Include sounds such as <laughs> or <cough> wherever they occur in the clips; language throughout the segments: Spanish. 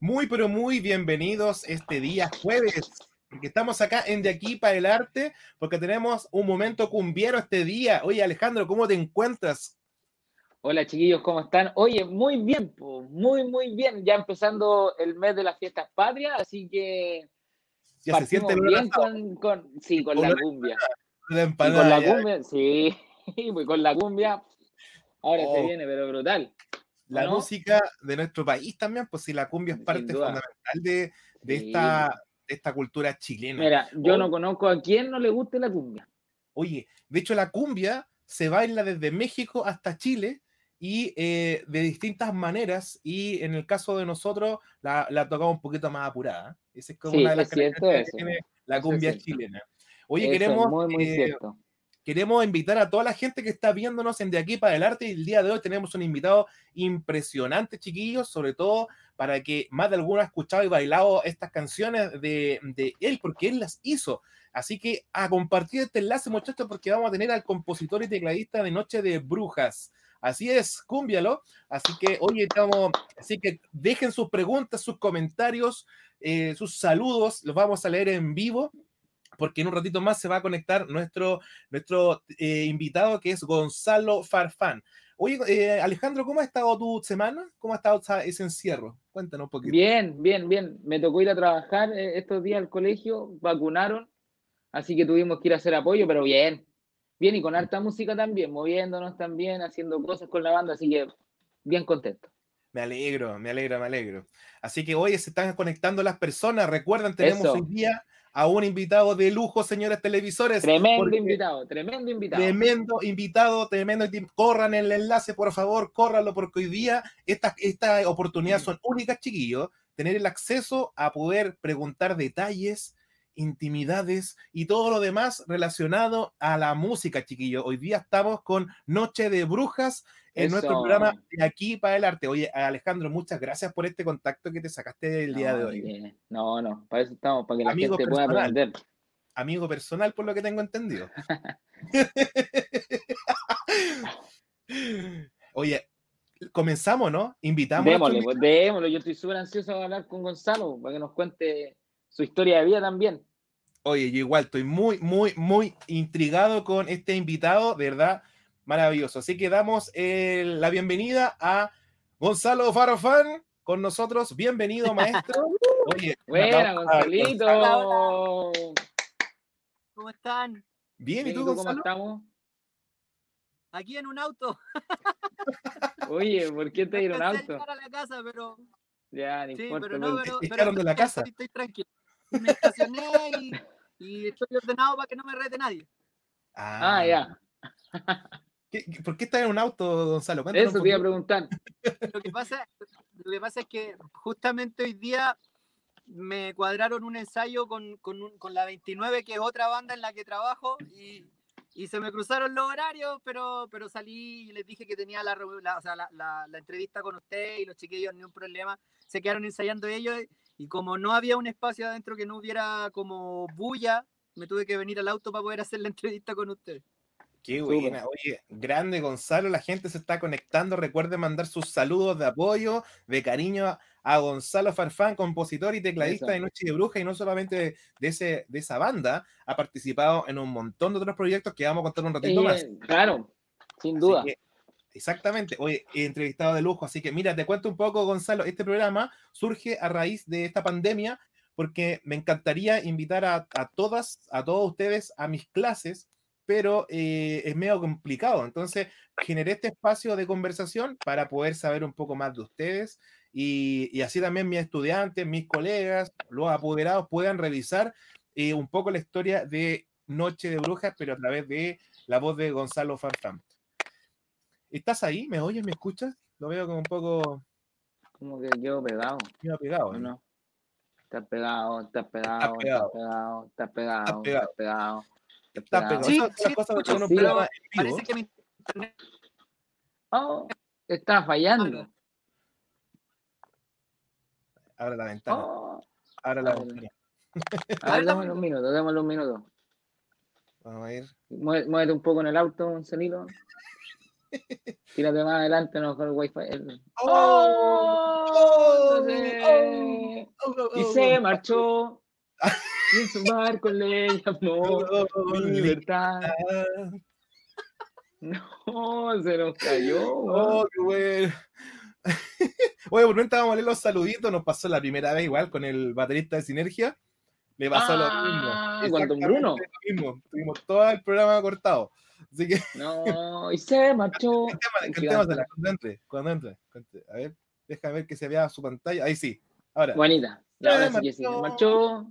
Muy, pero muy bienvenidos este día jueves, porque estamos acá en De Aquí para el Arte, porque tenemos un momento cumbiero este día. Oye, Alejandro, ¿cómo te encuentras? Hola, chiquillos, ¿cómo están? Oye, muy bien, muy, muy bien. Ya empezando el mes de las fiestas patrias, así que. Ya se siente bien con, sí, con, la cumbia. con la cumbia, sí, <laughs> con la cumbia. Ahora se oh. viene, pero brutal la música de nuestro país también, pues si la cumbia es parte fundamental de, esta, esta cultura chilena. Mira, yo no conozco a quien no le guste la cumbia. Oye, de hecho la cumbia se baila desde México hasta Chile y eh, de distintas maneras y en el caso de nosotros la, la tocamos un poquito más apurada. Esa es como una de las que tiene la cumbia chilena. Oye, queremos... Eh, Queremos invitar a toda la gente que está viéndonos en De Aquí para el Arte y el día de hoy tenemos un invitado impresionante, chiquillos, sobre todo para que más de alguno ha escuchado y bailado estas canciones de, él, porque él las hizo. Así que a compartir este enlace, muchachos, porque vamos a tener al compositor y tecladista de Noche de Brujas. Así es, cúmbialo. Así que, oye, estamos, así que dejen sus preguntas, sus comentarios, eh, sus saludos, los vamos a leer en vivo porque en un ratito más se va a conectar nuestro, nuestro eh, invitado que es Gonzalo Farfán. Oye, eh, Alejandro, ¿cómo ha estado tu semana? ¿Cómo ha estado ese encierro? Cuéntanos un poquito. Bien, bien, bien. Me tocó ir a trabajar eh, estos días al colegio, vacunaron, así que tuvimos que ir a hacer apoyo, pero bien. Bien, y con harta música también, moviéndonos también, haciendo cosas con la banda, así que bien contento. Me alegro, me alegro, me alegro. Así que hoy se están conectando las personas. Recuerden, tenemos hoy día a un invitado de lujo, señores televisores. Tremendo invitado, tremendo invitado. Tremendo invitado, tremendo. Corran el enlace, por favor, córranlo, porque hoy día estas esta oportunidades son únicas, chiquillos. Tener el acceso a poder preguntar detalles, intimidades y todo lo demás relacionado a la música, chiquillos. Hoy día estamos con Noche de Brujas en nuestro programa de aquí para el arte. Oye, Alejandro, muchas gracias por este contacto que te sacaste el día de hoy. No, no, para eso estamos, para que la gente pueda aprender. Amigo personal, por lo que tengo entendido. <laughs> <laughs> Oye, comenzamos, ¿no? Invitamos. Démosle, pues, démosle. Yo estoy súper ansioso de hablar con Gonzalo para que nos cuente su historia de vida también. Oye, yo igual estoy muy, muy, muy intrigado con este invitado, de verdad Maravilloso. Así que damos eh, la bienvenida a Gonzalo Farofán con nosotros. Bienvenido, <laughs> maestro. Oye, buena, Gonzalito. ¿Cómo están? Bien, ¿y tú, Gonzalo? ¿Cómo estamos? Aquí en un auto. <laughs> Oye, ¿por qué te en un auto? a la casa, pero... Ya, ni sí, importa. Pero no, pero, pero, de la casa? Estoy tranquilo. Me estacioné y, y, estoy ordenado para que no me rete nadie. Ah, ah ya. ¿Por qué estás en un auto, Gonzalo? Eso te iba a preguntar. Lo que, pasa, lo que pasa es que justamente hoy día me cuadraron un ensayo con, con, con, la 29, que es otra banda en la que trabajo, y, y, se me cruzaron los horarios, pero, pero salí y les dije que tenía la, la, o sea, la, la, entrevista con usted y los chiquillos, ni un problema. Se quedaron ensayando ellos, y como no había un espacio adentro que no hubiera como bulla, me tuve que venir al auto para poder hacer la entrevista con usted. Qué buena. Oye, grande Gonzalo, la gente se está conectando. Recuerde mandar sus saludos de apoyo, de cariño a Gonzalo Farfán, compositor y tecladista de Noche de Bruja, y no solamente de, ese, de esa banda, ha participado en un montón de otros proyectos que vamos a contar un ratito más. Eh, claro, sin duda. exactamente, hoy he entrevistado de lujo, así que mira, te cuento un poco, Gonzalo, este programa surge a raíz de esta pandemia, porque me encantaría invitar a, a todas, a todos ustedes a mis clases pero eh, es medio complicado. Entonces, generé este espacio de conversación para poder saber un poco más de ustedes y, así también mis estudiantes, mis colegas, los apoderados puedan revisar eh, un poco la historia de Noche de Brujas, pero a través de la voz de Gonzalo Farfán. ¿Estás ahí? ¿Me oyes? ¿Me escuchas? Lo veo como un poco... Como que yo pegado. Yo pegado, ¿no? Estás pegado, estás pegado, estás pegado, estás pegado, estás pegado. Está pegado. Sí, sí, un programa Parece que mi internet. Oh, está fallando. Abre la ventana. Oh. Abre la ventana. <laughs> A ver, démosle un minuto, démosle un minuto. Vamos a ir. Muévete un poco en el auto, Gonzalito. <laughs> Tírate más adelante, no con el wifi. El... ¡Oh! ¡Oh! Y se marchó. <laughs> Y en su barco le llamó libertad. No, se nos cayó. Oh, qué bueno. <laughs> Oye, por mientras vamos a leer los saluditos, nos pasó la primera vez igual con el baterista de Sinergia. Le pasó Ah, lo mismo. Don Exactamente Bruno. lo mismo. Tuvimos todo el programa cortado. Así que No, y se marchó. <laughs> cantémosela cuando entre, cuando entre. cuando entre. A ver, déjame ver que se vea su pantalla. Ahí sí. Ahora. Bonita. Ahora Se sí que sí. Se marchó.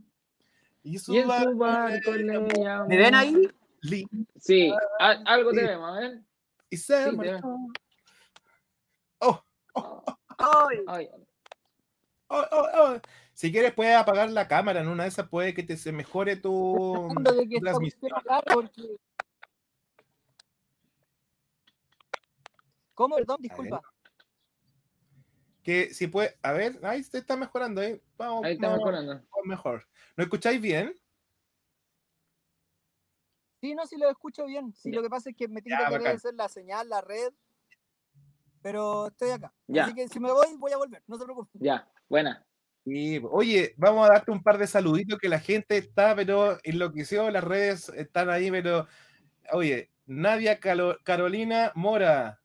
Y su Y en su barco le. ¿Me ven ahí? Lin- Sí, a- algo te vemos, a ver. Y se Sí. Oh. Ay, oh, oh, oh. Si quieres, puedes apagar la cámara. En una de esas puede que te se mejore tu transmisión. ¿Cómo? Perdón, disculpa. Que si puede, a ver, ahí se está mejorando. ¿eh? Vamos, ahí está vamos- mejorando. vamos mejor. ¿No escucháis bien? Sí, no, sí lo escucho bien. Sí, lo que pasa es que me tiene Ya, que bacán. hacer la señal, la red. Pero estoy acá. Ya. Así que si me voy, voy a volver. No se preocupe. Ya, buena. Sí, oye, vamos a darte un par de saluditos que la gente está, pero enloqueció, las redes están ahí, pero oye, Nadia Calo- Carolina Mora,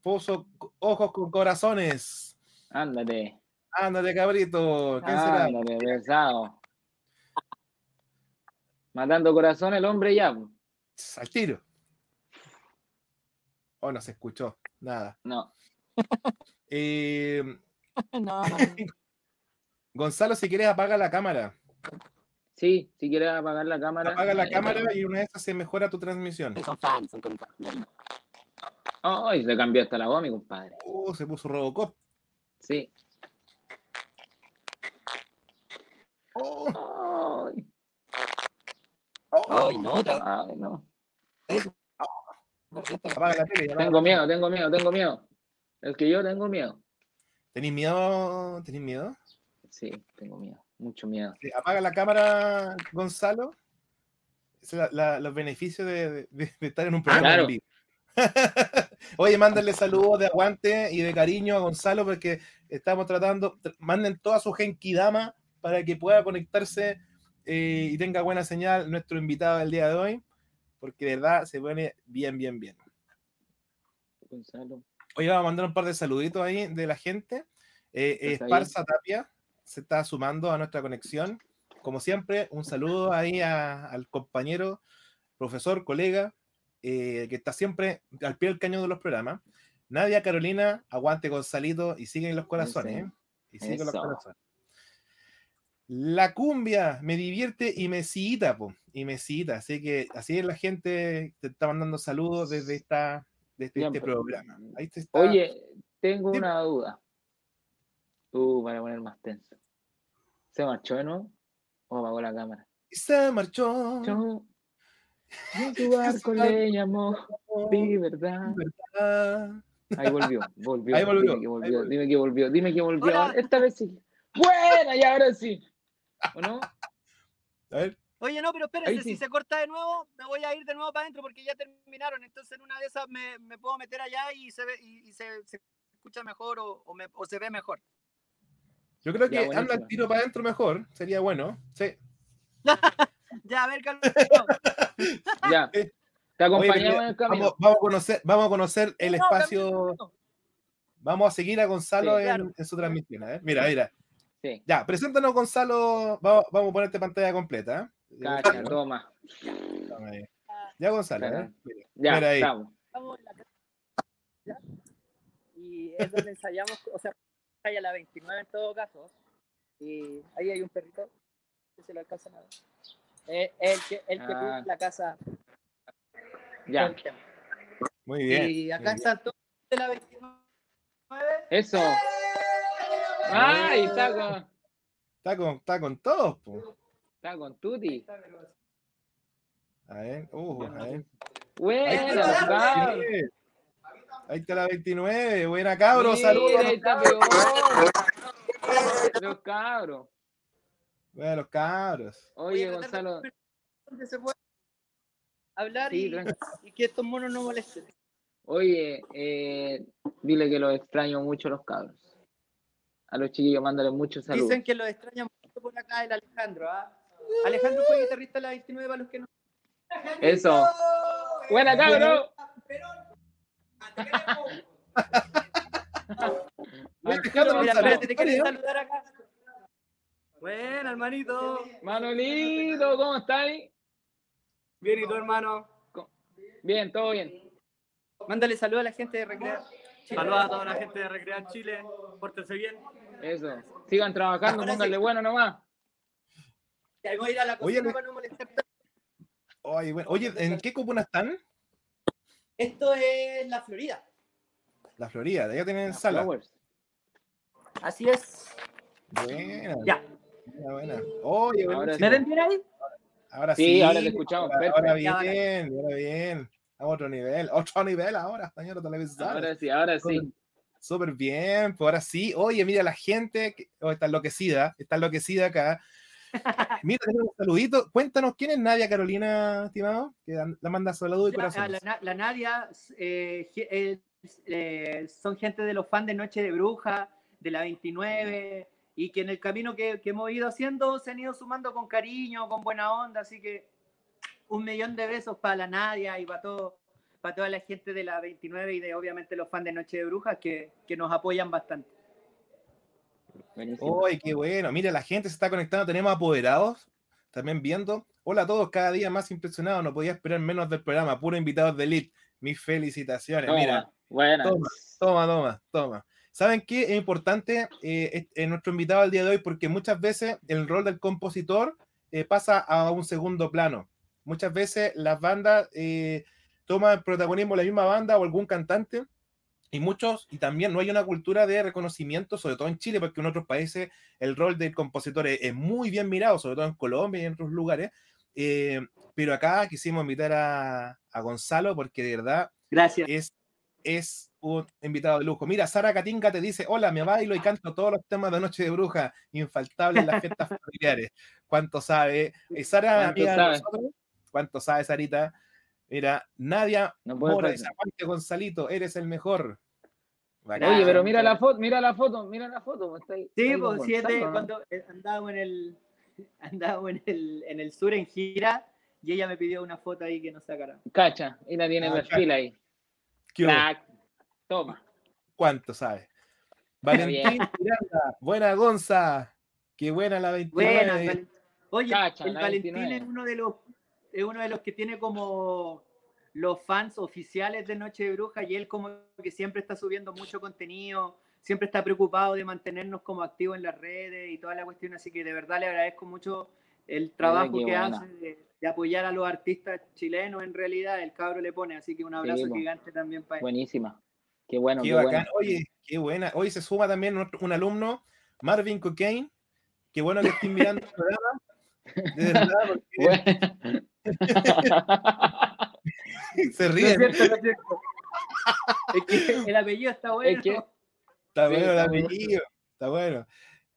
Pozo, ojos con corazones. Ándate. Ándate, cabrito. ¿Quién será? Ándate, pesado. Matando corazón el hombre ya. po. Al tiro. Oh, no se escuchó. Nada. No. <laughs> Eh, <laughs> No. <laughs> Gonzalo, si quieres, apaga la cámara. Sí, si quieres apagar la cámara. Apaga la ahí cámara y una vez se mejora tu transmisión. Son fans, son fans. Ay, se cambió hasta la voz, mi compadre. Oh, se puso Robocop. Sí. Oh, Ay, oh, Ay, no, ay, no. Apaga la tele. Tengo miedo, tengo miedo, tengo miedo. Es que yo tengo miedo. ¿Tenís miedo? ¿Tenís miedo? Sí, tengo miedo. Mucho miedo. Sí, Apaga la cámara, Gonzalo. Ese es la- la- los beneficios de, de- de estar en un programa claro. en vivo. <laughs> Oye, mándenle saludos de aguante y de cariño a Gonzalo porque estamos tratando, tr- manden toda su genkidama para que pueda conectarse eh, y tenga buena señal nuestro invitado del día de hoy, porque de verdad se pone bien, bien, bien. Gonzalo. Hoy vamos a mandar un par de saluditos ahí de la gente. Eh. Esparza Tapia se está sumando a nuestra conexión. Como siempre, un saludo ahí a- al compañero, profesor, colega, eh, que está siempre al pie del cañón de los programas. Nadia Carolina, aguante Gonzalito y siguen los corazones. ¿eh? Y siguen los corazones. La cumbia me divierte y me cita, po, y me cita. Así que así es la gente te está mandando saludos desde esta desde Ya, este programa. Ahí te está. Oye, tengo una duda. Uh, para poner más tenso. ¿Se marchó de nuevo? ¿O apagó la cámara? Se marchó. Yo. Y en su barco le llamó Vivi, ¿verdad? ¿verdad? Ahí volvió, volvió. Ahí volvió, Dime que ahí volvió, volvió. dime que volvió, dime que volvió. Hola. Esta vez sí. Buena, y ahora sí. ¿O no? A ver, Oye, no, pero espérense, sí. si se corta de nuevo, me voy a ir de nuevo para adentro porque ya terminaron. Entonces, en una de esas me, me puedo meter allá y se ve y, y se, se escucha mejor o, o me- o se ve mejor. yo creo Ya, que anda el tiro para adentro mejor. Sería bueno. Sí. <laughs> Ya, a ver, Carlos. <laughs> Ya. Eh, Te Oye, acompañamos en el camino. Vamos, vamos a conocer, vamos a conocer el No, espacio. Carlos, Vamos a seguir a Gonzalo Sí, en, claro. en su transmisión. ¿eh? Mira, mira. Sí. Ya, preséntanos, Gonzalo. Vamos, vamos a ponerte pantalla completa. ¿eh? Cacha, toma. Toma. Ya, Gonzalo. ¿eh? Claro. Mira, Ya, mira ahí. estamos. Estamos en la casa, ¿ya? Y es donde ensayamos, o sea, ensaya la 29 en todo caso. Y ahí hay un perrito, que se lo alcanzan a ver. Eh, el que, el que Ah. la casa. Ya. todo. Muy bien. Y acá muy están todos de la 29. Eso. Ay, está con, Está con, está con todos. po. está con Tuti. A ver, uh, a ver. Ahí Buena, está la cabrón. 29. Ahí está la 29. Buena, cabros. Saludos. ahí está peor. Los cabros. Buena, los cabros. Oye, de- Gonzalo. donde se puede hablar Sí, y, y que estos monos no molesten. Oye, eh, dile que los extraño mucho los cabros. A los chiquillos, mándale muchos saludos. Dicen que lo extrañan mucho por acá el Alejandro. ¿ah? Alejandro fue guitarrista de la 29 para los que no. Eso. Buena, cabrón. Mira, espérate, te quieres <laughs> saludar acá. Bueno, hermanito. Manolito, ¿cómo estás? Bien, ¿y tu hermano? Bien, todo bien. Mándale saludos a la gente de Recrear. Saludos a toda la gente de Recrear Chile. Pórtense bien. Eso. Sigan trabajando, pónganle sí. bueno nomás. Ya voy a ir a la Oye, cocina me- para no molestar. Oye, bueno, oye, ¿en qué comuna están? Esto es la Florida. La Florida, de allá tienen sala. Flowers. Así es. Buena, Ya. Buena, buena. Oye, Ahora. ¿Me ven bien ahí? Ahora Sí, sí. ahora te escuchamos, Ahora, ahora bien, ahora bien. A otro nivel, otro nivel ahora, señor televisor. Ahora sí, ahora sí. Súper bien, pues ahora sí. Oye, mira la gente, oh, está enloquecida, está enloquecida acá. <laughs> Mira, un saludito. Cuéntanos, ¿quién es Nadia Carolina, estimado? Que la manda saludos y Ya, corazones. la, Na- la Nadia eh, eh, eh, son gente de los fans de Noche de Bruja, de la 29, y que en el camino que, que hemos ido haciendo se han ido sumando con cariño, con buena onda, así que un millón de besos para la Nadia y para todo, para toda la gente de la 29 y de obviamente los fans de Noche de Brujas que, que nos apoyan bastante. Buenísimo. Oye, qué bueno. Mira, la gente se está conectando. Tenemos apoderados también viendo. Hola a todos, cada día más impresionados. No podía esperar menos del programa. Puro invitados de elite. Mis felicitaciones. Toma, Mira, buena. toma. Toma, toma, toma. ¿Saben qué? Es importante eh, es- es nuestro invitado al día de hoy porque muchas veces el rol del compositor eh, pasa a un segundo plano. Muchas veces las bandas eh, toman protagonismo la misma banda o algún cantante y muchos, y también no hay una cultura de reconocimiento, sobre todo en Chile, porque en otros países el rol del compositor es, es muy bien mirado, sobre todo en Colombia y en otros lugares. eh, pero acá quisimos invitar a, a Gonzalo porque de verdad Gracias. es, es un invitado de lujo. Mira, Sara Catinga te dice, hola, me bailo y canto todos los temas de Noche de Bruja, infaltable en las fiestas <laughs> familiares. ¿Cuánto sabe? Eh, Sara, ¿Cuánto amiga de sabe? nosotros, ¿cuánto sabe, Sarita? Mira, Nadia No Mora aguante, Gonzalito, eres el mejor. Bacán. Oye, pero mira la foto, mira la foto, mira la foto. Está ahí- Sí, pues siete, ¿no? cuando eh, andábamos en el <laughs> andábamos en el, en el sur en gira y ella me pidió una foto ahí que nos sacara. Cacha, y la tiene Ah, perfil ahí. ¿Qué. Toma. ¿Cuánto sabe? Valentín Miranda, buena Gonza, qué buena la 29. Buena, Val- Oye, Cacha, el Valentín 29. es uno de los es uno de los que tiene como los fans oficiales de Noche de Bruja y él como que siempre está subiendo mucho contenido, siempre está preocupado de mantenernos como activos en las redes y toda la cuestión, así que de verdad le agradezco mucho el trabajo que buena. hace de, de apoyar a los artistas chilenos en realidad, el cabro le pone, así que un abrazo gigante también para él. Buenísima. Qué bueno, Qué qué, bacán. bueno. Oye, qué buena. Hoy se suma también un alumno, Marvin Cocaine. Qué bueno que estés mirando el programa. De verdad, <laughs> porque <laughs> se No es cierto, no es cierto. <laughs> Es que el apellido está bueno. Es que- Está Sí, bueno el apellido. Está bueno.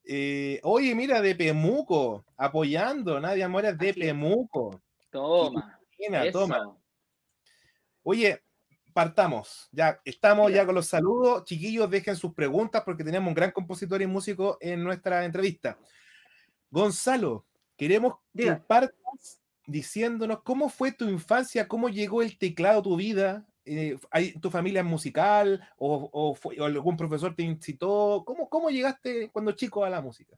Eh, oye, mira, de Pemuco, apoyando. Nadia Mora de. Pemuco. Toma. Toma. Oye, partamos. Ya estamos ya con los saludos. Chiquillos, dejen sus preguntas porque tenemos un gran compositor y músico en nuestra entrevista. Gonzalo, queremos que partas diciéndonos cómo fue tu infancia, cómo llegó el teclado a tu vida. Eh, ¿hay- ¿Tu familia es musical o, o fue- o algún profesor te incitó? ¿Cómo, ¿Cómo llegaste cuando chico a la música?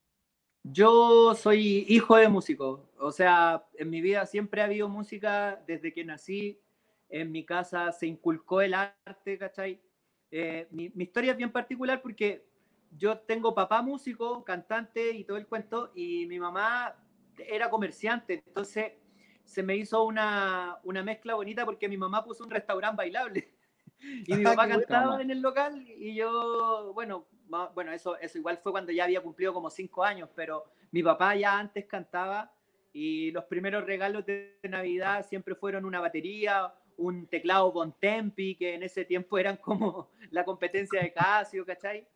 Yo soy hijo de músico, o sea, en mi vida siempre ha habido música desde que nací, en mi casa se inculcó el arte, ¿cachai? Eh, mi, mi historia es bien particular porque yo tengo papá músico, cantante y todo el cuento, y mi mamá era comerciante, entonces se me hizo una, una mezcla bonita porque mi mamá puso un restaurante bailable. <laughs> Y mi Ah, papá cantaba en el local y yo, bueno, bueno, eso, eso igual fue cuando ya había cumplido como cinco años, pero mi papá ya antes cantaba y los primeros regalos de Navidad siempre fueron una batería, un teclado Bontempi, que en ese tiempo eran como <laughs> la competencia de Casio, ¿cachai?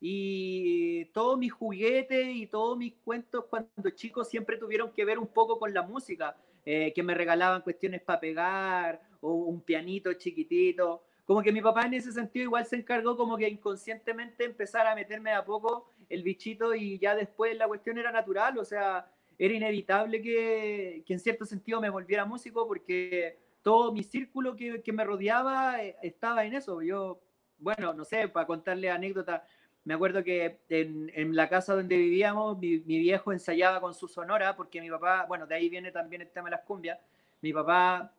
Y todos mis juguetes y todos mis cuentos cuando chicos siempre tuvieron que ver un poco con la música, eh, que me regalaban cuestiones para pegar o un pianito chiquitito. Como que mi papá en ese sentido igual se encargó como que inconscientemente empezar a meterme a poco el bichito y ya después la cuestión era natural, o sea, era inevitable que, que en cierto sentido me volviera músico porque todo mi círculo que, que me rodeaba eh, estaba en eso. Yo, bueno, no sé, para contarle anécdota, me acuerdo que en, en, la casa donde vivíamos, mi, mi, viejo ensayaba con su sonora, porque mi papá, bueno, de ahí viene también el tema de las cumbias, mi papá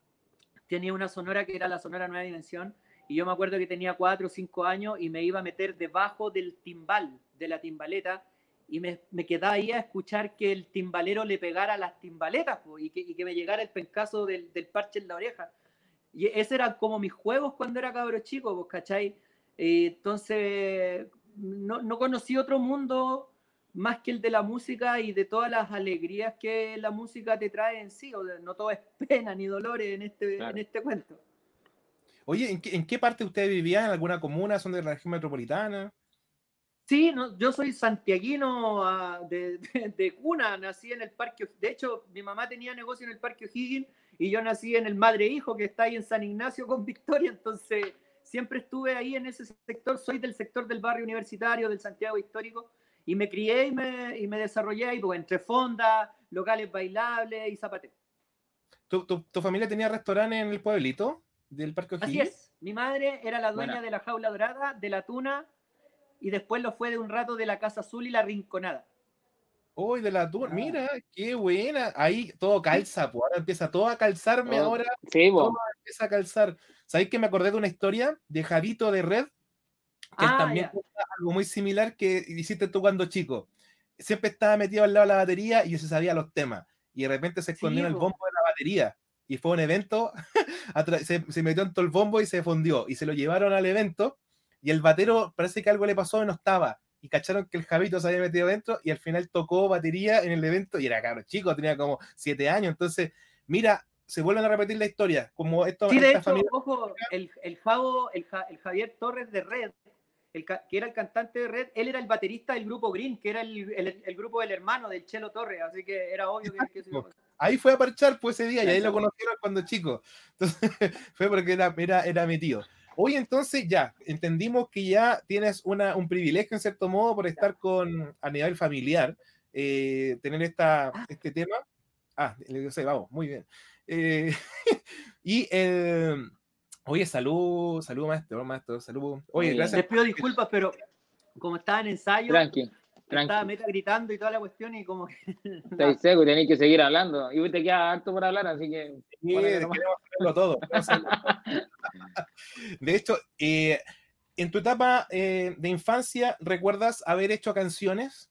tenía una sonora que era la sonora Nueva Dimensión, y yo me acuerdo que tenía cuatro o cinco años y me iba a meter debajo del timbal, de la timbaleta, y me, me quedaba ahí a escuchar que el timbalero le pegara las timbaletas po, y, que, y, que, me llegara el pencazo del, del, parche en la oreja. Y ese eran como mis juegos cuando era cabro chico, pues, ¿cachai? Eh, entonces, no, no conocí otro mundo más que el de la música y de todas las alegrías que la música te trae en sí. O de, no todo es <laughs> pena ni dolores en este, claro. en este cuento. Oye, ¿en qué, ¿en qué, parte usted vivía? ¿En alguna comuna? ¿Son de la región metropolitana? Sí, no, yo soy santiaguino uh, de, <laughs> de, de, cuna, nací en el Parque, de hecho mi mamá tenía negocio en el Parque O'Higgins y yo nací en el Madre Hijo que está ahí en San Ignacio con <laughs> Victoria, entonces siempre estuve ahí en ese sector, soy del sector del barrio universitario, del Santiago Histórico, y me crié y me, y me desarrollé ahí, pues, entre fondas, locales bailables y zapateo. ¿Tu, tu, tu familia tenía restaurante en el pueblito del Parque O'Higgins? Así es, mi madre era la dueña bueno. de la Jaula Dorada, de la Tuna, y después lo fue de un rato de la Casa Azul y la Rinconada. Uy, oh, de la Tuna, ah. mira, qué buena. Ahí todo calza, pues ahora empieza todo a calzarme, oh, ahora sí, todo empieza a calzar. ¿Sabéis que me acordé de una historia de Javito de Red? Que ah, también algo muy similar que hiciste tú cuando chico. Siempre estaba metido al lado de la batería y yo se sabía los temas. Y de repente se escondió sí, en el bombo de la batería. Y fue un evento, <laughs> se, se, metió en todo el bombo y se fundió. Y se lo llevaron al evento. Y el batero parece que algo le pasó y no estaba. Y cacharon que el Javito se había metido dentro y al final tocó batería en el evento. Y era caro chico, tenía como siete años. Entonces, mira, se vuelven a repetir la historia. Como esto, sí, de hecho, familia... ojo, el, el, Javo, el, el, Javier Torres de Red, el, que era el cantante de Red, él era el baterista del grupo Green, que era el, el grupo del hermano del Chelo Torres, así que era obvio que, que Ahí fue a parchar pues ese día y ahí lo conocieron cuando chico. <laughs> Entonces, fue porque era, era, era mi tío. Hoy entonces ya, entendimos que ya tienes una, un privilegio en cierto modo por estar con a nivel familiar, eh, tener esta, este tema. Ah, le sé, vamos, muy bien. Eh, <laughs> y eh, oye, salud, salud, maestro, maestro, salud. Oye, gracias. Les pido disculpas, pero como estaba en ensayo, Tranqui. Estaba meta gritando y toda la cuestión y como que... <laughs> Estáis seco, tenéis que seguir hablando. Y te queda harto por hablar, así que... Sí, queremos hacerlo todo. <laughs> de hecho, eh, en tu etapa eh, de infancia, ¿recuerdas haber hecho canciones?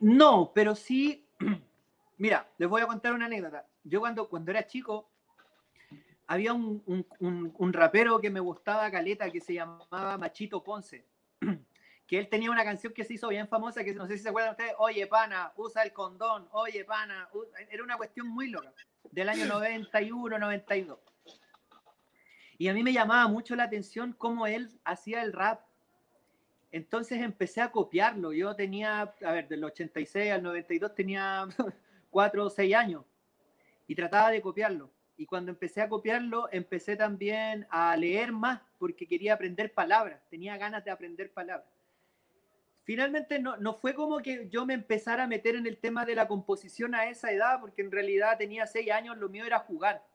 No, pero sí... <clears throat> Mira, les voy a contar una anécdota. Yo cuando, cuando era chico, había un, un, un, un rapero que me gustaba, Caleta, que se llamaba Machito Ponce <clears throat> que él tenía una canción que se hizo bien famosa, que no sé si se acuerdan ustedes, oye pana, usa el condón, oye pana, era una cuestión muy loca, del año 91, 92. Y a mí me llamaba mucho la atención cómo él hacía el rap. Entonces empecé a copiarlo. Yo tenía, a ver, del 86 al 92 tenía <laughs> 4 o 6 años y trataba de copiarlo. Y cuando empecé a copiarlo, empecé también a leer más porque quería aprender palabras, tenía ganas de aprender palabras finalmente no, no, fue como que yo me empezara a meter en el tema de la composición a esa edad, porque en realidad tenía seis años, lo mío era jugar.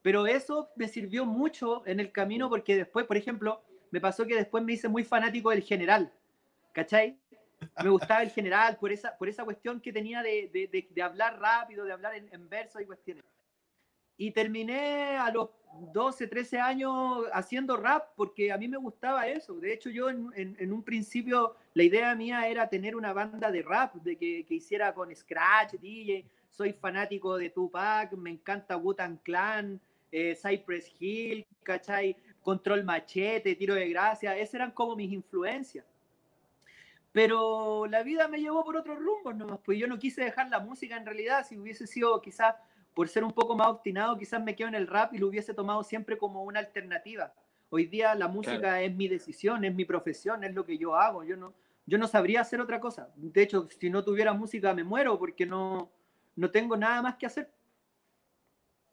Pero eso me sirvió mucho en el camino porque después, por ejemplo, me pasó que después me hice muy fanático del general, ¿cachai? Me gustaba el general por esa, por esa cuestión que tenía de, de, de, de hablar rápido, de hablar en, en verso y cuestiones. Y terminé a los 12, 13 años haciendo rap porque a mí me gustaba eso. De hecho, yo en, un principio la idea mía era tener una banda de rap, de que, que hiciera con Scratch, DJ. Soy fanático de Tupac, me encanta Wu-Tang Clan, eh, Cypress Hill, ¿cachai? Control Machete, Tiro de Gracia. Esas eran como mis influencias. Pero la vida me llevó por otros rumbos nomás, pues yo no quise dejar la música en realidad, si hubiese sido quizás por ser un poco más obstinado, quizás me quedo en el rap y lo hubiese tomado siempre como una alternativa. Hoy día la música claro. es mi decisión, es mi profesión, es lo que yo hago. Yo no, yo no sabría hacer otra cosa. De hecho, si no tuviera música me muero porque no, no tengo nada más que hacer.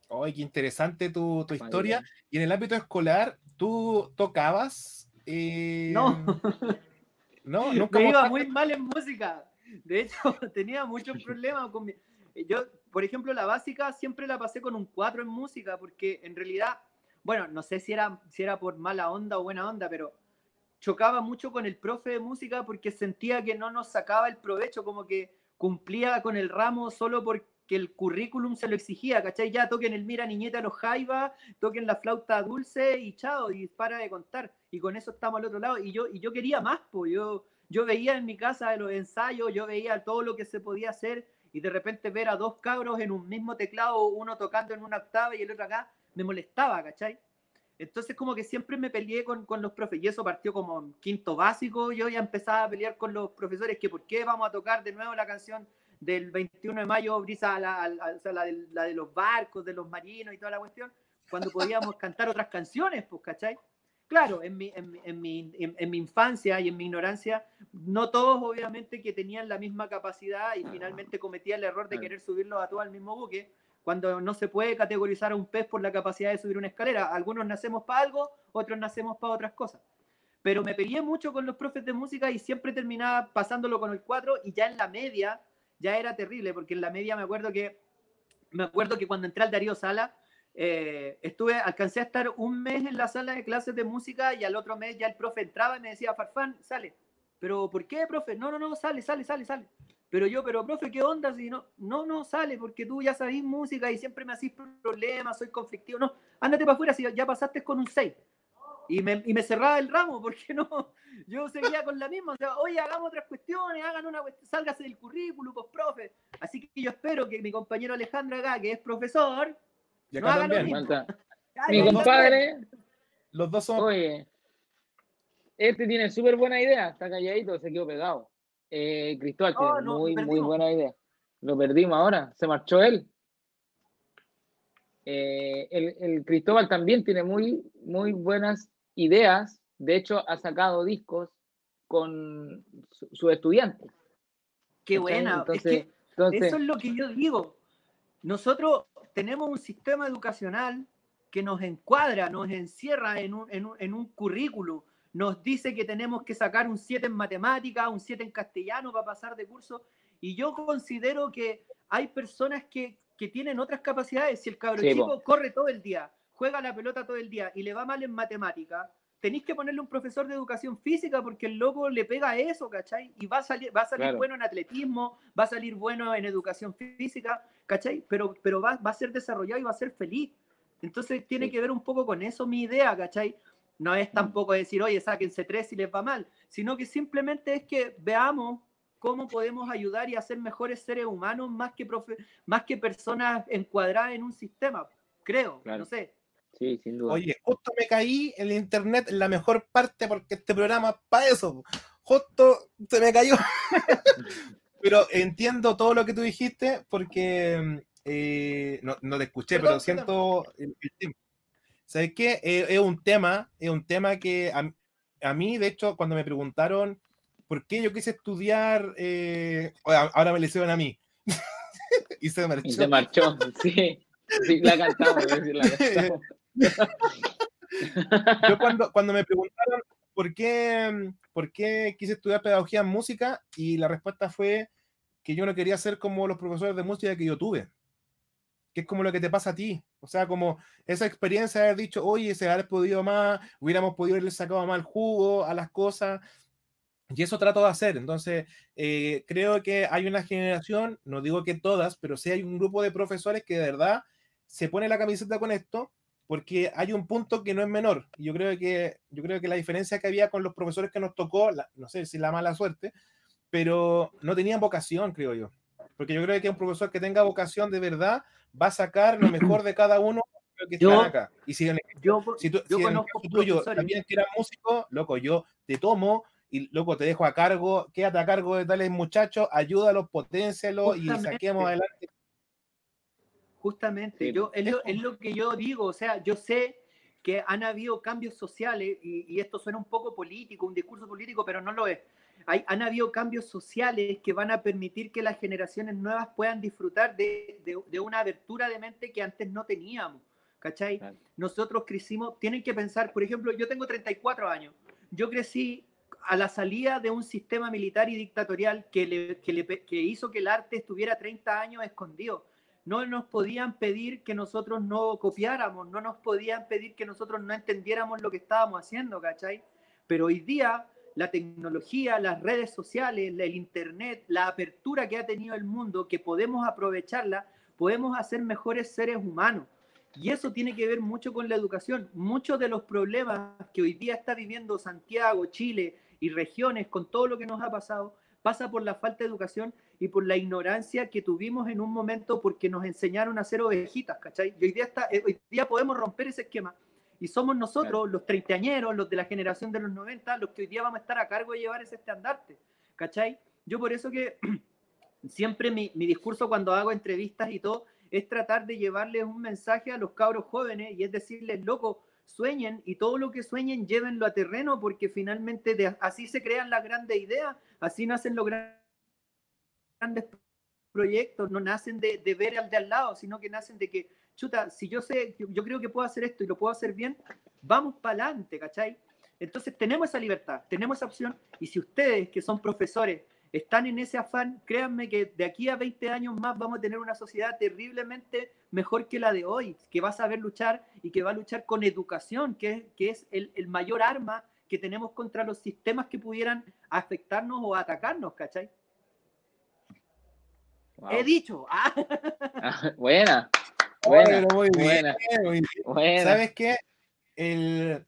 ¡Ay, qué interesante tu, tu historia! Y en el ámbito escolar, ¿tú tocabas? Eh... No. <laughs> No, <laughs> nunca me iba mostraste- muy mal en música. De hecho, <laughs> tenía muchos problemas con mi... Yo, por ejemplo, la básica siempre la pasé con un 4 en música, porque en realidad, bueno, no sé si era, si era por mala onda o buena onda, pero chocaba mucho con el profe de música porque sentía que no nos sacaba el provecho, como que cumplía con el ramo solo porque el currículum se lo exigía, ¿cachai? Ya toquen el Mira Niñeta los Jaiba, toquen la flauta dulce y chao, y para de contar. Y con eso estamos al otro lado. Y yo, y yo quería más, pues yo, yo veía en mi casa los ensayos, yo veía todo lo que se podía hacer y de repente ver a dos cabros en un mismo teclado, uno tocando en una octava y el otro acá, me molestaba, ¿cachai? Entonces como que siempre me peleé con, con los profes y eso partió como en quinto básico, yo ya empezaba a pelear con los profesores que por qué vamos a tocar de nuevo la canción del 21 de mayo, brisa, la, la- la de, la de los barcos, de los marinos y toda la cuestión, cuando podíamos <laughs> cantar otras canciones, pues, ¿cachai? Claro, en mi, en, mi- en mi, en- en mi infancia y en mi ignorancia, no todos obviamente que tenían la misma capacidad y finalmente cometían el error de querer subirlos a todos al mismo buque, cuando no se puede categorizar a un pez por la capacidad de subir una escalera. Algunos nacemos para algo, otros nacemos para otras cosas. Pero me peleé mucho con los profes de música y siempre terminaba pasándolo con el 4 y ya en la media ya era terrible, porque en la media me acuerdo que, me acuerdo que cuando entré al Darío Sala, eh, estuve, alcancé a estar un mes en la sala de clases de música y al otro mes ya el profe entraba y me decía, Farfán, sale. Pero ¿por qué, profe? No, no, no, sale, sale, sale, sale. Pero yo, pero profe, ¿qué onda? Si no, no, no sale, porque tú ya sabís música y siempre me hacís problemas, soy conflictivo. No, ándate para afuera si ya pasaste con un 6. Y me, y me cerraba el ramo, porque no, yo seguía con la misma. O sea, oye, hagamos otras cuestiones, hagan una sálgase del currículum, pues, profe. Así que yo espero que mi compañero Alejandro acá, que es profesor, Y acá también. Mi compadre, Los dos son. oye, este tiene súper buena idea, está calladito, se quedó pegado. Eh, Cristóbal Oh, tiene no, muy, muy buena idea. Lo perdimos ahora, se marchó él. Eh, el, el Cristóbal también tiene muy, muy buenas ideas. De hecho, ha sacado discos con su- sus estudiantes. Qué buena. Entonces, es que entonces Eso es lo que yo digo. Nosotros tenemos un sistema educacional que nos encuadra, nos encierra en un, en un, en un currículo, nos dice que tenemos que sacar un 7 en matemáticas, un 7 en castellano para pasar de curso. Y yo considero que hay personas que, que tienen otras capacidades. Si el cabro Sí, chico corre todo el día, juega la pelota todo el día y le va mal en matemática, tenéis que ponerle un profesor de educación física porque el loco le pega a eso, ¿cachai? Y va a salir, va a salir Claro. bueno en atletismo, va a salir bueno en educación física, ¿cachai? Pero, pero va, va a ser desarrollado y va a ser feliz. Entonces tiene Sí. que ver un poco con eso mi idea, ¿cachai? No es Mm. tampoco decir, oye, sáquense tres si les va mal, sino que simplemente es que veamos cómo podemos ayudar y hacer mejores seres humanos más que, profe- más que personas encuadradas en un sistema, creo, Claro. no sé. Sí, sin duda. Oye, justo me caí en el internet en la mejor parte porque este programa es para eso. Justo se me cayó. <laughs> pero entiendo todo lo que tú dijiste porque eh, no, no te escuché, pero siento el, el tema. ¿Sabes qué? Eh, es un tema, es un tema que a, a mí, de hecho, cuando me preguntaron por qué yo quise estudiar, eh, ahora me le hicieron a mí. <laughs> y se me Y se marchó, sí. Sí, la cantamos, decir, la <laughs> cantamos. <laughs> Yo cuando, cuando me preguntaron por qué, por qué quise estudiar pedagogía en música, y la respuesta fue que yo no quería ser como los profesores de música que yo tuve, que es como lo que te pasa a ti. O sea, como esa experiencia de haber dicho, oye, se haber podido más, hubiéramos podido haberle sacado más jugo a las cosas. Y eso trato de hacer. Entonces, eh, creo que hay una generación, no digo que todas, pero sí hay un grupo de profesores que de verdad se pone la camiseta con esto porque hay un punto que no es menor. Yo creo que, yo creo que la diferencia que había con los profesores que nos tocó, la- no sé si la mala suerte, pero no tenían vocación, creo yo. Porque yo creo que un profesor que tenga vocación de verdad va a sacar lo mejor de cada uno que Yo- están acá. Y si en, Yo, si tú, yo si en el caso tuyo también que eras músico, loco, yo te tomo y loco, te dejo a cargo, quédate a cargo de tales muchachos, ayúdalos, potencialos y saquemos adelante. Justamente, Sí, yo, es, lo, es lo que yo digo, o sea, yo sé que han habido cambios sociales, y, y esto suena un poco político, un discurso político, pero no lo es. Hay, han habido cambios sociales que van a permitir que las generaciones nuevas puedan disfrutar de, de- de una abertura de mente que antes no teníamos, ¿cachai? Nosotros crecimos, tienen que pensar, por ejemplo, yo tengo 34 años, yo crecí a la salida de un sistema militar y dictatorial que, le, que, le, que hizo que el arte estuviera 30 años escondido. No nos podían pedir que nosotros no copiáramos, no nos podían pedir que nosotros no entendiéramos lo que estábamos haciendo, ¿cachai? Pero hoy día la tecnología, las redes sociales, el Internet, la apertura que ha tenido el mundo, que podemos aprovecharla, podemos hacer mejores seres humanos. Y eso tiene que ver mucho con la educación. Muchos de los problemas que hoy día está viviendo Santiago, Chile y regiones con todo lo que nos ha pasado, pasa por la falta de educación y por la ignorancia que tuvimos en un momento porque nos enseñaron a ser ovejitas, ¿cachai? Y hoy día, está, hoy día podemos romper ese esquema y somos nosotros, los treintañeros, los de la generación de los 90, los que hoy día vamos a estar a cargo de llevar ese estandarte. ¿Cachai? Yo por eso que <clears throat> siempre mi, mi discurso cuando hago entrevistas y todo es tratar de llevarles un mensaje a los cabros jóvenes y es decirles, loco, sueñen y todo lo que sueñen llévenlo a terreno porque finalmente de, así se crean las grandes ideas, así nacen los grandes proyectos, no nacen de, de ver al de al lado, sino que nacen de que chuta, si yo sé, yo, creo que puedo hacer esto y lo puedo hacer bien, vamos para adelante, ¿cachai? Entonces tenemos esa libertad, tenemos esa opción y si ustedes que son profesores están en ese afán, créanme que de aquí a 20 años más vamos a tener una sociedad terriblemente mejor que la de hoy, que va a saber luchar y que va a luchar con educación, que, que es el, el mayor arma que tenemos contra los sistemas que pudieran afectarnos o atacarnos, ¿cachai? He dicho. <laughs> Ah. buena. Bueno, muy bien, ¿Sabes qué? El,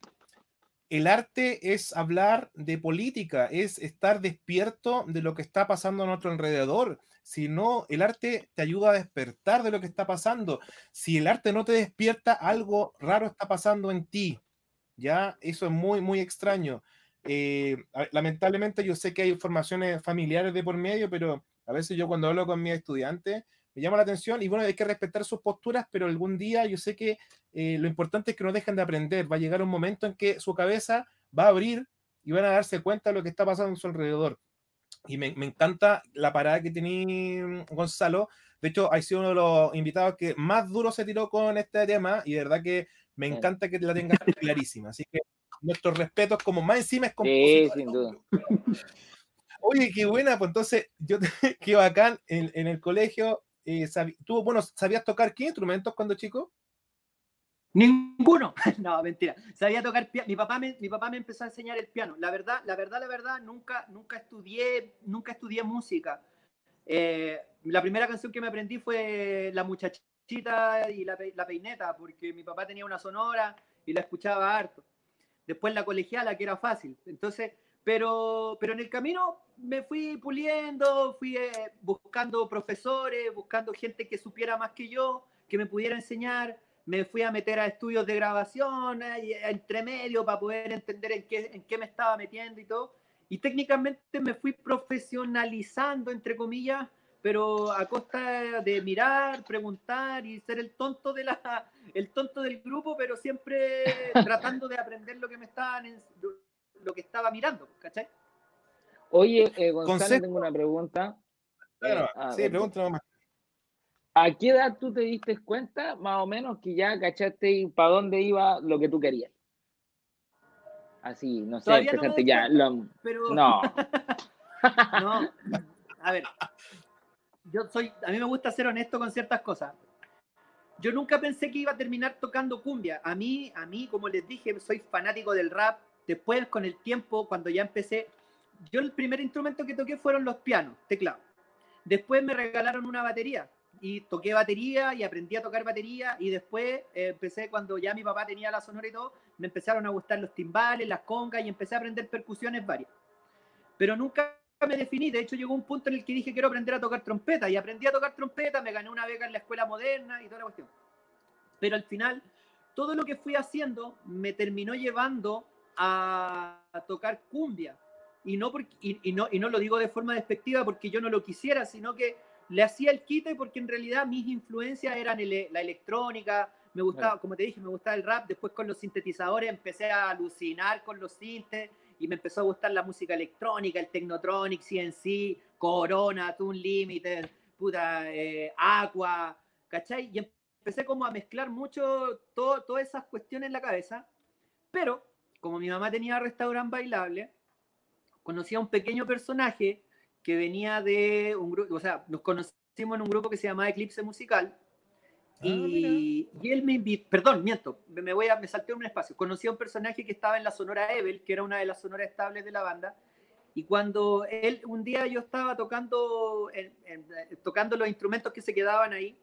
el arte es hablar de política, es estar despierto de lo que está pasando a nuestro alrededor. Si no, el arte te ayuda a despertar de lo que está pasando. Si el arte no te despierta, algo raro está pasando en ti. Ya, eso es muy, muy extraño. Eh, lamentablemente yo sé que hay formaciones familiares de por medio, pero a veces yo cuando hablo con mis estudiantes, me llama la atención y bueno, hay que respetar sus posturas, pero algún día yo sé que eh, lo importante es que no dejen de aprender. Va a llegar un momento en que su cabeza va a abrir y van a darse cuenta de lo que está pasando a su alrededor. Y me, encanta la parada que tenía Gonzalo. De hecho, ha sido uno de los invitados que más duro se tiró con este tema y de verdad que me encanta que la tengas <laughs> clarísima. Así que nuestros respetos, como más encima es. Sí, sin duda. Oye, qué buena, pues entonces, yo, <laughs> qué bacán, en, en el colegio eh, ¿tú, bueno, sabías tocar qué instrumentos cuando chico? Ninguno. <laughs> no, mentira. Sabía tocar piano. Mi papá me, mi papá me empezó a enseñar el piano. La verdad, la verdad, la verdad, nunca, nunca estudié, nunca estudié música. Eh, la primera canción que me aprendí fue La muchachita y la, la, peineta, porque mi papá tenía una sonora y la escuchaba harto. Después la colegiala, que era fácil. Entonces, pero, pero en el camino me fui puliendo, fui eh, buscando profesores, buscando gente que supiera más que yo, que me pudiera enseñar. Me fui a meter a estudios de grabación, eh, entre medio, para poder entender en qué, en qué me estaba metiendo y todo. Y técnicamente me fui profesionalizando, entre comillas, pero a costa de mirar, preguntar y ser el tonto, de la, el tonto del grupo, pero siempre <laughs> tratando de aprender lo que me estaban, lo que estaba mirando, ¿cachai? Oye, eh, Gonzalo, tengo una pregunta. Claro, eh, ah, sí, pregunta más. ¿A qué edad tú te diste cuenta, más o menos, que ya cachaste para dónde iba lo que tú querías? Así, no sé, empezarte ya. Pero... No. <laughs> <laughs> no. A ver, yo soy, a mí me gusta ser honesto con ciertas cosas. Yo nunca pensé que iba a terminar tocando cumbia. A mí, a mí, como les dije, soy fanático del rap, Después, con el tiempo, cuando ya empecé, yo el primer instrumento que toqué fueron los pianos, teclado. Después me regalaron una batería y toqué batería y aprendí a tocar batería y después eh, empecé cuando ya mi papá tenía la sonora y todo, me empezaron a gustar los timbales, las congas y empecé a aprender percusiones varias. Pero nunca me definí, de hecho llegó un punto en el que dije quiero aprender a tocar trompeta y aprendí a tocar trompeta, me gané una beca en la escuela moderna y toda la cuestión. Pero al final, todo lo que fui haciendo me terminó llevando a, tocar cumbia. Y no, porque, y, no, y no lo digo de forma despectiva porque yo no lo quisiera, sino que le hacía el quite porque en realidad mis influencias eran la electrónica, me gustaba, como te dije, me gustaba el rap, después con los sintetizadores empecé a alucinar con los sintes y me empezó a gustar la música electrónica, el Technotronic, CNC, Corona, Tune Limited, puta, eh, Aqua, ¿cachai? Y empecé como a mezclar mucho todo, todas esas cuestiones en la cabeza, pero como mi mamá tenía restaurante bailable, conocí a un pequeño personaje que venía de un grupo, o sea, nos conocimos en un grupo que se llamaba Eclipse Musical. Ah, y, y él me invitó, perdón, miento, me, voy a, me salté un espacio. Conocí a un personaje que estaba en la Sonora Evel, que era una de las sonoras estables de la banda. Y cuando él, un día yo estaba tocando, en- en- tocando los instrumentos que se quedaban ahí,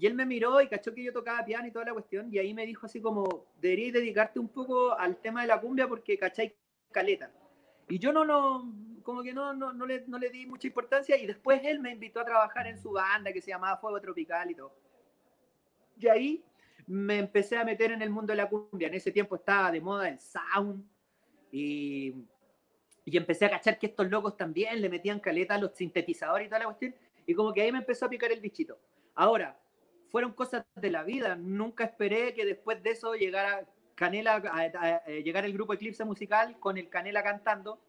y él me miró y cachó que yo tocaba piano y toda la cuestión, y ahí me dijo así como, deberías dedicarte un poco al tema de la cumbia porque cachai caleta. Y yo no, no, como que no, no, no, le, no le di mucha importancia, y después él me invitó a trabajar en su banda que se llamaba Fuego Tropical y todo. Y ahí me empecé a meter en el mundo de la cumbia. En ese tiempo estaba de moda el sound, y y empecé a cachar que estos locos también le metían caleta a los sintetizadores y toda la cuestión, y como que ahí me empezó a picar el bichito. Ahora, fueron cosas de la vida, nunca esperé que después de eso llegara Canela, a, a- a llegar el grupo Eclipse Musical con el Canela cantando,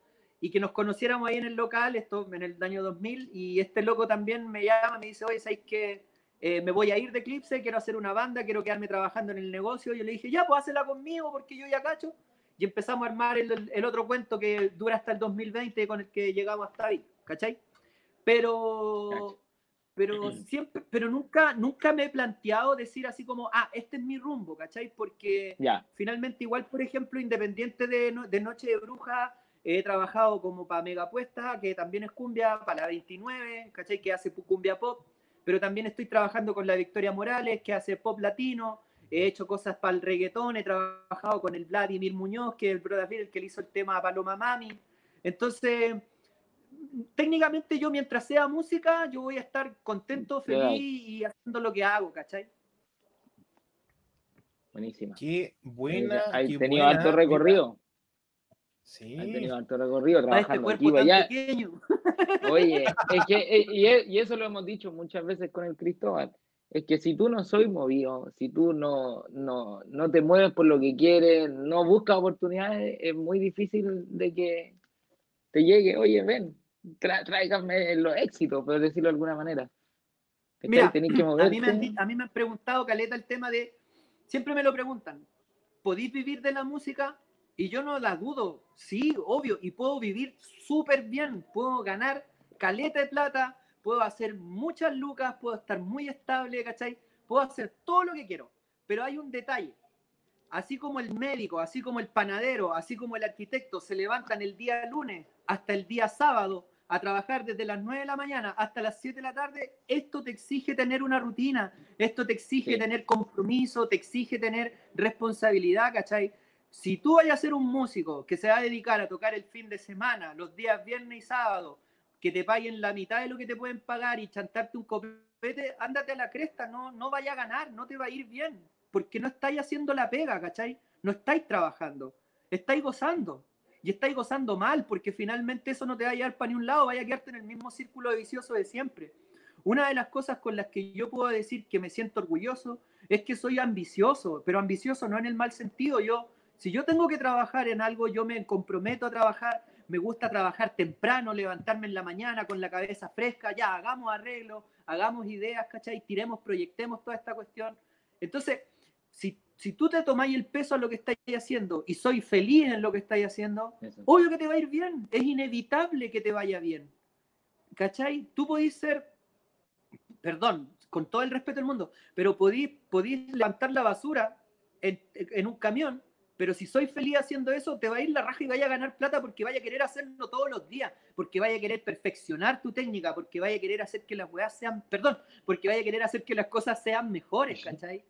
y que nos conociéramos ahí en el local, esto en el año 2000, y este loco también me llama, me dice, oye, ¿sabes qué? Eh, me voy a ir de Eclipse, quiero hacer una banda, quiero quedarme trabajando en el negocio. Yo le dije, ya, pues hazla conmigo porque yo ya cacho y empezamos a armar el, el otro cuento que dura hasta el 2020 con el que llegamos hasta ahí, ¿cachai? Pero. Pero siempre, pero nunca, nunca me he planteado decir así como, ah, este es mi rumbo, ¿cachai? Porque Ya, finalmente igual, por ejemplo, independiente de, de Noche de Bruja, he trabajado como para Megapuesta, que también es cumbia, para la 29, ¿cachai? Que hace cumbia pop, pero también estoy trabajando con la Victoria Morales, que hace pop latino, he hecho cosas para el reggaetón, he trabajado con el Vladimir Muñoz, que es el brother el que le hizo el tema a Paloma Mami. Entonces, técnicamente yo mientras sea música, yo voy a estar contento, feliz y haciendo lo que hago, ¿cachai? buenísima. Qué buena. Qué tenido buena, alto recorrido. Sí. Has tenido alto recorrido este trabajando cuerpo aquí, allá. pequeño. <laughs> Oye, es que, eh, y, eso lo hemos dicho muchas veces con el Cristóbal, es que si tú no soy movido, si tú no, no, no te mueves por lo que quieres, no buscas oportunidades, es muy difícil de que te llegue, oye, ven, tráigame los éxitos, por decirlo de alguna manera. Mira, que A mí, me han, a mí me han preguntado, Caleta, el tema de. Siempre me lo preguntan: ¿podéis vivir de la música? Y yo no la dudo. Sí, obvio. Y puedo vivir súper bien. Puedo ganar caleta de plata. Puedo hacer muchas lucas. Puedo estar muy estable, ¿cachai? Puedo hacer todo lo que quiero. Pero hay un detalle. Así como el médico, así como el panadero, así como el arquitecto se levantan el día lunes hasta el día sábado a trabajar desde las 9 de la mañana hasta las 7 de la tarde, esto te exige tener una rutina, esto te exige Sí. tener compromiso, te exige tener responsabilidad, ¿cachai? Si tú vayas a ser un músico que se va a dedicar a tocar el fin de semana, los días viernes y sábado, que te paguen la mitad de lo que te pueden pagar y chantarte un copete, ándate a la cresta, no, no vaya a ganar, no te va a ir bien, porque no estáis haciendo la pega, ¿cachai? No estáis trabajando, estáis gozando. Y estáis gozando mal, porque finalmente eso no te va a llevar para ni un lado, vaya a quedarte en el mismo círculo vicioso de siempre. Una de las cosas con las que yo puedo decir que me siento orgulloso es que soy ambicioso, pero ambicioso no en el mal sentido. Yo, si yo tengo que trabajar en algo, yo me comprometo a trabajar, me gusta trabajar temprano, levantarme en la mañana con la cabeza fresca, ya, hagamos arreglos, hagamos ideas, ¿cachai? Tiremos, proyectemos toda esta cuestión. Entonces, si, si tú te tomáis el peso a lo que estáis haciendo y soy feliz en lo que estáis haciendo, Eso. obvio que te va a ir bien, es inevitable que te vaya bien. ¿Cachai? Tú podís ser, perdón, con todo el respeto del mundo, pero podís, podís levantar la basura en, en un camión, pero si soy feliz haciendo eso, te va a ir la raja y vaya a ganar plata porque vaya a querer hacerlo todos los días, porque vaya a querer perfeccionar tu técnica, porque vaya a querer hacer que las weas sean, perdón, porque vaya a querer hacer que las cosas sean mejores, ¿cachai?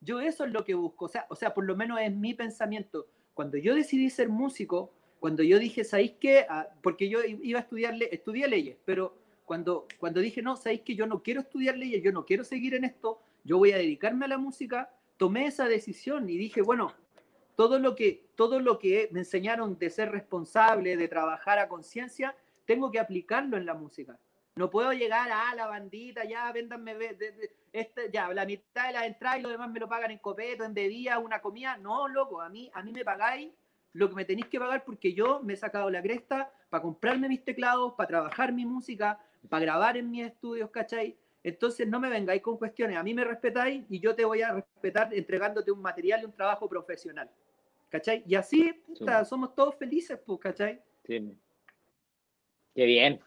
Yo eso es lo que busco, o sea, o sea, por lo menos es mi pensamiento. Cuando yo decidí ser músico, cuando yo dije, ¿sabéis qué? Ah, porque yo iba a estudiar, estudié leyes, pero cuando, cuando dije, no, ¿sabéis que yo no quiero estudiar leyes, yo no quiero seguir en esto, yo voy a dedicarme a la música, tomé esa decisión y dije, bueno, todo lo que, todo lo que me enseñaron de ser responsable, de trabajar a conciencia, tengo que aplicarlo en la música. No puedo llegar a "Ah, la bandita, ya, véndanme de- de- este, ya, la mitad de las entradas y lo demás me lo pagan en copeto, en bebida, una comida. No, loco, a mí, a mí me pagáis lo que me tenéis que pagar porque yo me he sacado la cresta para comprarme mis teclados, para trabajar mi música, para grabar en mis estudios, ¿cachai? Entonces no me vengáis con cuestiones, a mí me respetáis y yo te voy a respetar entregándote un material y un trabajo profesional, ¿cachai? Y así, Súper. somos todos felices, pues, ¿cachai? Sí. Qué bien.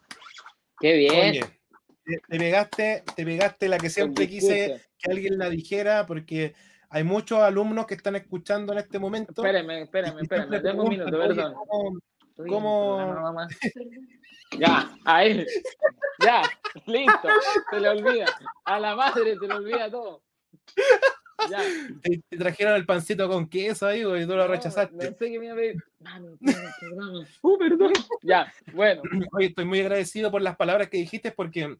Qué bien. Oye, te, te pegaste, te pegaste la que siempre quise que alguien la dijera, porque hay muchos alumnos que están escuchando en este momento. Espérame, espérame, espérame. Dame un minuto, preguntan, "Oye, perdón. ¿cómo- ¿Cómo? Ya, ahí. Ya, listo. Se le olvida. A la madre se le olvida todo. Ya. te, te trajeron el pancito con queso ahí, güey, y tú lo No, rechazaste. Pensé que me iba a pedir. Mami, programa. Uh, perdón. Ya, bueno. <clears throat> Oye, estoy muy agradecido por las palabras que dijiste porque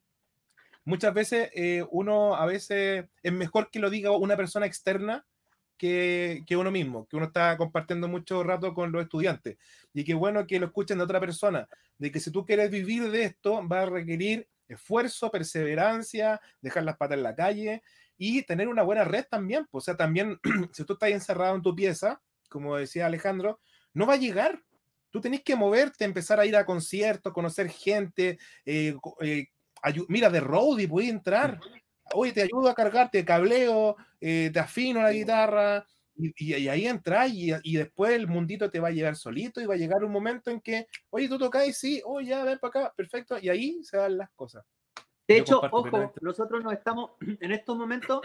muchas veces eh, uno a veces es mejor que lo diga una persona externa que, que uno mismo, que uno está compartiendo mucho rato con los estudiantes. Y qué bueno que lo escuchen de otra persona, de que si tú quieres vivir de esto, va a requerir esfuerzo, perseverancia, dejar las patas en la calle y tener una buena red también. pues, O sea, también <clears throat> si tú estás encerrado en tu pieza, como decía Alejandro, no va a llegar tú tenés que moverte, empezar a ir a conciertos, conocer gente. eh, eh, mira, de roadie puedes entrar. Oye, te ayudo a cargarte, cableo, eh, te afino la guitarra. Y, y- y ahí entras y, y después el mundito te va a llegar solito y va a llegar un momento en que, oye, tú tocáis, sí, oye, ya, ven para acá, perfecto. Y ahí se dan las cosas. De Yo hecho, ojo, nosotros nos estamos, <clears throat> en estos momentos,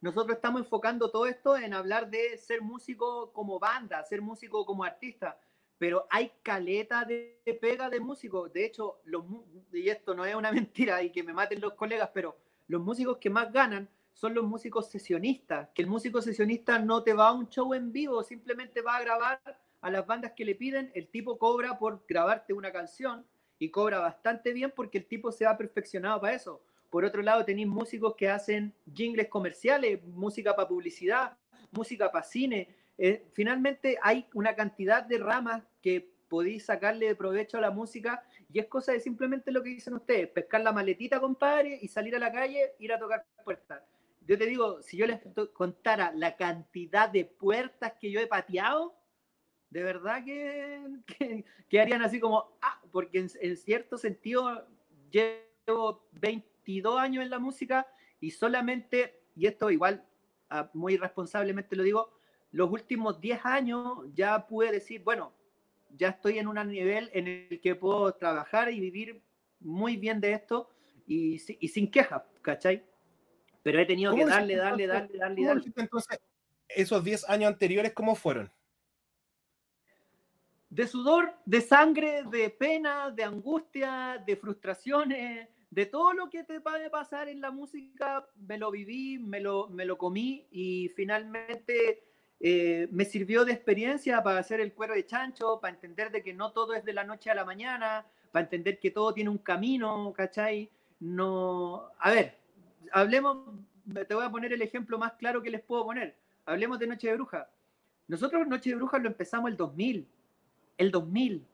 nosotros estamos enfocando todo esto en hablar de ser músico como banda, ser músico como artista, pero hay caleta de, de pega de músicos. De hecho, los, y esto no es una <laughs> mentira y que me maten los colegas, pero los músicos que más ganan son los músicos sesionistas, que el músico sesionista no te va a un show en vivo, simplemente va a grabar a las bandas que le piden, el tipo cobra por grabarte una canción y cobra bastante bien porque el tipo se ha perfeccionado para eso. Por otro lado, tenéis músicos que hacen jingles comerciales, música para publicidad, música para cine. Eh, finalmente hay una cantidad de ramas que podéis sacarle de provecho a la música y es cosa de simplemente lo que dicen ustedes, pescar la maletita, compadre, y salir a la calle, ir a tocar puertas. Yo te digo, si yo les contara la cantidad de puertas que yo he pateado, de verdad que, que, que harían así como, ah, porque en, en cierto sentido llevo 22 años en la música y solamente, y esto igual ah, muy responsablemente lo digo, los últimos 10 años ya pude decir, bueno, ya estoy en un nivel en el que puedo trabajar y vivir muy bien de esto y, si- y sin quejas, ¿cachai? Pero he tenido que ¿Cómo darle, darle, darle, darle, ¿Cómo darle. hiciste entonces esos 10 años anteriores, cómo fueron? De sudor, de sangre, de pena, de angustia, de frustraciones, de todo lo que te puede pasar en la música, me lo viví, me lo, me lo comí y finalmente eh, me sirvió de experiencia para hacer el cuero de chancho, para entender de que no todo es de la noche a la mañana, para entender que todo tiene un camino, ¿cachai? No, a ver, hablemos, te voy a poner el ejemplo más claro que les puedo poner. Hablemos de Noche de Bruja. Nosotros Noche de Bruja lo empezamos el 2000 el 2000.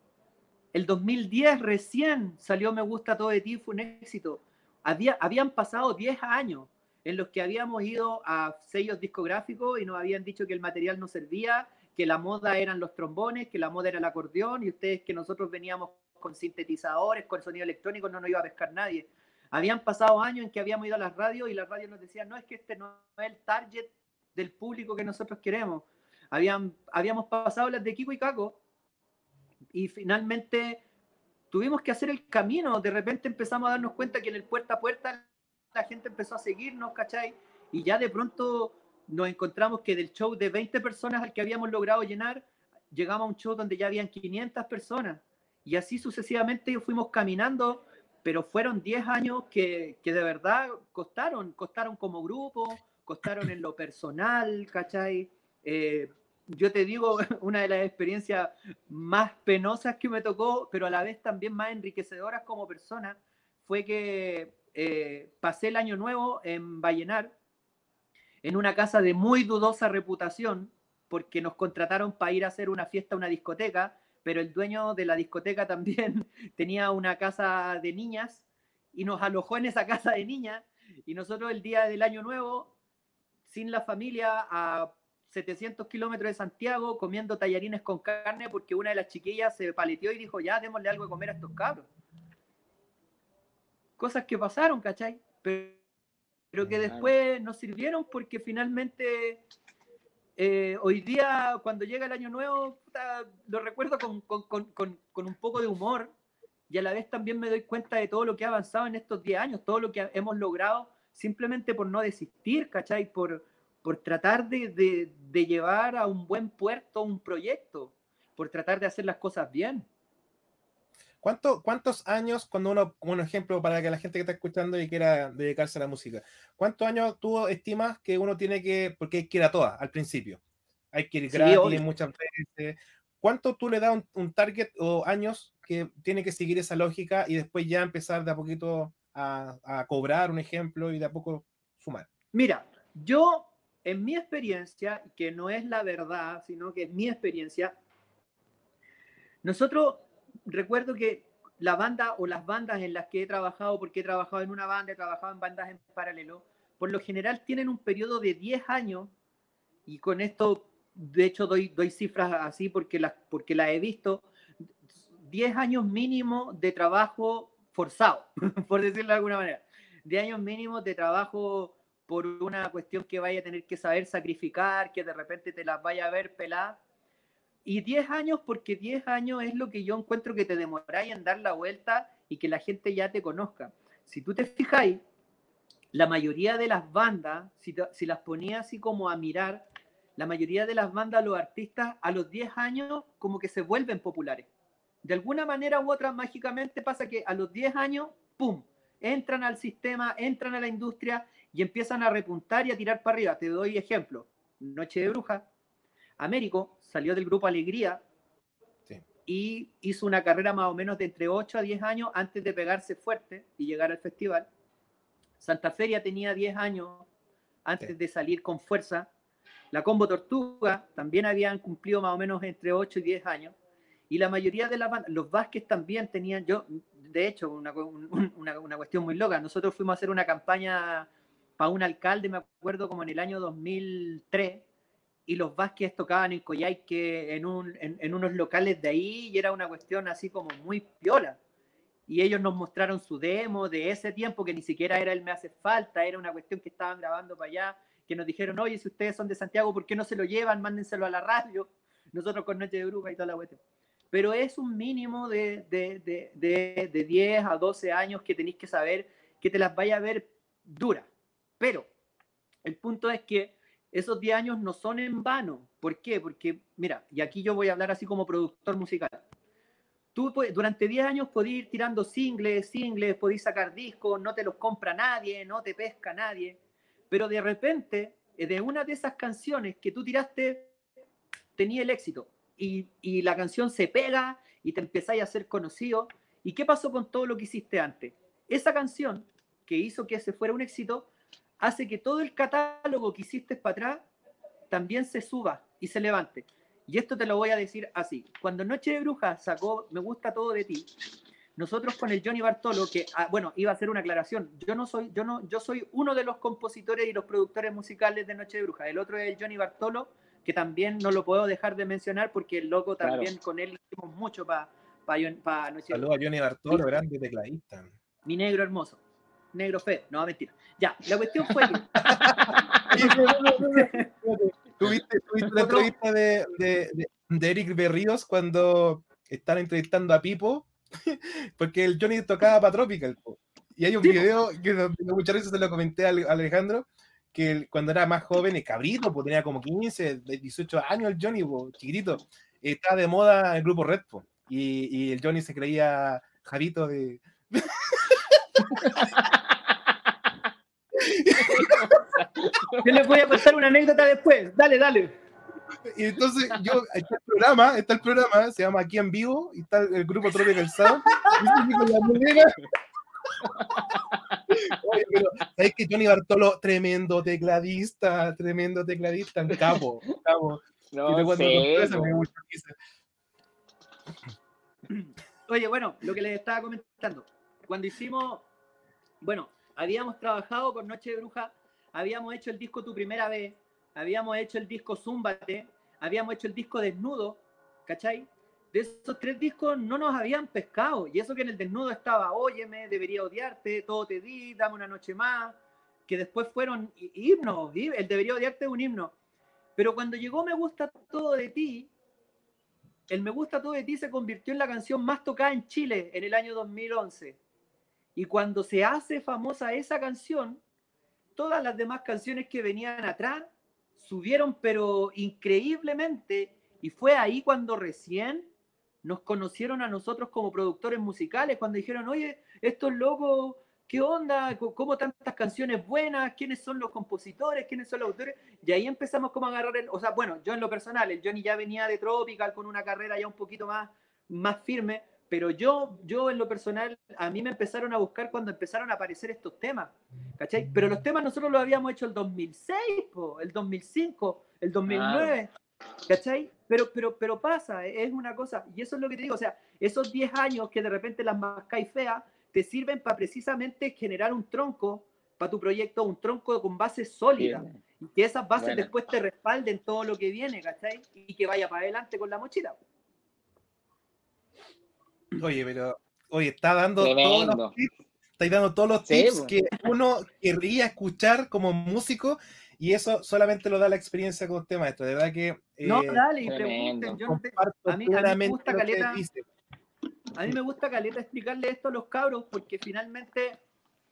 El 2010 recién salió Me Gusta Todo de Ti, fue un éxito. Había, habían pasado 10 años en los que habíamos ido a sellos discográficos y nos habían dicho que el material no servía, que la moda eran los trombones, que la moda era el acordeón y ustedes que nosotros veníamos con sintetizadores, con sonido electrónico, no nos iba a pescar nadie. Habían pasado años en que habíamos ido a las radios y las radios nos decían, no, es que este no es el target del público que nosotros queremos. Habían, habíamos pasado las de Kiko y Caco, y finalmente tuvimos que hacer el camino. De repente empezamos a darnos cuenta que en el puerta a puerta la gente empezó a seguirnos, ¿cachai? Y ya de pronto nos encontramos que del show de 20 personas al que habíamos logrado llenar, llegamos a un show donde ya habían 500 personas. Y así sucesivamente fuimos caminando, pero fueron 10 años que, que de verdad costaron, costaron como grupo, costaron en lo personal, ¿cachai? Eh, yo te digo, <laughs> una de las experiencias más penosas que me tocó, pero a la vez también más enriquecedoras como persona, fue que eh, pasé el año nuevo en Vallenar, en una casa de muy dudosa reputación, porque nos contrataron para ir a hacer una fiesta una discoteca, pero el dueño de la discoteca también <laughs> tenía una casa de niñas y nos alojó en esa <laughs> casa de niñas, y nosotros el día del año nuevo, sin la familia, a 700 kilómetros de Santiago comiendo tallarines con carne porque una de las chiquillas se paleteó y dijo, ya, démosle algo de comer a estos cabros. Cosas que pasaron, ¿cachai? Pero, pero que después nos sirvieron porque finalmente eh, hoy día, cuando llega el año nuevo, puta, lo recuerdo con, con- con- con- con un poco de humor y a la vez también me doy cuenta de todo lo que ha avanzado en estos 10 años, todo lo que hemos logrado simplemente por no desistir, ¿cachai? Por, por tratar de, de, de llevar a un buen puerto un proyecto, por tratar de hacer las cosas bien. ¿Cuánto, ¿Cuántos años, cuando uno, un ejemplo para que la gente que está escuchando y quiera dedicarse a la música, ¿cuántos años tú estimas que uno tiene que, porque hay que ir a todas al principio? Hay que ir Sí, gratis obvio. muchas veces. ¿Cuánto tú le das un, un target o años que tiene que seguir esa lógica y después ya empezar de a poquito a, a cobrar un ejemplo y de a poco sumar? Mira, yo en mi experiencia, que no es la verdad, sino que es mi experiencia, nosotros recuerdo que la banda o las bandas en las que he trabajado, porque he trabajado en una banda, he trabajado en bandas en paralelo, por lo general tienen un periodo de 10 años, y con esto, de hecho, doy, cifras así porque las porque la he visto, 10 años mínimo de trabajo forzado, <laughs> por decirlo de alguna manera. 10 años mínimos de trabajo por una cuestión que vaya a tener que saber sacrificar, que de repente te las vaya a ver peladas. Y 10 años, porque 10 años es lo que yo encuentro que te demoráis en dar la vuelta y que la gente ya te conozca. Si tú te fijáis, la mayoría de las bandas, si, si las ponías así como a mirar, la mayoría de las bandas, los artistas, a los 10 años como que se vuelven populares. De alguna manera u otra, mágicamente pasa que a los 10 años, ¡pum!, entran al sistema, entran a la industria y empiezan a repuntar y a tirar para arriba. Te doy ejemplo. Noche de Bruja, Américo salió del grupo Alegría Sí. y hizo una carrera más o menos de entre 8 a 10 años antes de pegarse fuerte y llegar al festival. Santa Feria tenía 10 años antes Sí. de salir con fuerza. La Combo Tortuga también habían cumplido más o menos entre 8 y 10 años. Y la mayoría de las bandas, los Vázquez también tenían, yo, de hecho, una, un- una, una cuestión muy loca. Nosotros fuimos a hacer una campaña para un alcalde, me acuerdo, como en el año 2003, y los Vázquez tocaban en Coyhaique, en, un, en, en unos locales de ahí, y era una cuestión así como muy piola. Y ellos nos mostraron su demo de ese tiempo, que ni siquiera era el Me Hace Falta, era una cuestión que estaban grabando para allá, que nos dijeron, oye, si ustedes son de Santiago, ¿por qué no se lo llevan? Mándenselo a la radio. Nosotros con Noche de Bruja y toda la cuestión. Pero es un mínimo de, de, de, de, de 10 a 12 años que tenéis que saber que te las vaya a ver duras. Pero el punto es que esos 10 años no son en vano. ¿Por qué? Porque, mira, y aquí yo voy a hablar así como productor musical. Tú durante 10 años podés ir tirando singles, singles, podés sacar discos, no te los compra nadie, no te pesca nadie, pero de repente, eh, de una de esas canciones que tú tiraste, tenía el éxito y, y la canción se pega y te empezáis a ser conocido. ¿Y qué pasó con todo lo que hiciste antes? Esa canción que hizo que ese fuera un éxito hace que todo el catálogo que hiciste para atrás también se suba y se levante. Y esto te lo voy a decir así. Cuando Noche de Brujas sacó Me gusta todo de ti, nosotros con el Johnny Bartolo, que ah, bueno, iba a hacer una aclaración. Yo no soy, yo no, yo soy uno de los compositores y los productores musicales de Noche de Brujas. El otro es el Johnny Bartolo, que también no lo puedo dejar de mencionar porque el loco Claro. también con él hicimos mucho para Noche de Saludos Brujas. a Johnny Bartolo, grande tecladista. Mi negro hermoso. Negro feo. No, mentira. Ya, la cuestión fue que <laughs> ¿Tuviste, tuviste la entrevista de, de, de- de Eric Berríos cuando están entrevistando a Pipo? <laughs> Porque el Johnny tocaba para Tropical. Y hay un Sí, video que muchas veces se lo comenté a Ale- a Alejandro, que él, cuando era más joven, el cabrito, pues tenía como 15, de 18 años el Johnny, po, chiquitito, estaba de moda el grupo Red, y el Johnny se creía Javito de... <laughs> yo les voy a contar una anécdota después. Dale, dale. Y entonces yo, está el programa, está el programa, se llama Aquí en Vivo, y está el grupo Tropical Sound, polera. Oye, pero sabes que Johnny Bartolo, tremendo tecladista, tremendo tecladista, un capo, un capo. Y No cuando me. Oye, bueno, lo que les estaba comentando. Cuando hicimos, bueno, habíamos trabajado con Noche de Bruja, habíamos hecho el disco Tu Primera Vez, habíamos hecho el disco Zúmbate, habíamos hecho el disco Desnudo, ¿cachai? De esos tres discos no nos habían pescado. Y eso que en el Desnudo estaba Óyeme, Debería Odiarte, Todo Te Di, Dame una Noche Más, que después fueron hi- himnos, el Debería Odiarte es un himno. Pero cuando llegó Me Gusta Todo de Ti, el Me Gusta Todo de Ti se convirtió en la canción más tocada en Chile en el año 2011. Y cuando se hace famosa esa canción, todas las demás canciones que venían atrás subieron, pero increíblemente. Y fue ahí cuando recién nos conocieron a nosotros como productores musicales, cuando dijeron, oye, estos locos, ¿qué onda? ¿Cómo tantas canciones buenas? ¿Quiénes son los compositores? ¿Quiénes son los autores? Y ahí empezamos como a agarrar el, o sea, bueno, yo en lo personal, el Johnny ya venía de Tropical con una carrera ya un poquito más, más firme, pero yo, yo en lo personal, a mí me empezaron a buscar cuando empezaron a aparecer estos temas, ¿cachai? Pero los temas nosotros los habíamos hecho el 2006, el 2005, el 2009, ¿cachai? Pero, pero, pero pasa, es una cosa, y eso es lo que te digo, o sea, esos 10 años que de repente las mascáis feas te sirven para precisamente generar un tronco para tu proyecto, un tronco con bases sólidas, y que esas bases después te respalden todo lo que viene, ¿cachai? Y que vaya para adelante con la mochila. Oye, pero, oye, está dando todos los tips, estáis dando todos los tips pues. que uno querría escuchar como músico y eso solamente lo da la experiencia con usted, maestro. De verdad que. no, eh, dale, y pregunten. Yo no te, a, mí, a, mí, me gusta caleta. A mí me gusta caleta explicarle esto a los cabros porque finalmente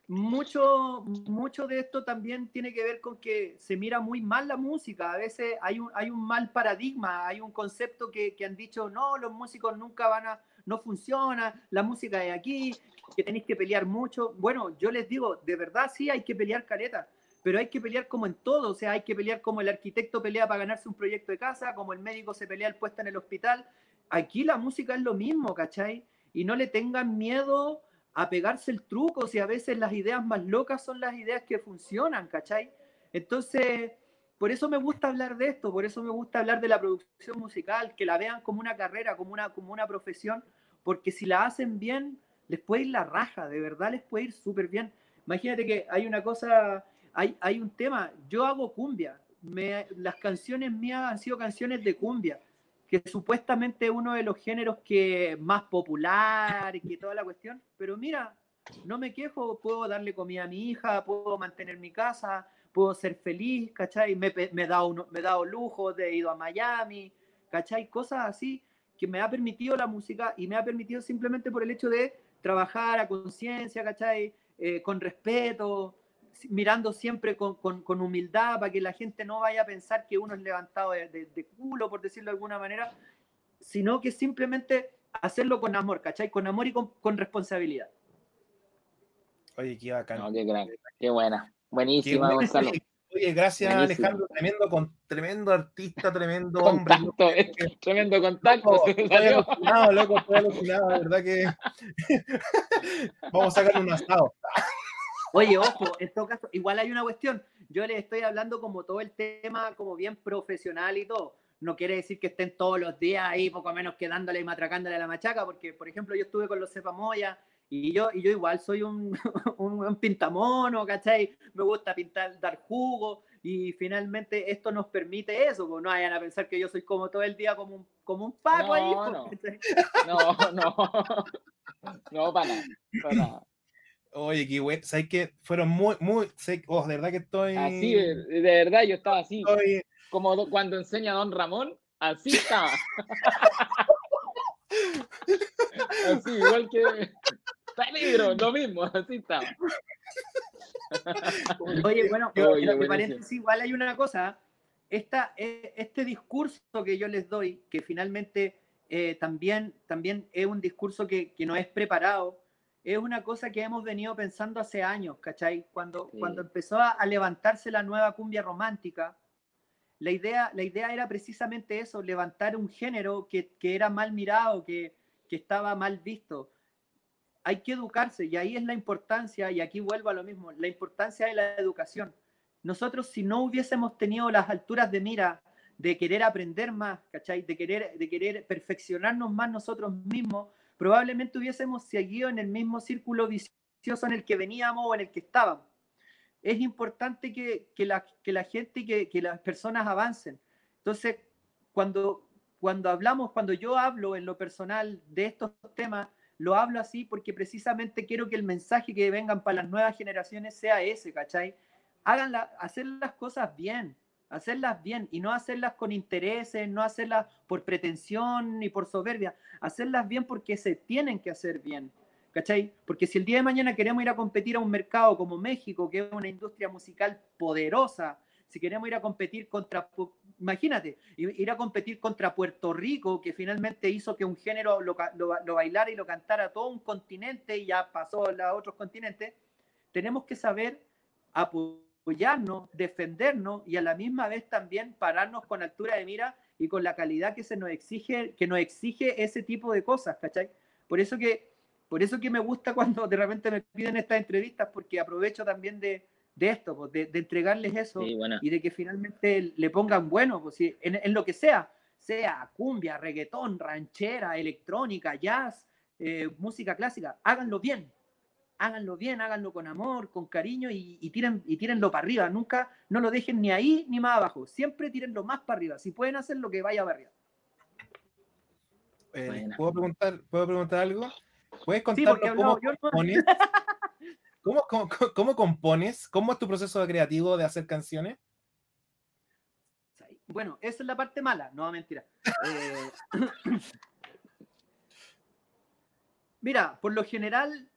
mucho, mucho de esto también tiene que ver con que se mira muy mal la música. A veces hay un, hay un mal paradigma, hay un concepto que, que han dicho, no, los músicos nunca van a, no funciona, la música es aquí, que tenéis que pelear mucho. Bueno, yo les digo, de verdad sí hay que pelear careta, pero hay que pelear como en todo, o sea, hay que pelear como el arquitecto pelea para ganarse un proyecto de casa, como el médico se pelea el puesto en el hospital. Aquí la música es lo mismo, ¿cachai? Y no le tengan miedo a pegarse el truco, si a veces las ideas más locas son las ideas que funcionan, ¿cachai? Entonces, por eso me gusta hablar de esto, por eso me gusta hablar de la producción musical, que la vean como una carrera, como una, como una profesión, porque si la hacen bien, les puede ir la raja, de verdad les puede ir súper bien. Imagínate que hay una cosa, hay, hay un tema, yo hago cumbia, me, las canciones mías han sido canciones de cumbia, que supuestamente es uno de los géneros que más popular y que toda la cuestión, pero mira, no me quejo, puedo darle comida a mi hija, puedo mantener mi casa, puedo ser feliz, ¿cachai? Me, me, he dado, me he dado lujo de ido a Miami, ¿cachai? Cosas así que me ha permitido la música y me ha permitido simplemente por el hecho de trabajar a conciencia, ¿cachai? Eh, con respeto, mirando siempre con, con, con, humildad para que la gente no vaya a pensar que uno es levantado de, de, culo, por decirlo de alguna manera, sino que simplemente hacerlo con amor, ¿cachai? Con amor y con, con responsabilidad. Oye, qué bacán. No, qué, gran, qué buena. Buenísima, Gonzalo. <laughs> Oye, gracias Alejandro, tremendo, con, tremendo artista, tremendo hombre. tremendo contacto. estoy alucinado, loco, estoy alucinado, de verdad que <laughs> vamos a sacar un asado. Oye, ojo, en todo caso, igual hay una cuestión. Yo les estoy hablando como todo el tema, como bien profesional y todo. No quiere decir que estén todos los días ahí, poco menos quedándole y matracándole a la machaca, porque, por ejemplo, yo estuve con los Cepamoya y yo, y yo igual soy un, <laughs> un, pintamono, ¿cachai? Me gusta pintar, dar jugo, y finalmente esto nos permite eso, pues no vayan a pensar que yo soy como todo el día como un, como un paco ahí. Pues, no. no, <laughs> no, no, para nada, para nada. Oye, qué bueno, ¿sabes que Fueron muy, muy, oh, de verdad que estoy... Así, de, verdad, yo estaba así, como cuando enseña a Don Ramón, así estaba. <laughs> así, igual que peligro, lo mismo, así está. <laughs> Oye, bueno, Oye, paréntesis, igual hay una cosa. Esta, eh, este discurso que yo les doy, que finalmente eh, también, también es un discurso que, que, no es preparado, es una cosa que hemos venido pensando hace años, ¿cachai? Cuando, cuando empezó a, a, levantarse la nueva cumbia romántica, la idea, la idea era precisamente eso, levantar un género que, que era mal mirado, que, que estaba mal visto hay que educarse y ahí es la importancia, y aquí vuelvo a lo mismo, la importancia de la educación. Nosotros si no hubiésemos tenido las alturas de mira de querer aprender más. De querer, de querer perfeccionarnos más nosotros mismos, probablemente hubiésemos seguido en el mismo círculo vicioso en el que veníamos o en el que estábamos. Es importante que, que, la, que la gente, que, que las personas avancen. Entonces, cuando, cuando hablamos, cuando yo hablo en lo personal de estos temas, lo hablo así porque precisamente quiero que el mensaje que vengan para las nuevas generaciones sea ese, ¿cachai? Háganla, hacer las cosas bien, hacerlas bien y no hacerlas con intereses, no hacerlas por pretensión ni por soberbia, hacerlas bien porque se tienen que hacer bien. ¿Cachai? Porque si el día de mañana queremos ir a competir a un mercado como México, que es una industria musical poderosa, si queremos ir a competir contra, imagínate, ir a competir contra Puerto Rico, que finalmente hizo que un género lo, lo bailara y lo cantara todo un continente y ya pasó a otros continentes, tenemos que saber apoyarnos, defendernos y a la misma vez también pararnos con altura de mira y con la calidad que se nos exige, que nos exige ese tipo de cosas, ¿cachai? Por eso que, por eso que me gusta cuando de repente me piden estas entrevistas, porque aprovecho también de, esto, pues, de, entregarles eso y de que finalmente le pongan bueno, pues, en, lo que sea, sea cumbia, reggaetón, ranchera, electrónica, jazz, eh, música clásica, háganlo bien, háganlo bien, háganlo con amor, con cariño y, tiren, y tírenlo para arriba. Nunca, no lo dejen ni ahí ni más abajo. Siempre tírenlo más para arriba. Si pueden hacer lo que vaya para arriba. Eh, ¿puedo, preguntar, ¿Puedo preguntar algo? ¿Puedes contar cómo, compones? <laughs> ¿Cómo, compones? ¿Cómo es tu proceso creativo de hacer canciones? Bueno, esa es la parte mala, no mentira. Eh, <coughs> mira, por lo general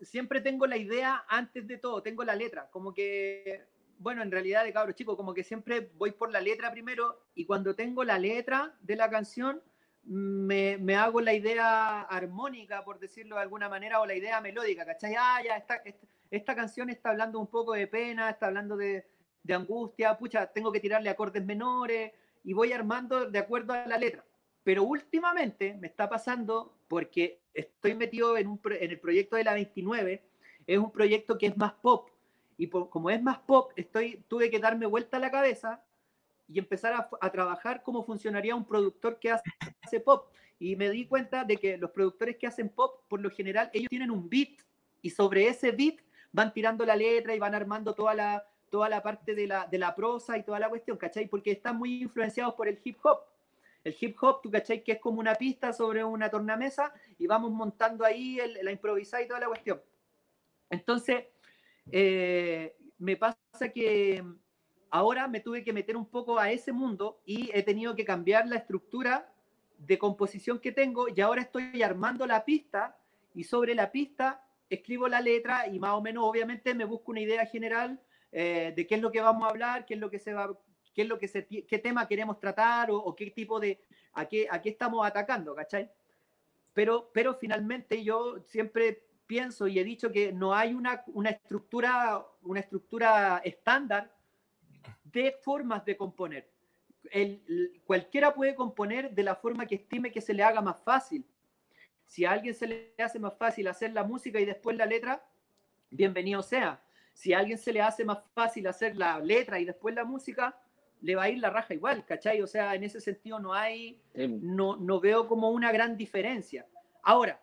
siempre tengo la idea antes de todo, tengo la letra, como que, bueno, en realidad cabros chicos, como que siempre voy por la letra primero y cuando tengo la letra de la canción, me, me hago la idea armónica, por decirlo de alguna manera, o la idea melódica, ¿cachai? Ah, ya, esta, esta, canción está hablando un poco de pena, está hablando de, de angustia, pucha, tengo que tirarle acordes menores y voy armando de acuerdo a la letra. Pero últimamente me está pasando porque estoy metido en, un, en el proyecto de la 29, es un proyecto que es más pop. Y como es más pop, estoy, tuve que darme vuelta a la cabeza y empezar a, a, trabajar cómo funcionaría un productor que hace pop. Y me di cuenta de que los productores que hacen pop, por lo general, ellos tienen un beat y sobre ese beat van tirando la letra y van armando toda la, toda la parte de la, de la prosa y toda la cuestión, ¿cachai? Porque están muy influenciados por el hip hop. El hip hop, tú cachai que es como una pista sobre una tornamesa y vamos montando ahí la improvisada y toda la cuestión. Entonces, eh, me pasa que ahora me tuve que meter un poco a ese mundo y he tenido que cambiar la estructura de composición que tengo y ahora estoy armando la pista y sobre la pista escribo la letra y más o menos obviamente me busco una idea general eh, de qué es lo que vamos a hablar, qué es lo que se va, qué es lo que se, qué tema queremos tratar o, qué tipo de, a qué, a qué estamos atacando, ¿cachai? Pero, pero finalmente yo siempre pienso y he dicho que no hay una, una estructura, una estructura estándar de formas de componer. El, cualquiera puede componer de la forma que estime que se le haga más fácil. Si a alguien se le hace más fácil hacer la música y después la letra, bienvenido sea. Si a alguien se le hace más fácil hacer la letra y después la música, le va a ir la raja igual, ¿cachai? O sea, en ese sentido no hay, no, no veo como una gran diferencia. Ahora,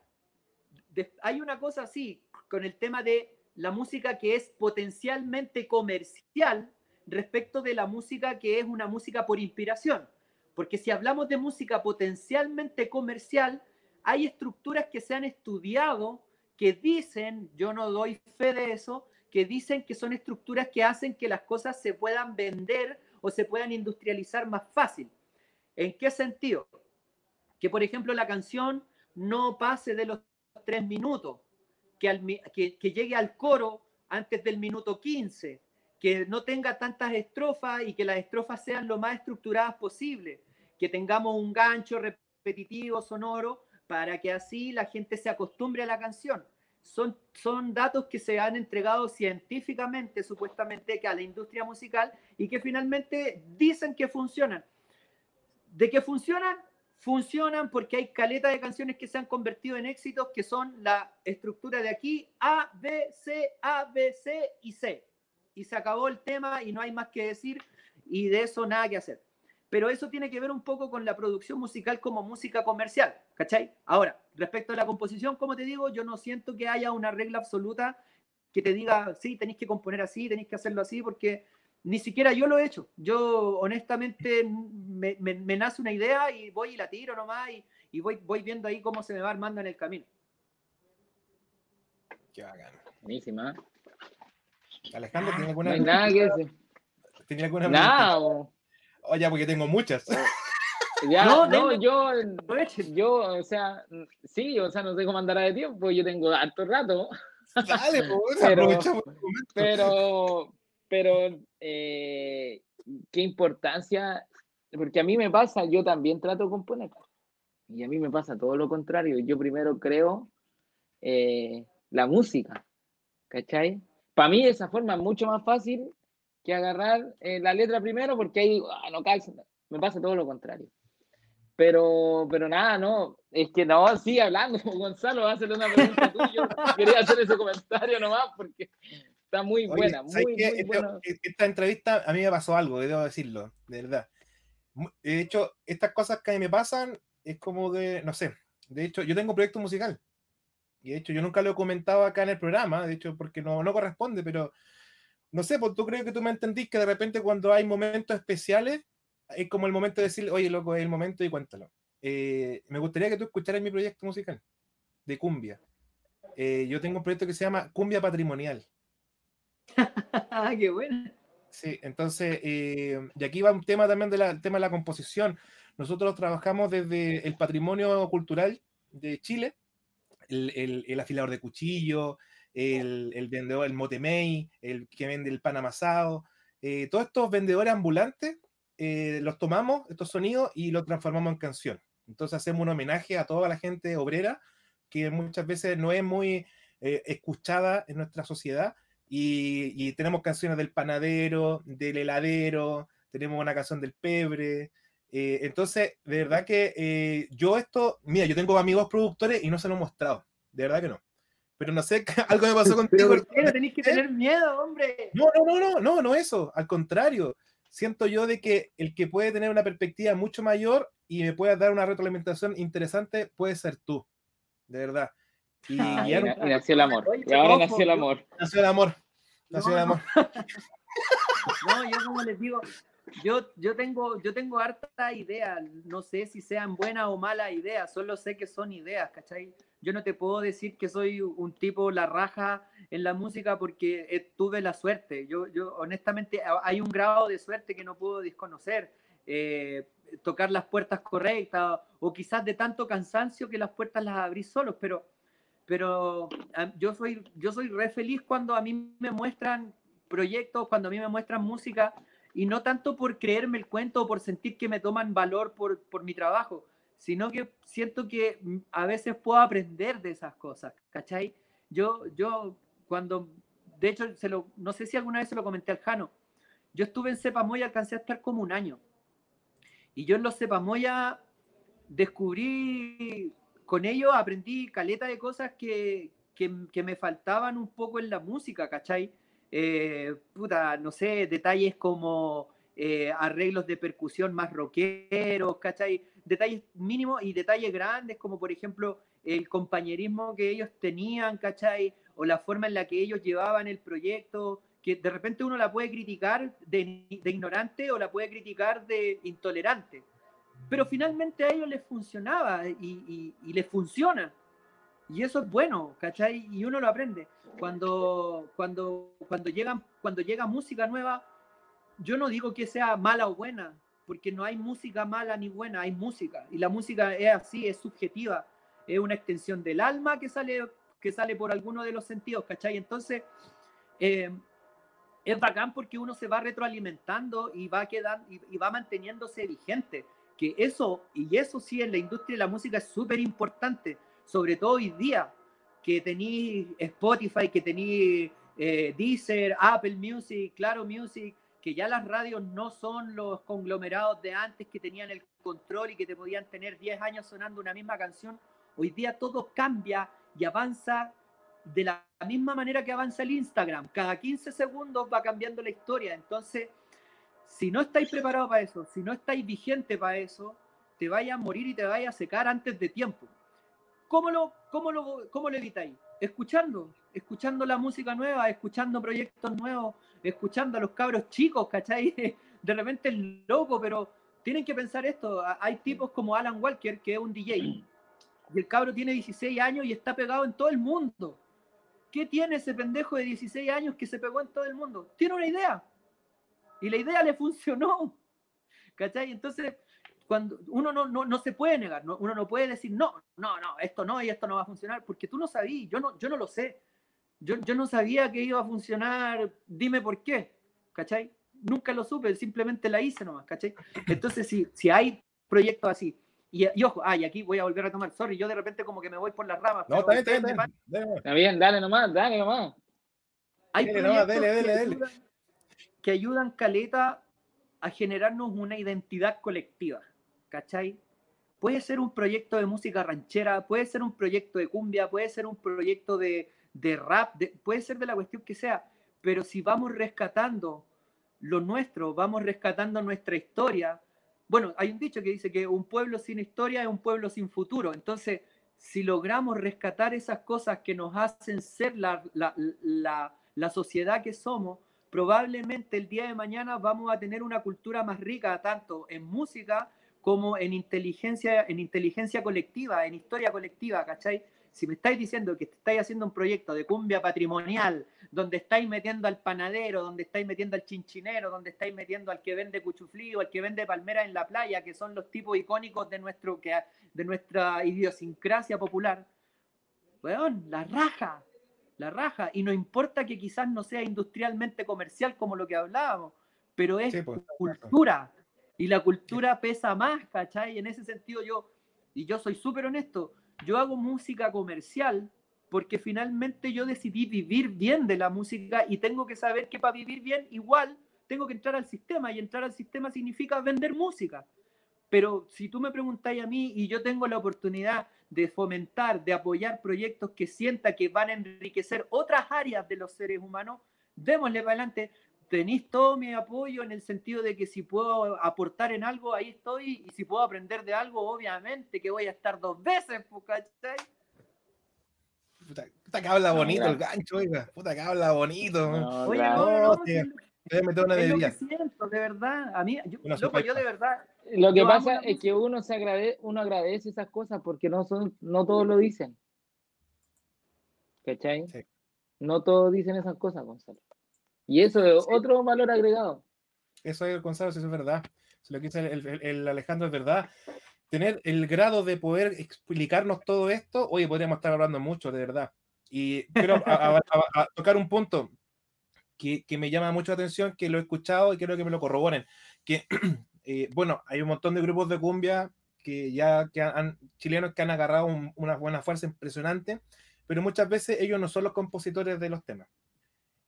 hay una cosa así, con el tema de la música que es potencialmente comercial respecto de la música que es una música por inspiración. Porque si hablamos de música potencialmente comercial, hay estructuras que se han estudiado que dicen, yo no doy fe de eso, que dicen que son estructuras que hacen que las cosas se puedan vender o se puedan industrializar más fácil. ¿En qué sentido? Que, por ejemplo, la canción no pase de los tres minutos, que, que, llegue al coro antes del minuto 15, que no tenga tantas estrofas y que las estrofas sean lo más estructuradas posible, que tengamos un gancho repetitivo, sonoro, para que así la gente se acostumbre a la canción son, son datos que se han entregado científicamente, supuestamente, que a la industria musical y que finalmente dicen que funcionan. ¿De qué funcionan? Funcionan porque hay caleta de canciones que se han convertido en éxitos, que son la estructura de aquí, A, B, C, A, B, C y C. Y se acabó el tema y no hay más que decir y de eso nada que hacer pero eso tiene que ver un poco con la producción musical como música comercial, ¿cachai? Ahora, respecto a la composición, como te digo, yo no siento que haya una regla absoluta que te diga, sí, tenéis que componer así, tenéis que hacerlo así, porque ni siquiera yo lo he hecho. Yo, honestamente, me, nace una idea y voy y la tiro nomás y, y, voy, voy viendo ahí cómo se me va armando en el camino. Qué bacán. Buenísima. Alejandro, ¿tiene alguna, no nada que ¿Tenía alguna pregunta? Nada. Oye, porque tengo muchas. <laughs> Ya, No, no, yo, yo, o sea, sí, o sea, no sé cómo andará de tiempo, yo tengo harto rato, Dale, pues, <laughs> Pero- aprovechamos el momento. pero, pero, eh, qué importancia, porque a mí me pasa, yo también trato de componer, y a mí me pasa todo lo contrario, yo primero creo eh, la música, ¿cachai? Para mí esa forma es mucho más fácil que agarrar eh, la letra primero, porque ahí ah, no calza, me pasa todo lo contrario. Pero, pero nada, no, es que no, sigue hablando, <laughs> Gonzalo, hazle una pregunta tuya. Quería hacer ese comentario nomás porque está muy buena, ¿sabes muy, muy Esta- buena. Esta entrevista a mí me pasó algo, debo decirlo, de verdad. De hecho, estas cosas que a mí me pasan es como de, no sé, de hecho, yo tengo un proyecto musical. Y de hecho, yo nunca lo he comentado acá en el programa, de hecho, porque no, no corresponde, pero no sé, pues tú creo que tú me entendís que de repente cuando hay momentos especiales, es como el momento de decir, oye, loco, es el momento y cuéntalo. Eh, me gustaría que tú escucharas mi proyecto musical de cumbia. Eh, yo tengo un proyecto que se llama Cumbia Patrimonial. <laughs> Qué bueno. Sí, entonces, eh, y aquí va un tema también del tema de la composición. Nosotros trabajamos desde el patrimonio cultural de Chile, el, el- el afilador de cuchillo, el, el vendedor, el motemey, el que vende el pan amasado, eh, todos estos vendedores ambulantes, eh, los tomamos, estos sonidos, y los transformamos en canción. Entonces hacemos un homenaje a toda la gente obrera que muchas veces no es muy eh, escuchada en nuestra sociedad y, y tenemos canciones del panadero, del heladero, tenemos una canción del pebre. Eh, entonces, de verdad que eh, yo esto, mira, yo tengo amigos productores y no se lo he mostrado, de verdad que no. Pero no sé, <laughs> algo me pasó <laughs> Pero contigo. ¿por qué no tenéis que tener miedo, hombre? No, no, no, no, no, no eso, al contrario. Siento yo de que el que puede tener una perspectiva mucho mayor y me pueda dar una retroalimentación interesante puede ser tú, de verdad. Y, <laughs> Ay, y era Y, nació el amor. Oye, Y ahora ojo, nació el amor. nació el amor, nació No, el no. amor. No, yo como les digo, yo, yo tengo, yo tengo harta ideas, no sé si sean buenas o malas ideas, solo sé que son ideas, ¿cachai? Yo no te puedo decir que soy un tipo la raja en la música porque eh, tuve la suerte. Yo, yo honestamente hay un grado de suerte que no puedo desconocer. Eh, tocar las puertas correctas o quizás de tanto cansancio que las puertas las abrí solos, pero pero ah, yo soy yo soy re feliz cuando a mí me muestran proyectos, cuando a mí me muestran música, y no tanto por creerme el cuento o por sentir que me toman valor por, por mi trabajo, sino que siento que mm, a veces puedo aprender de esas cosas, ¿cachai? Yo, yo cuando, de hecho, se lo, no sé si alguna vez se lo comenté al Jano, yo estuve en Cepamoya, alcancé a estar como un año, y yo en los Cepamoya descubrí, con ellos aprendí caleta de cosas que, que, que me faltaban un poco en la música, ¿cachai? Eh, puta, no sé, detalles como eh, arreglos de percusión más rockeros, ¿cachai? Detalles mínimos y detalles grandes, como por ejemplo el compañerismo que ellos tenían, ¿cachai? O la forma en la que ellos llevaban el proyecto, que de repente uno la puede criticar de, ignorante o la puede criticar de intolerante. Pero finalmente a ellos les funcionaba y, y, y les funciona. Y eso es bueno, ¿cachai? Y uno lo aprende. Cuando, cuando, cuando, llegan, cuando llega música nueva, yo no digo que sea mala o buena, porque no hay música mala ni buena, hay música. Y la música es así, es subjetiva. Es una extensión del alma que sale, que sale por alguno de los sentidos, ¿cachai? Entonces, eh, es bacán porque uno se va retroalimentando y va, quedando, y, y va manteniéndose vigente. Que eso, y eso sí en la industria de la música es súper importante sobre todo hoy día, que tenéis Spotify, que tenéis eh, Deezer, Apple Music, Claro Music, que ya las radios no son los conglomerados de antes que tenían el control y que te podían tener 10 años sonando una misma canción. Hoy día todo cambia y avanza de la misma manera que avanza el Instagram. Cada 15 segundos va cambiando la historia. Entonces, si no estáis preparados para eso, si no estáis vigente para eso, te vaya a morir y te vaya a secar antes de tiempo. ¿Cómo lo, cómo lo, cómo lo evitáis? Escuchando, escuchando la música nueva, escuchando proyectos nuevos, escuchando a los cabros chicos, ¿cachai? <laughs> De repente es loco, pero tienen que pensar esto. Hay tipos como Alan Walker, que es un DJ, y el cabro tiene 16 años y está pegado en todo el mundo. ¿Qué tiene ese pendejo de 16 años que se pegó en todo el mundo? Tiene una idea. Y la idea le funcionó. ¿Cachai? Entonces, cuando uno no, no, no se puede negar, no- uno no puede decir, no, no, no, esto no y esto no va a funcionar, porque tú no sabías, yo no, yo no lo sé. Yo, yo no sabía que iba a funcionar, dime por qué, ¿cachai? Nunca lo supe, simplemente la hice nomás, ¿cachai? Entonces, si, si hay proyectos así, y, y ojo, ah, y aquí voy a volver a tomar, sorry, yo de repente como que me voy por las ramas. No, pero está bien, está bien, está bien. Dale, Está bien, dale nomás, dale nomás. hay Dele, proyectos dele, que, dele. Ayudan, que ayudan caleta a generarnos una identidad colectiva, ¿cachai? Puede ser un proyecto de música ranchera, puede ser un proyecto de cumbia, puede ser un proyecto de, de rap, de- puede ser de la cuestión que sea, pero si vamos rescatando lo nuestro, vamos rescatando nuestra historia. Bueno, hay un dicho que dice que un pueblo sin historia es un pueblo sin futuro. Entonces, si logramos rescatar esas cosas que nos hacen ser la, la, la sociedad que somos, probablemente el día de mañana vamos a tener una cultura más rica, tanto en música como en inteligencia, en inteligencia colectiva, en historia colectiva, ¿cachai? Si me estáis diciendo que estáis haciendo un proyecto de cumbia patrimonial, donde estáis metiendo al panadero, donde estáis metiendo al chinchinero, donde estáis metiendo al que vende cuchuflí o al que vende palmera en la playa, que son los tipos icónicos de, nuestro, que, de nuestra idiosincrasia popular, weón, la raja, la raja. Y no importa que quizás no sea industrialmente comercial como lo que hablábamos, pero es Sí, pues, cultura. Y la cultura pesa más, ¿cachai? En ese sentido yo, y yo soy súper honesto, yo hago música comercial porque finalmente yo decidí vivir bien de la música y tengo que saber que para vivir bien igual tengo que entrar al sistema y entrar al sistema significa vender música. Pero si tú me preguntáis a mí y yo tengo la oportunidad de fomentar, de apoyar proyectos que sienta que van a enriquecer otras áreas de los seres humanos, démosle para adelante. Tenéis todo mi apoyo en el sentido de que si puedo aportar en algo, ahí estoy. Y si puedo aprender de algo, obviamente que voy a estar dos veces, pues, ¿cachai? Puta, puta que habla bonito el gancho, oiga. Puta que habla bonito. No, Oye, no, no, a meter una es lo que siento, de verdad. A mí, yo, loco, yo de verdad. Lo que pasa es que uno se agradece, uno agradece esas cosas porque no son, no todos lo dicen. ¿Cachai? Sí. No todos dicen esas cosas, Gonzalo. Y eso es otro valor agregado. Eso es, Gonzalo, eso es verdad. Lo que dice el, el- el Alejandro es verdad. Tener el grado de poder explicarnos todo esto, oye, podríamos estar hablando mucho, de verdad. Y quiero a- a- a- a tocar un punto que, que me llama mucho la atención, que lo he escuchado y quiero que me lo corroboren. Que, <clears throat> eh, bueno, hay un montón de grupos de cumbia que ya que han, chilenos que han agarrado un- una buena fuerza impresionante, pero muchas veces ellos no son los compositores de los temas.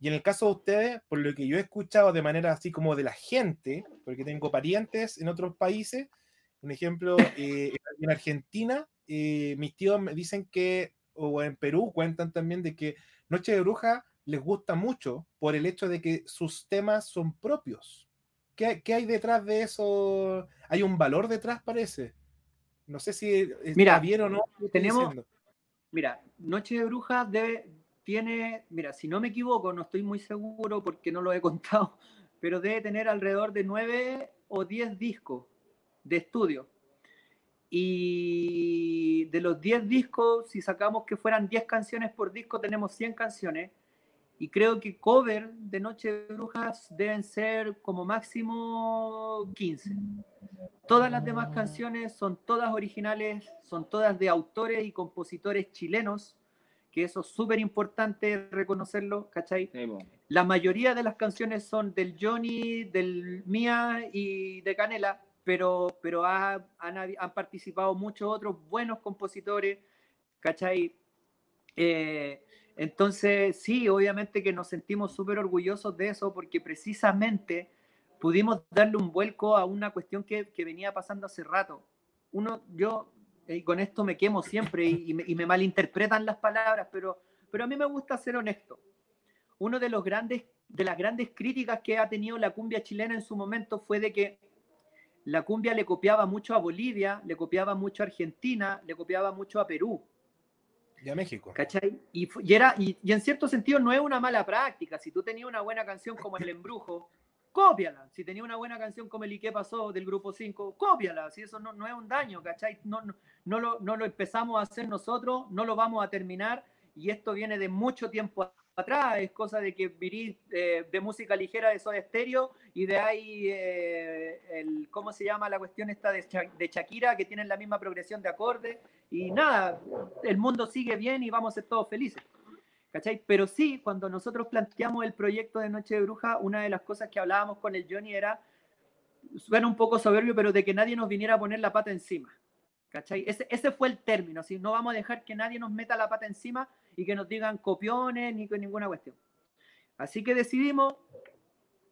Y en el caso de ustedes, por lo que yo he escuchado de manera así como de la gente, porque tengo parientes en otros países, un ejemplo, <laughs> eh, en Argentina, eh, mis tíos me dicen que, o en Perú cuentan también de que Noche de Bruja les gusta mucho por el hecho de que sus temas son propios. ¿Qué, qué hay detrás de eso? ¿Hay un valor detrás, parece? No sé si está Mira, bien o no. tenemos- diciendo. Mira, Noche de Brujas debe, tiene, mira, si no me equivoco, no estoy muy seguro porque no lo he <laughs> contado, pero debe tener alrededor de nueve o diez discos de estudio. Y de los 10 discos, si sacamos que fueran 10 canciones por disco, tenemos 100 canciones. Y creo que cover de Noche de Brujas deben ser como máximo 15. Todas las demás canciones son todas originales, son todas de autores y compositores chilenos, que eso es súper importante reconocerlo, ¿cachai? Sí. La mayoría de las canciones son del Johnny, del Mía y de Canela, pero, pero ha- han, participado muchos otros buenos compositores, ¿cachai? Eh, entonces, sí, obviamente que nos sentimos súper orgullosos de eso porque precisamente pudimos darle un vuelco a una cuestión que, que venía pasando hace rato. Uno, yo, y con esto me quemo siempre y, y me, y me malinterpretan las palabras, pero, pero a mí me gusta ser honesto. Uno de los grandes, de las grandes críticas que ha tenido la cumbia chilena en su momento fue de que la cumbia le copiaba mucho a Bolivia, le copiaba mucho a Argentina, le copiaba mucho a Perú. Y a México. ¿Cachai? Y, y era, y, y en cierto sentido no es una mala práctica. Si tú tenías una buena canción como El Embrujo, cópiala. Si tenías una buena canción como El ¿Y pasó? del grupo 5, cópiala. Si eso no, no es un daño, ¿cachai? No, no, no lo, no lo empezamos a hacer nosotros, no lo vamos a terminar. Y esto viene de mucho tiempo atrás, es cosa de que virí eh, de música ligera de Soda Stereo y de ahí, eh, el, ¿cómo se llama la cuestión esta de, Sha- de Shakira, que tienen la misma progresión de acordes? Y nada, el mundo sigue bien y vamos a ser todos felices. ¿Cachai? Pero sí, cuando nosotros planteamos el proyecto de Noche de Bruja, una de las cosas que hablábamos con el Johnny era, suena un poco soberbio, pero de que nadie nos viniera a poner la pata encima. ¿Cachai? Ese, ese fue el término, ¿sí? no vamos a dejar que nadie nos meta la pata encima y que nos digan copiones ni con ninguna cuestión. Así que decidimos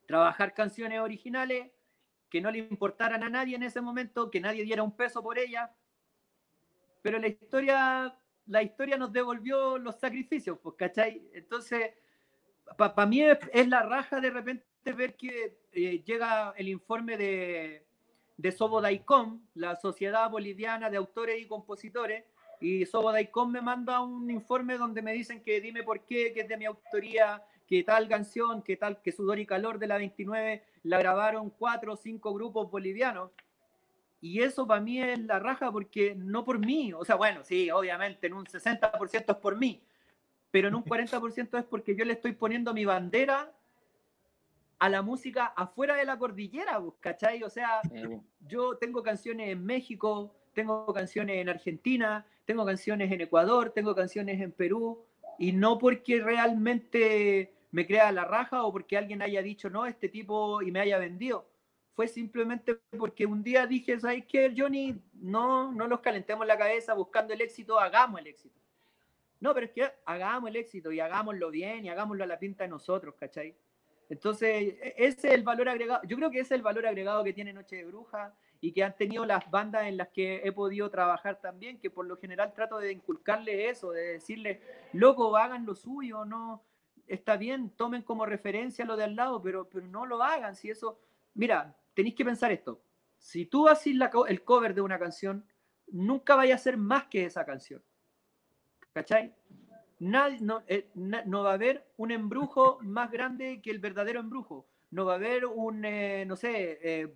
trabajar canciones originales que no le importaran a nadie en ese momento, que nadie diera un peso por ellas, pero la historia, la historia nos devolvió los sacrificios, pues, ¿cachai? Entonces, para mí es, es la raja de repente ver que eh, llega el informe de, de Sobodaicom, la Sociedad Boliviana de Autores y Compositores, y Sobodaicom me manda un informe donde me dicen que dime por qué, que es de mi autoría, que tal canción, que tal, que Sudor y Calor de la 29 la grabaron cuatro o cinco grupos bolivianos. Y eso para mí es la raja porque no por mí, o sea, bueno, sí, obviamente en un 60% es por mí, pero en un <laughs> 40% es porque yo le estoy poniendo mi bandera a la música afuera de la cordillera, pues, ¿cachai? O sea, Eh, yo tengo canciones en México, tengo canciones en Argentina, tengo canciones en Ecuador, tengo canciones en Perú, y no porque realmente me crea la raja o porque alguien haya dicho no, este tipo y me haya vendido. Fue simplemente porque un día dije, ¿sabes qué, Johnny? No, no los calentemos la cabeza buscando el éxito, hagamos el éxito. No, pero es que hagamos el éxito y hagámoslo bien y hagámoslo a la pinta de nosotros, ¿cachai? Entonces, e- ese es el valor agregado. Yo creo que ese es el valor agregado que tiene Noche de Bruja y que han tenido las bandas en las que he podido trabajar también, que por lo general trato de inculcarle eso, de decirle, loco, hagan lo suyo, no, está bien, tomen como referencia lo de al lado, pero, pero no lo hagan. Si eso, mira, tenéis que pensar esto. Si tú haces la el cover de una canción, nunca vaya a ser más que esa canción. ¿Cachai? No, eh, no va a haber un embrujo más grande que el verdadero embrujo. No va a haber un, eh, no sé, eh,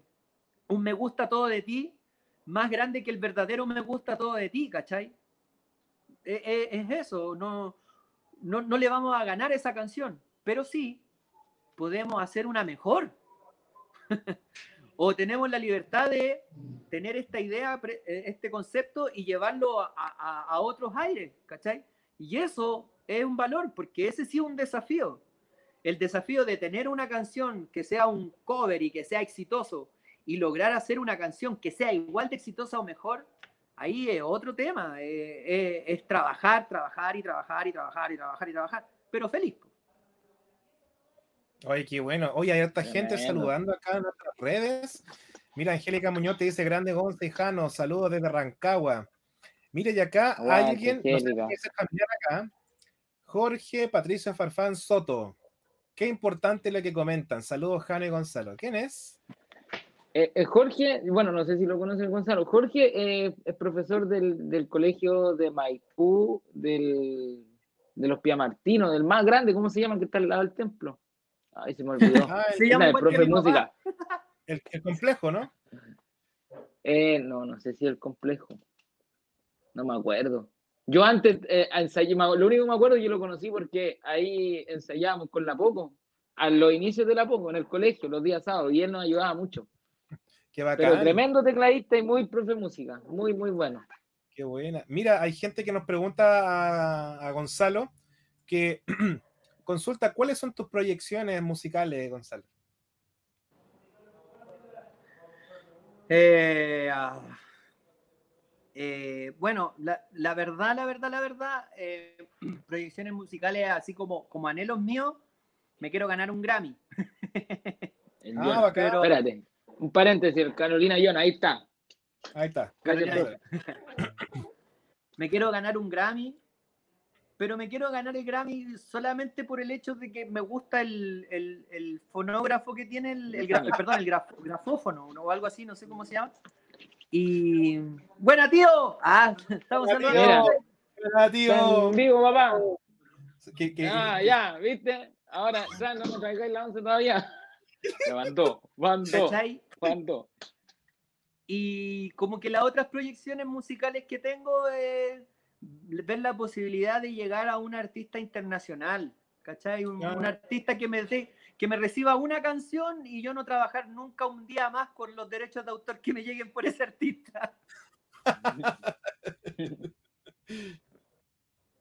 un me gusta todo de ti más grande que el verdadero me gusta todo de ti, ¿cachai? Es eso, no, no, no le vamos a ganar esa canción, pero sí podemos hacer una mejor. <laughs> o tenemos la libertad de tener esta idea, eh, este concepto y llevarlo a, a- a otros aires, ¿cachai? Y eso es un valor, porque ese sí es un desafío. El desafío de tener una canción que sea un cover y que sea exitoso y lograr hacer una canción que sea igual de exitosa o mejor, ahí es otro tema. eh, eh, es trabajar, trabajar y trabajar y trabajar y trabajar y trabajar, pero feliz. Oye, qué bueno. Oye, hay harta gente saludando acá en nuestras redes. Mira, Angélica Muñoz te dice grande Gonza y Jano, saludos desde Rancagua. Mire, y acá hay alguien, no sé si es familiar acá, Jorge Patricio Farfán Soto. Qué importante lo que comentan. Saludos, Jano y Gonzalo. ¿Quién es? Eh, eh, Jorge, bueno, no sé si lo conocen Gonzalo. Jorge eh, es profesor del, del colegio de Maipú, del, de los Piamartinos, del más grande, ¿cómo se llama? el Que está al lado del templo. Ay, se me olvidó. <laughs> Ah, el, Se llama el profe música. <laughs> el- el complejo, ¿no? Eh, no, no sé si el complejo. No me acuerdo. Yo antes eh, ensayé, lo único que me acuerdo yo lo conocí porque ahí ensayábamos con la Poco, a los inicios de la Poco, en el colegio, los días sábados, y él nos ayudaba mucho. Qué Pero bacán. tremendo tecladista y muy profe música, muy, muy bueno. Qué buena. Mira, hay gente que nos pregunta a, a Gonzalo que <clears throat> consulta cuáles son tus proyecciones musicales, Gonzalo. Eh, ah, eh, bueno, la, la verdad, la verdad, la verdad, eh, <clears throat> proyecciones musicales así como, como anhelos míos, me quiero ganar un Grammy. <laughs> Ah, John. bacán. pero- Espérate, un paréntesis, Carolina John, ahí está. Ahí está. Carolina. <coughs> Me quiero ganar un Grammy, pero me quiero ganar el Grammy solamente por el hecho de que me gusta el, el- el fonógrafo que tiene, el, el gra- <laughs> perdón, el graf- grafófono o algo así, no sé cómo se llama. Y buena tío, ah, <laughs> estamos Buena, saludando. tío. Vivo, papá. Que- que- Ah, ya, ¿viste? Ahora, ya no me traigáis la once todavía. <laughs> Levantó, levantó, levantó. Y como que las otras proyecciones musicales que tengo es ver la posibilidad de llegar a un artista internacional, ¿cachai? Un, Claro. un artista que me, dé- que me reciba una canción y yo no trabajar nunca un día más con los derechos de autor que me lleguen por ese artista. <laughs>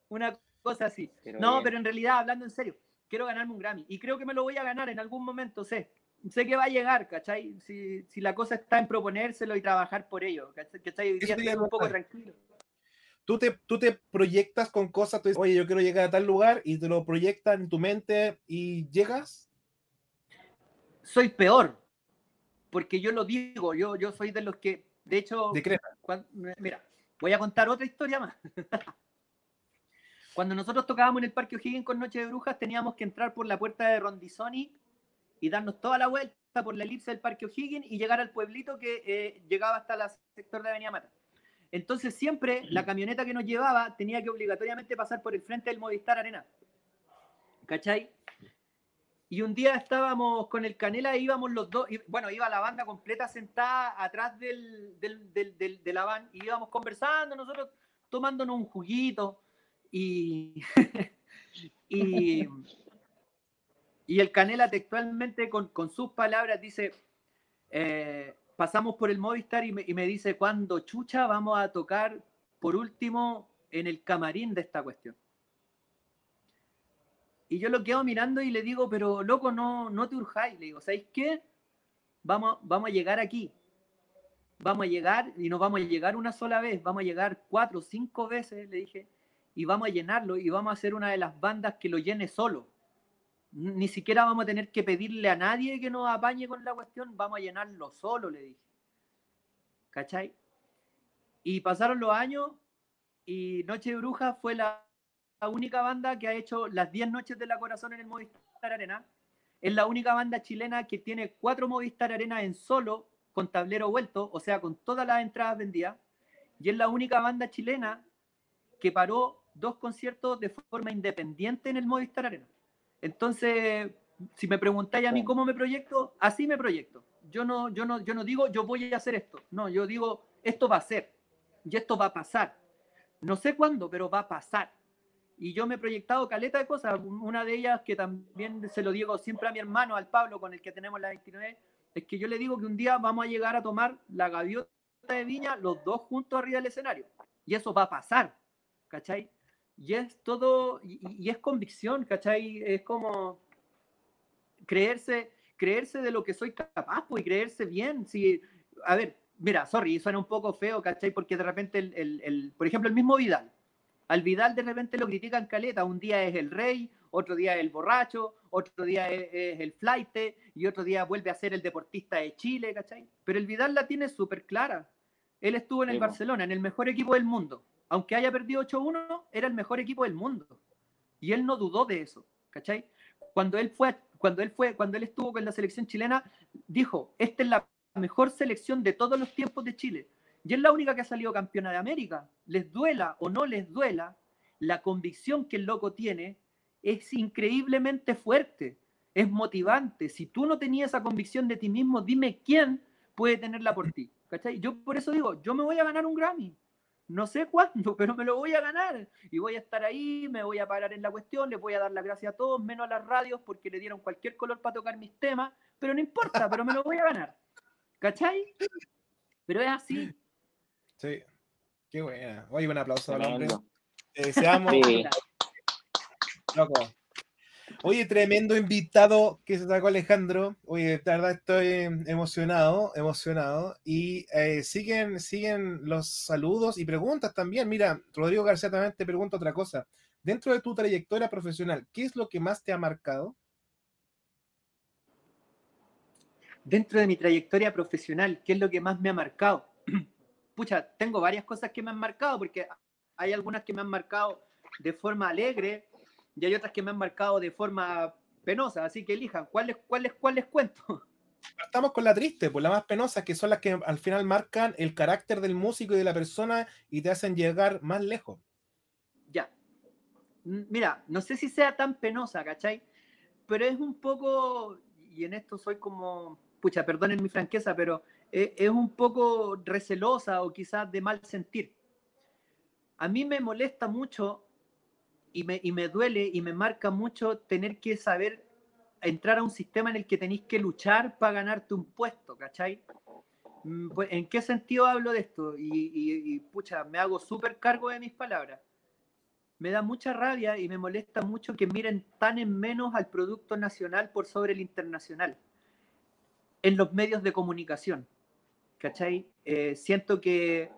una cosa así. Pero no, bien. pero en realidad, hablando en serio, quiero ganarme un Grammy y creo que me lo voy a ganar en algún momento, sé. Sé que va a llegar, ¿cachai? Si, si la cosa está en proponérselo y trabajar por ello, ¿cachai? ¿cachai? Hoy día estoy un poco tranquilo. Tú te, tú te proyectas con cosas, tú dices, oye, yo quiero llegar a tal lugar y te lo proyectas en tu mente y llegas. Soy peor, porque yo lo digo, yo, yo soy de los que, de hecho, Decreta. cuan- mira, voy a contar otra historia más. <laughs> Cuando nosotros tocábamos en el Parque O'Higgins con Noche de Brujas, teníamos que entrar por la puerta de Rondizoni y darnos toda la vuelta por la elipse del Parque O'Higgins y llegar al pueblito que eh, llegaba hasta el sector de Avenida Mata. Entonces siempre la camioneta que nos llevaba tenía que obligatoriamente pasar por el frente del Movistar Arena. ¿Cachai? Y un día estábamos con el Canela e íbamos los dos, y, bueno, iba la banda completa sentada atrás del, del- del- del- de la van y íbamos conversando, nosotros tomándonos un juguito y, <laughs> y, y el Canela textualmente con, con sus palabras dice, eh, pasamos por el Movistar y me, y me dice, cuando chucha vamos a tocar por último en el camarín de esta cuestión. Y yo lo quedo mirando y le digo, pero loco, no, no te urjáis. Le digo, ¿sabéis qué? Vamos, vamos a llegar aquí. Vamos a llegar y no vamos a llegar una sola vez, vamos a llegar cuatro o cinco veces, le dije, y vamos a llenarlo y vamos a hacer una de las bandas que lo llene solo. Ni siquiera vamos a tener que pedirle a nadie que nos apañe con la cuestión, vamos a llenarlo solo, le dije. ¿Cachai? Y pasaron los años y Noche de Brujas fue la, la única banda que ha hecho las 10 noches de la corazón en el Movistar Arena. Es la única banda chilena que tiene cuatro Movistar Arena en solo, con tablero vuelto, o sea, con todas las entradas vendidas. Y es la única banda chilena que paró dos conciertos de forma independiente en el Movistar Arena. Entonces, si me preguntáis a mí cómo me proyecto, así me proyecto. Yo no, yo no, yo no digo yo voy a hacer esto. No, yo digo esto va a ser y esto va a pasar. No sé cuándo, pero va a pasar. Y yo me he proyectado caleta de cosas. Una de ellas que también se lo digo siempre a mi hermano, al Pablo, con el que tenemos la 29, es que yo le digo que un día vamos a llegar a tomar la gaviota de viña los dos juntos arriba del escenario. Y eso va a pasar, ¿cachai? Y es todo, y, y es convicción, ¿cachai? Es como creerse, creerse de lo que soy capaz, pues, y creerse bien. Si, a ver, mira, sorry, suena un poco feo, ¿cachai? Porque de repente, el, el- el- por ejemplo, el mismo Vidal. Al Vidal de repente lo critican caleta. Un día es el rey, otro día es el borracho, otro día es, es el flaite y otro día vuelve a ser el deportista de Chile, ¿cachai? Pero el Vidal la tiene súper clara. Él estuvo en el Sí. Barcelona, en el mejor equipo del mundo. Aunque haya perdido 8-1, era el mejor equipo del mundo. Y él no dudó de eso, ¿cachai? Cuando él fue, cuando él fue, cuando él estuvo con la selección chilena, dijo, esta es la mejor selección de todos los tiempos de Chile. Y es la única que ha salido campeona de América. Les duela o no les duela, la convicción que el loco tiene es increíblemente fuerte, es motivante. Si tú no tenías esa convicción de ti mismo, dime quién puede tenerla por ti. ¿cachai? Yo por eso digo, yo me voy a ganar un Grammy. No sé cuándo, <laughs> pero me lo voy a ganar. Y voy a estar ahí, me voy a parar en la cuestión, les voy a dar las gracias a todos, menos a las radios, porque le dieron cualquier color para tocar mis temas, pero no importa, pero me lo voy a ganar. ¿Cachai? Pero es así. Sí. Qué buena. Oye, un aplauso al hombre. Deseamos, Sí. loco. Oye, tremendo invitado que se sacó Alejandro. Oye, de verdad estoy emocionado, emocionado. Y eh, siguen, siguen los saludos y preguntas también. Mira, Rodrigo García también te pregunta otra cosa. Dentro de tu trayectoria profesional, ¿qué es lo que más te ha marcado? dentro de mi trayectoria profesional, ¿qué es lo que más me ha marcado? <clears throat> Pucha, tengo varias cosas que me han marcado, porque hay algunas que me han marcado de forma alegre y hay otras que me han marcado de forma penosa, así que elijan, ¿cuáles cuáles cuáles cuento? Estamos con la triste, pues la más penosa, que son las que al final marcan el carácter del músico y de la persona y te hacen llegar más lejos. ya. Mira, no sé si sea tan penosa, ¿cachai? Pero es un poco, y en esto soy como, pucha, perdonen mi franqueza, pero eh, es un poco recelosa o quizás de mal sentir. A mí me molesta mucho y me, y me duele y me marca mucho tener que saber entrar a un sistema en el que tenéis que luchar para ganarte un puesto, ¿cachai? Mm, pues, ¿En qué sentido hablo de esto? Y, y- y, pucha, me hago súper cargo de mis palabras. Me da mucha rabia y me molesta mucho que miren tan en menos al producto nacional por sobre el internacional en los medios de comunicación. ¿Cachai? Eh, siento que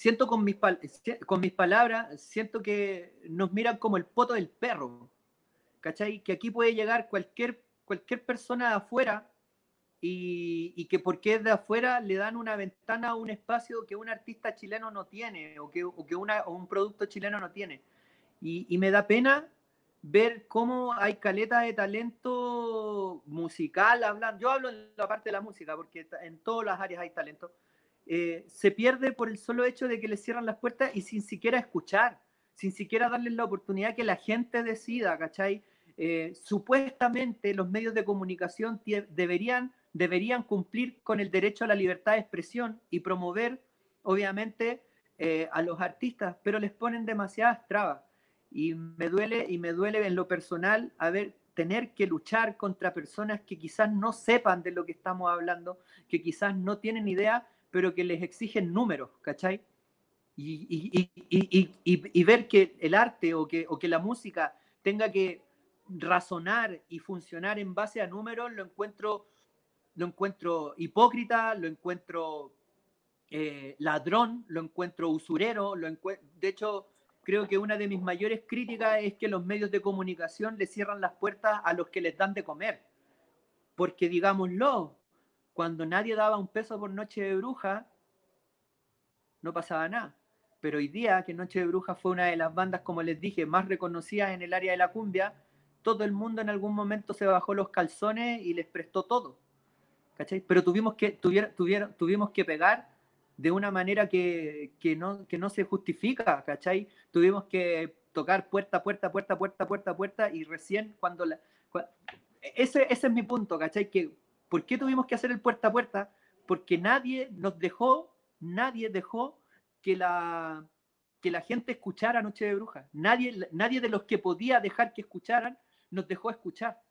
siento con mis, pal- con mis palabras, siento que nos miran como el poto del perro. ¿Cachai? Que aquí puede llegar cualquier, cualquier persona de afuera y, y que porque es de afuera le dan una ventana un espacio que un artista chileno no tiene o que, o que una, o un producto chileno no tiene. Y, y me da pena ver cómo hay caleta de talento musical, hablan, yo hablo en la parte de la música, porque en todas las áreas hay talento, eh, se pierde por el solo hecho de que le cierran las puertas y sin siquiera escuchar, sin siquiera darles la oportunidad que la gente decida, ¿cachai? Eh, supuestamente los medios de comunicación deberían, deberían cumplir con el derecho a la libertad de expresión y promover, obviamente, eh, a los artistas, pero les ponen demasiadas trabas y me duele y me duele en lo personal a tener que luchar contra personas que quizás no sepan de lo que estamos hablando, que quizás no tienen idea, pero que les exigen números, ¿cachai? Y, y- y- y- ver que el arte o que, o que la música tenga que razonar y funcionar en base a números, lo encuentro, lo encuentro hipócrita, lo encuentro eh, ladrón, lo encuentro usurero, lo encue- de hecho, creo que una de mis mayores críticas es que los medios de comunicación le cierran las puertas a los que les dan de comer. Porque digámoslo, cuando nadie daba un peso por Noche de Bruja, no pasaba nada. Pero hoy día, que Noche de Bruja fue una de las bandas, como les dije, más reconocidas en el área de la cumbia, todo el mundo en algún momento se bajó los calzones y les prestó todo. ¿Cachai? Pero tuvimos que, tuviera- tuviera- tuvimos que pegar de una manera que, que no, que no se justifica, ¿cachai? Tuvimos que tocar puerta, puerta, puerta, puerta, puerta, puerta, y recién cuando la... ese, ese es mi punto, ¿cachai? Que, ¿Por qué tuvimos que hacer el puerta a puerta? Porque nadie nos dejó, nadie dejó que la, que la gente escuchara Noche de Brujas. Nadie, nadie de los que podía dejar que escucharan nos dejó escuchar.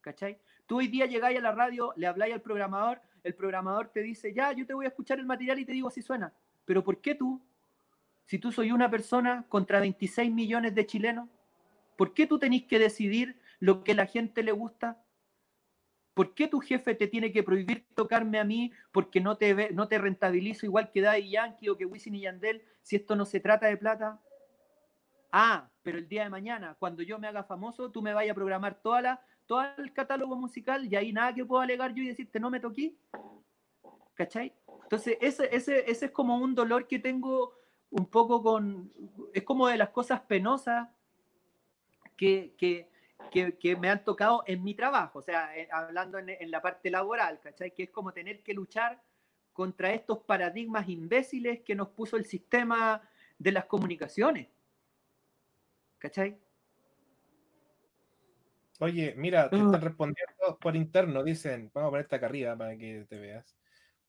¿Cachai? Tú hoy día llegáis a la radio, le habláis al programador, el programador te dice, ya, yo te voy a escuchar el material y te digo si suena. Pero ¿por qué tú? Si tú soy una persona contra 26 millones de chilenos, ¿por qué tú tenés que decidir lo que la gente le gusta? ¿Por qué tu jefe te tiene que prohibir tocarme a mí porque no te, ve- no te rentabilizo igual que Daddy Yankee o que Wisin y Yandel si esto no se trata de plata? Ah, pero el día de mañana, cuando yo me haga famoso, tú me vayas a programar toda la, todo el catálogo musical y ahí nada que puedo alegar yo y decirte no me toqué. ¿Cachai? Entonces, ese, ese, ese es como un dolor que tengo un poco con. Es como de las cosas penosas que, que, que, que me han tocado en mi trabajo, o sea, eh, hablando en, en la parte laboral, ¿cachai? Que es como tener que luchar contra estos paradigmas imbéciles que nos puso el sistema de las comunicaciones. ¿Cachai? Oye, mira, te Ah. están respondiendo por interno, dicen, vamos a ponerte acá arriba para que te veas.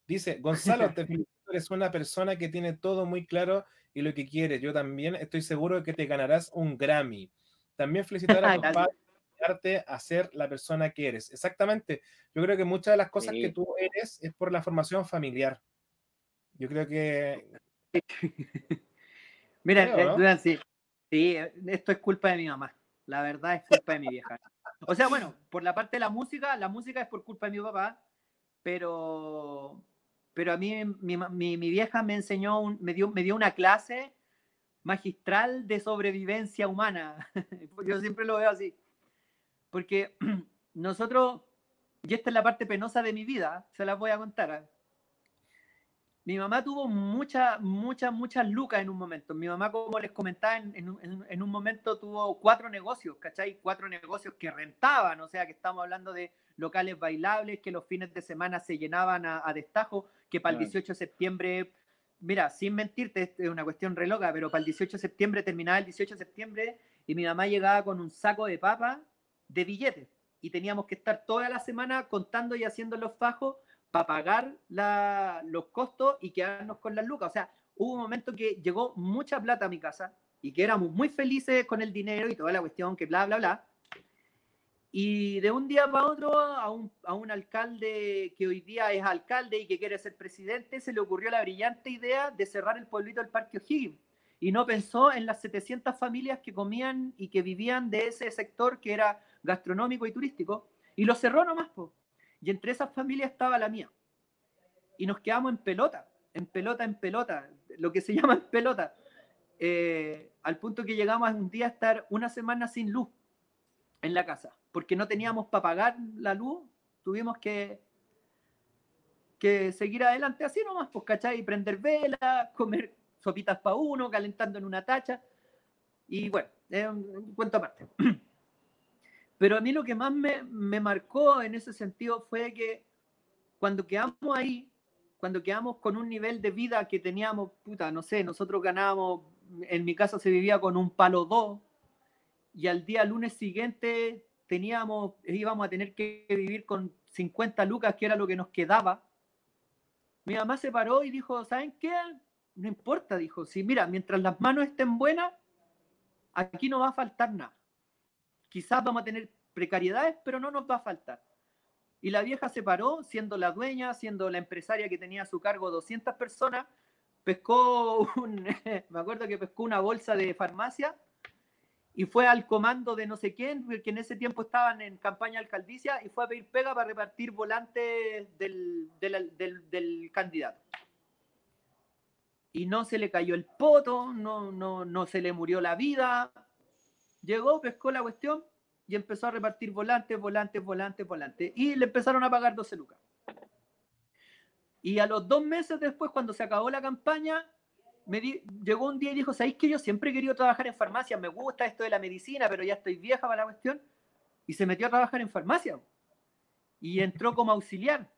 Dice, Gonzalo, te felicito, eres una persona que tiene todo muy claro y lo que quiere. Yo también estoy seguro de que te ganarás un Grammy. También felicitar a <laughs> Gracias. padres por enseñarte a ser la persona que eres. Exactamente. Yo creo que muchas de las cosas que Sí. tú eres es por la formación familiar. Yo creo que <laughs> Mira, Creo, eh, ¿no? Sí, sí, eh, esto es culpa de mi mamá. La verdad es culpa de mi vieja. O sea, bueno, por la parte de la música, la música es por culpa de mi papá, pero, pero a mí mi, mi- mi vieja me enseñó, un- me, dio, me dio una clase magistral de sobrevivencia humana. <laughs> Yo siempre lo veo así. Porque <clears throat> nosotros, y esta es la parte penosa de mi vida, se las voy a contar. ¿ah? Mi mamá tuvo muchas, muchas, muchas lucas en un momento. Mi mamá, como les comentaba, en, en un- en un- en un momento tuvo cuatro negocios, ¿cachai? Cuatro negocios que rentaban, o sea, que estamos hablando de locales bailables que los fines de semana se llenaban a, a destajo, que para el Claro. 18 de septiembre, mira, sin mentirte, es una cuestión re loca, pero para el 18 de septiembre terminaba el 18 de septiembre y mi mamá llegaba con un saco de papa de billetes y teníamos que estar toda la semana contando y haciendo los fajos para pagar la- los costos y quedarnos con las lucas. O sea, hubo un momento que llegó mucha plata a mi casa y que éramos muy felices con el dinero y toda la cuestión que bla, bla, bla. Y de un día para otro, a un, a un alcalde que hoy día es alcalde y que quiere ser presidente, se le ocurrió la brillante idea de cerrar el pueblito del Parque O'Higgins. Y no pensó en las 700 familias que comían y que vivían de ese sector que era gastronómico y turístico. Y lo cerró nomás, po. Y entre esas familias estaba la mía. Y nos quedamos en pelota, en pelota, en pelota, lo que se <laughs> llama en pelota. Eh, al punto que llegamos un día a estar una semana sin luz en la casa porque no teníamos para pagar la luz, tuvimos que, que seguir adelante así nomás, pues, ¿cachai? Prender velas, comer sopitas para uno, calentando en una tacha. Y bueno, es un, cuento aparte. <clears throat> Pero a mí lo que más me, marcó en ese sentido fue que cuando quedamos ahí, cuando quedamos con un nivel de vida que teníamos, puta, no sé, nosotros ganábamos, en mi casa se vivía con un palo 2, y al día lunes siguiente teníamos, íbamos a tener que vivir con 50 lucas, que era lo que nos quedaba. Mi mamá se paró y dijo, ¿saben qué? No importa, dijo, si mira, mientras las manos estén buenas, aquí no va a faltar nada. Quizás vamos a tener precariedades, pero no nos va a faltar. Y la vieja se paró, siendo la dueña, siendo la empresaria que tenía a su cargo 200 personas, pescó un, <laughs> me acuerdo que pescó una bolsa de farmacia y fue al comando de no sé quién, que en ese tiempo estaban en campaña alcaldicia, y fue a pedir pega para repartir volantes del, del, candidato. Y no se le cayó el poto, no, no, no se le murió la vida. Llegó, pescó la cuestión y empezó a repartir volantes, volantes, volantes, volantes. Y le empezaron a pagar 12 lucas. Y a los dos meses después, cuando se acabó la campaña, me llegó un día y dijo, ¿sabéis que yo siempre he querido trabajar en farmacia? Me gusta esto de la medicina, pero ya estoy vieja para la cuestión. Y se metió a trabajar en farmacia. Y entró como auxiliar.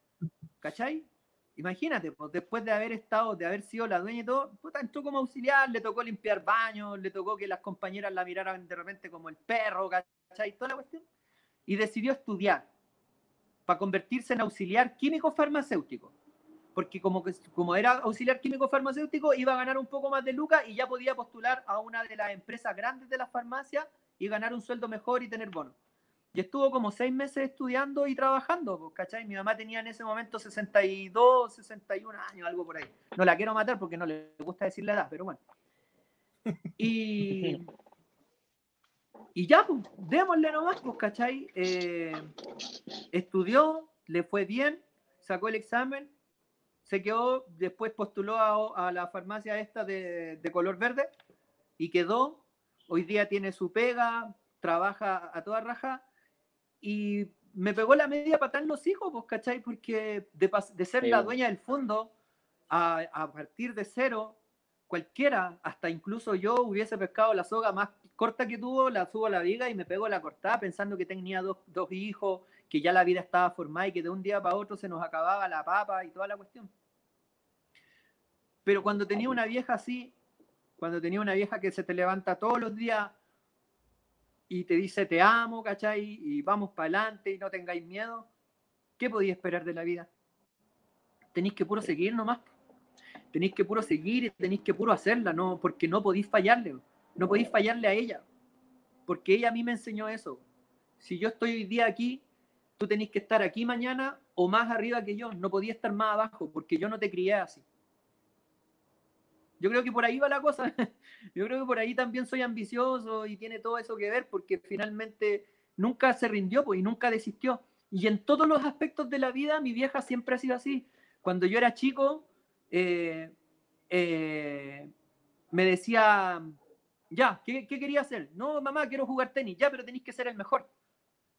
¿Cachai? Imagínate, pues, después de haber estado, de haber sido la dueña y todo, puta, entró como auxiliar, le tocó limpiar baños, le tocó que las compañeras la miraran de repente como el perro, ¿cachai? Toda la cuestión. Y decidió estudiar para convertirse en auxiliar químico farmacéutico porque como, como era auxiliar químico farmacéutico, iba a ganar un poco más de lucas y ya podía postular a una de las empresas grandes de la farmacia y ganar un sueldo mejor y tener bonos. Y estuvo como seis meses estudiando y trabajando, pues, ¿cachai? Mi mamá tenía en ese momento 62, 61 años, algo por ahí. No la quiero matar porque no le gusta decir la edad, pero bueno. <laughs> Y, y ya, pues, démosle nomás, pues, ¿cachai? Eh, estudió, le fue bien, sacó el examen se quedó, después postuló a, la farmacia esta de, color verde y quedó. Hoy día tiene su pega, trabaja a toda raja y me pegó la media patada en los hijos, pues, ¿cachai? Porque de, ser la dueña del fondo a, a, partir de cero, cualquiera, hasta incluso yo hubiese pescado la soga más corta que tuvo, la subo a la viga y me pego la cortada pensando que tenía dos, dos hijos, que ya la vida estaba formada y que de un día para otro se nos acababa la papa y toda la cuestión. Pero cuando tenía una vieja así, cuando tenía una vieja que se te levanta todos los días y te dice te amo, ¿cachai? Y vamos para adelante y no tengáis miedo, ¿qué podía esperar de la vida? Tenéis que puro seguir nomás. Tenéis que puro seguir y tenéis que puro hacerla, no, porque no podéis fallarle, no podéis fallarle a ella, porque ella a mí me enseñó eso. Si yo estoy hoy día aquí, tú tenés que estar aquí mañana o más arriba que yo, no podía estar más abajo, porque yo no te crié así. Yo creo que por ahí va la cosa. <laughs> Yo creo que por ahí también soy ambicioso y tiene todo eso que ver porque finalmente nunca se rindió pues, y nunca desistió. Y en todos los aspectos de la vida mi vieja siempre ha sido así. Cuando yo era chico, eh, eh, me decía, ya, ¿qué, ¿qué, quería hacer? No, mamá, quiero jugar tenis. Ya, pero tenéis que ser el mejor.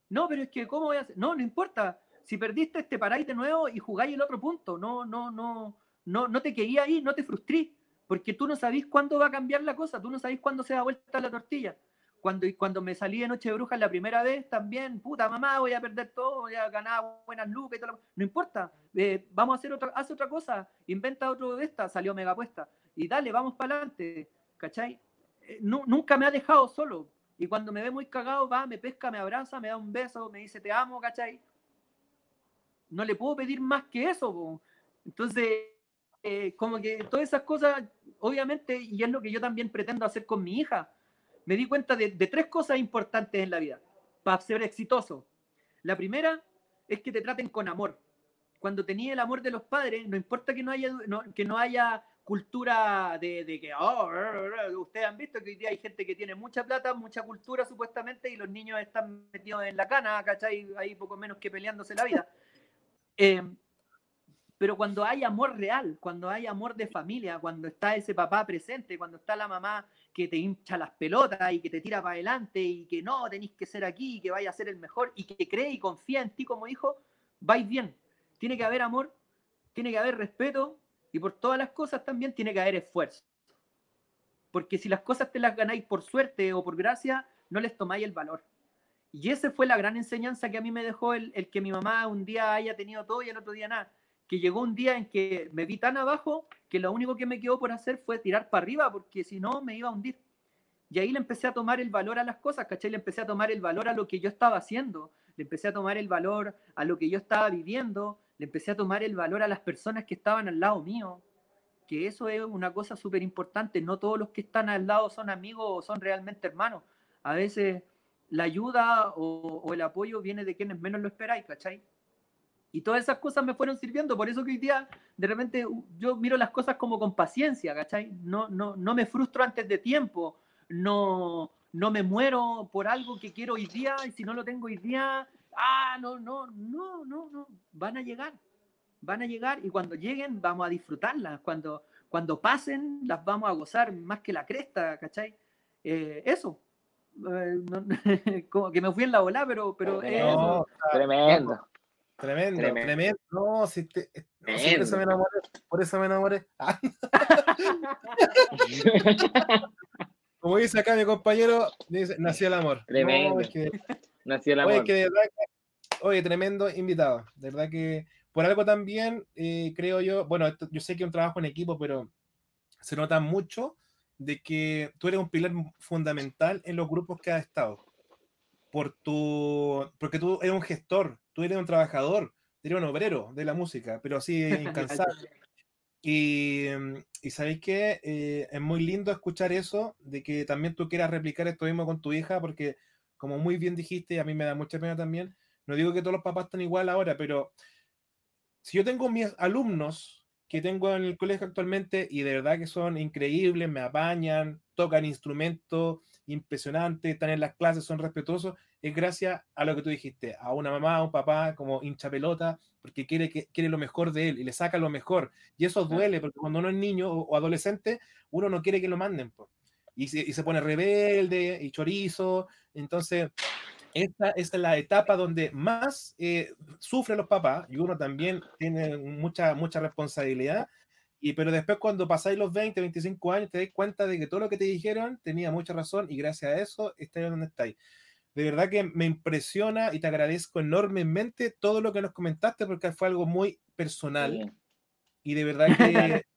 No, pero es que, ¿cómo voy a hacer? No, no importa. Si perdiste, te paráis de nuevo y jugáis el otro punto. No, no, no, no, no te quería ahí, no te frustrís porque tú no sabís cuándo va a cambiar la cosa, tú no sabís cuándo se da vuelta la tortilla. Cuando, cuando me salí de Noche de Brujas la primera vez, también, puta mamá, voy a perder todo, voy a ganar buenas lucas y todo. No importa, eh, vamos a hacer otra, haz otra cosa, inventa otro de esta, salió mega puesta. Y dale, vamos para adelante, ¿cachai? Eh, nunca me ha dejado solo. Y cuando me ve muy cagado, va, me pesca, me abraza, me da un beso, me dice te amo, ¿cachai? No le puedo pedir más que eso. Entonces, eh, como que todas esas cosas, obviamente, y es lo que yo también pretendo hacer con mi hija, me di cuenta de, de tres cosas importantes en la vida para ser exitoso. La primera es que te traten con amor. Cuando tenías el amor de los padres, no importa que no haya, no- que no haya cultura de, de que, oh, ustedes han visto que hoy día hay gente que tiene mucha plata, mucha cultura supuestamente, y los niños están metidos en la cana, ¿cachai? Ahí poco menos que peleándose la vida. <laughs> Eh, pero cuando hay amor real, cuando hay amor de familia, cuando está ese papá presente, cuando está la mamá que te hincha las pelotas y que te tira para adelante y que no, tenéis que ser aquí y que vaya a ser el mejor y que cree y confía en ti como hijo, vais bien. Tiene que haber amor, tiene que haber respeto y por todas las cosas también tiene que haber esfuerzo. Porque si las cosas te las ganáis por suerte o por gracia, no les tomáis el valor. Y esa fue la gran enseñanza que a mí me dejó el, el que mi mamá un día haya tenido todo y el otro día nada. Que llegó un día en que me vi tan abajo que lo único que me quedó por hacer fue tirar para arriba, porque si no me iba a hundir. Y ahí le empecé a tomar el valor a las cosas, ¿cachai? Le empecé a tomar el valor a lo que yo estaba haciendo, le empecé a tomar el valor a lo que yo estaba viviendo, le empecé a tomar el valor a las personas que estaban al lado mío, que eso es una cosa súper importante. No todos los que están al lado son amigos o son realmente hermanos. A veces la ayuda o, o el apoyo viene de quienes menos lo esperáis, ¿cachai? Y todas esas cosas me fueron sirviendo, por eso que hoy día de repente yo miro las cosas como con paciencia, ¿cachai? No, no, no me frustro antes de tiempo, no, no me muero por algo que quiero hoy día y si no lo tengo hoy día, ah, no, no, no, no, no, van a llegar, van a llegar y cuando lleguen vamos a disfrutarlas, cuando, cuando pasen las vamos a gozar más que la cresta, ¿cachai? Eh, eso, Eh, no- <laughs> como que me fui en la bola, pero, pero es eso. No, Tremendo. Tremendo, Tremendo. tremendo. No, si te- no, si por eso me enamoré. Por eso me enamoré. <laughs> Como dice acá mi compañero, dice, nació el amor. No, Tremendo. es que- Nació el Oye, amor. que de verdad que- oye, tremendo invitado. De verdad que por algo también eh, creo yo, bueno, esto- yo sé que es un trabajo en equipo, pero se nota mucho de que tú eres un pilar fundamental en los grupos que has estado. Por tu, porque tú eres un gestor, tú eres un trabajador, eres un obrero de la música, pero así <laughs> incansable. Y, mm, y sabéis que eh, es muy lindo escuchar eso, de que también tú quieras replicar esto mismo con tu hija, porque como muy bien dijiste, a mí me da mucha pena también, no digo que todos los papás están igual ahora, pero si yo tengo mis alumnos que tengo en el colegio actualmente y de verdad que son increíbles, me apañan, tocan instrumentos impresionantes, están en las clases, son respetuosos, es gracias a lo que tú dijiste, a una mamá, a un papá como hincha pelota, porque quiere, que, quiere lo mejor de él y le saca lo mejor. Y eso duele, porque cuando uno es niño o, o adolescente, uno no quiere que lo manden. Y, se, y se pone rebelde y chorizo. Entonces, esta, es la etapa donde más eh, sufren los papás y uno también tiene mucha, mucha responsabilidad. Y, pero después cuando pasáis los 20, 25 años, te das cuenta de que todo lo que te dijeron tenía mucha razón y gracias a eso estáis donde estáis. De verdad que me impresiona y te agradezco enormemente todo lo que nos comentaste porque fue algo muy personal Sí. y de verdad que <laughs>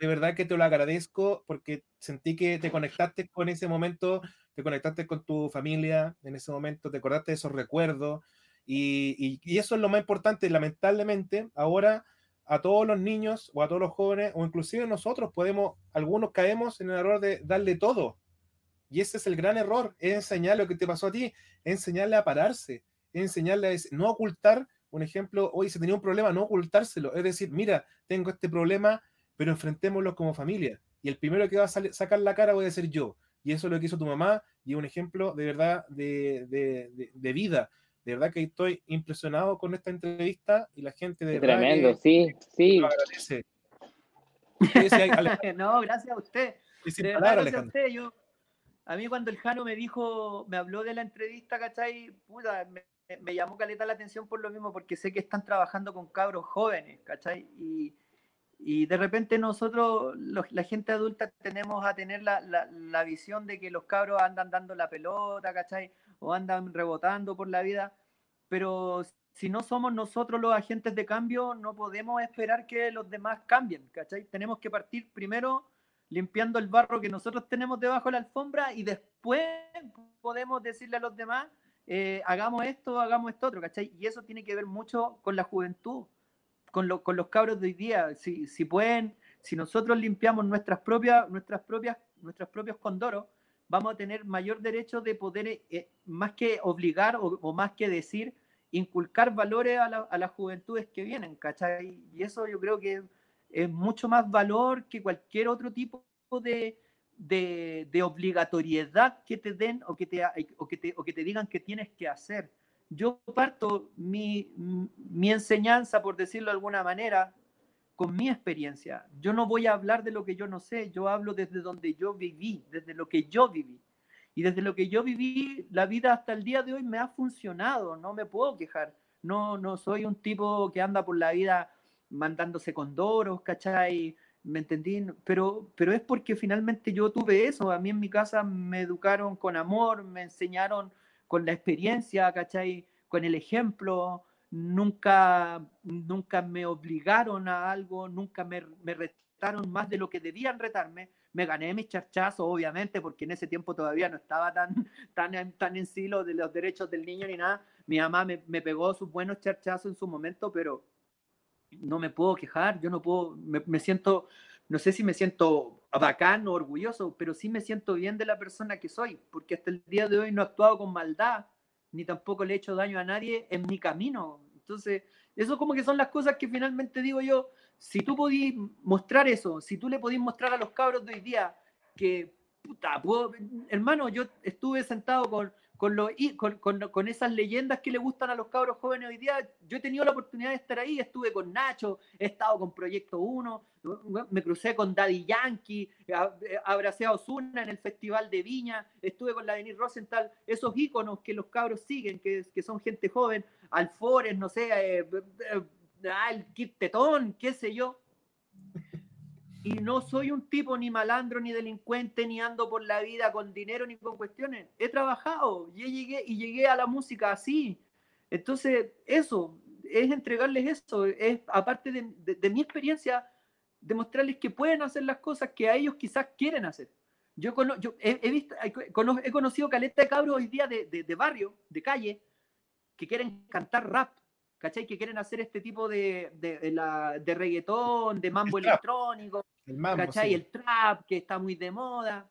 de verdad que te lo agradezco porque sentí que te conectaste con ese momento, te conectaste con tu familia en ese momento, te acordaste de esos recuerdos y, y- y eso es lo más importante. Lamentablemente, ahora a todos los niños o a todos los jóvenes o inclusive nosotros podemos, algunos caemos en el error de darle todo. Y ese es el gran error, es enseñar lo que te pasó a ti, enseñarle a pararse, es enseñarle a no ocultar, un ejemplo, hoy se tenía un problema, no ocultárselo, es decir, mira, tengo este problema, pero enfrentémoslo como familia. Y el primero que va a sacar la cara voy a ser yo. Y eso es lo que hizo tu mamá y es un ejemplo de verdad de, de- de- de vida. De verdad que estoy impresionado con esta entrevista y la gente de Tremendo, que sí, sí. lo agradece. <laughs> No, gracias a usted. De verdad, gracias a usted. Yo, a mí cuando el Jano me dijo, me habló de la entrevista, ¿cachai? Puta, me, me llamó caleta la atención por lo mismo, porque sé que están trabajando con cabros jóvenes, ¿cachai? Y, y de repente nosotros, los- la gente adulta, tenemos a tener la, la- la visión de que los cabros andan dando la pelota, ¿cachai? O andan rebotando por la vida, pero si no somos nosotros los agentes de cambio, no podemos esperar que los demás cambien, ¿cachai? Tenemos que partir primero limpiando el barro que nosotros tenemos debajo de la alfombra y después podemos decirle a los demás, eh, hagamos esto, hagamos esto otro, ¿cachai? Y eso tiene que ver mucho con la juventud, con, lo- con los cabros de hoy día. Si, si pueden si nosotros limpiamos nuestras propias, nuestras propias, nuestros propios condoros, vamos a tener mayor derecho de poder, eh, más que obligar o, más que decir, inculcar valores a, las juventudes que vienen, ¿cachai? Y eso yo creo que es mucho más valor que cualquier otro tipo de, de, obligatoriedad que te den o que te, o que te, o que te digan que tienes que hacer. Yo parto mi, mi enseñanza, por decirlo de alguna manera, con mi experiencia. Yo no voy a hablar de lo que yo no sé, yo hablo desde donde yo viví, desde lo que yo viví. Y desde lo que yo viví, la vida hasta el día de hoy me ha funcionado, no me puedo quejar. No, no soy un tipo que anda por la vida mandándose condoros, ¿cachai? ¿Me entendí? Pero, pero es porque finalmente yo tuve eso. A mí en mi casa me educaron con amor, me enseñaron con la experiencia, ¿cachai? Con el ejemplo nunca, nunca me obligaron a algo, nunca me, me, retaron más de lo que debían retarme. Me gané mis charchazos, obviamente, porque en ese tiempo todavía no estaba tan, <laughs> tan, tan en silo de los derechos del niño ni nada. Mi mamá me, me pegó sus buenos charchazos en su momento, pero no me puedo quejar, yo no puedo, me, me siento, no sé si me siento bacán o orgulloso, pero sí me siento bien de la persona que soy, porque hasta el día de hoy no he actuado con maldad, ni tampoco le he hecho daño a nadie en mi camino. Entonces, eso como que son las cosas que finalmente digo yo, si tú podís mostrar eso, si tú le podís mostrar a los cabros de hoy día que, puta, puedo, hermano, yo estuve sentado con, con, lo, con, con, con, esas leyendas que le gustan a los cabros jóvenes hoy día. Yo he tenido la oportunidad de estar ahí, estuve con Nacho, he estado con Proyecto 1, me crucé con Daddy Yankee, abracé a Osuna en el Festival de Viña, estuve con la Denise Rosenthal, esos íconos que los cabros siguen, que, que son gente joven, Alfores, no sé, eh, eh, ah, el Kit Tetón, qué sé yo y no soy un tipo ni malandro ni delincuente ni ando por la vida con dinero ni con cuestiones. He trabajado y llegué y llegué a la música así. Entonces, eso es entregarles eso, es aparte de, mi experiencia demostrarles que pueden hacer las cosas que a ellos quizás quieren hacer. Yo, yo he, visto, he conocido caleta de cabros hoy día de, de barrio, de calle, que quieren cantar rap ¿cachai? Que quieren hacer este tipo de, de, la, de reggaetón, de mambo electrónico, el ¿cachai? El trap, que está muy de moda.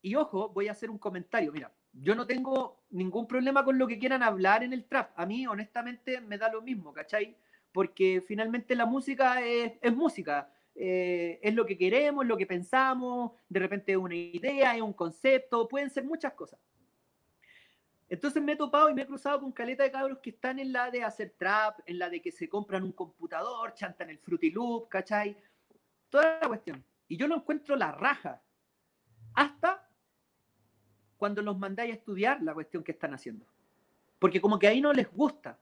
Y ojo, voy a hacer un comentario. Mira, yo no tengo ningún problema con lo que quieran hablar en el trap. A mí, honestamente, me da lo mismo, ¿cachai? Porque finalmente la música es, es música. Eh, es lo que queremos, lo que pensamos, de repente es una idea, es un concepto, pueden ser muchas cosas. Entonces me he topado y me he cruzado con caleta de cabros que están en la de hacer trap, en la de que se compran un computador, chantan el Fruity Loop, ¿cachai? Toda la cuestión. Y yo lo encuentro la raja. Hasta cuando los mandáis a estudiar la cuestión que están haciendo. Porque como que ahí no les gusta.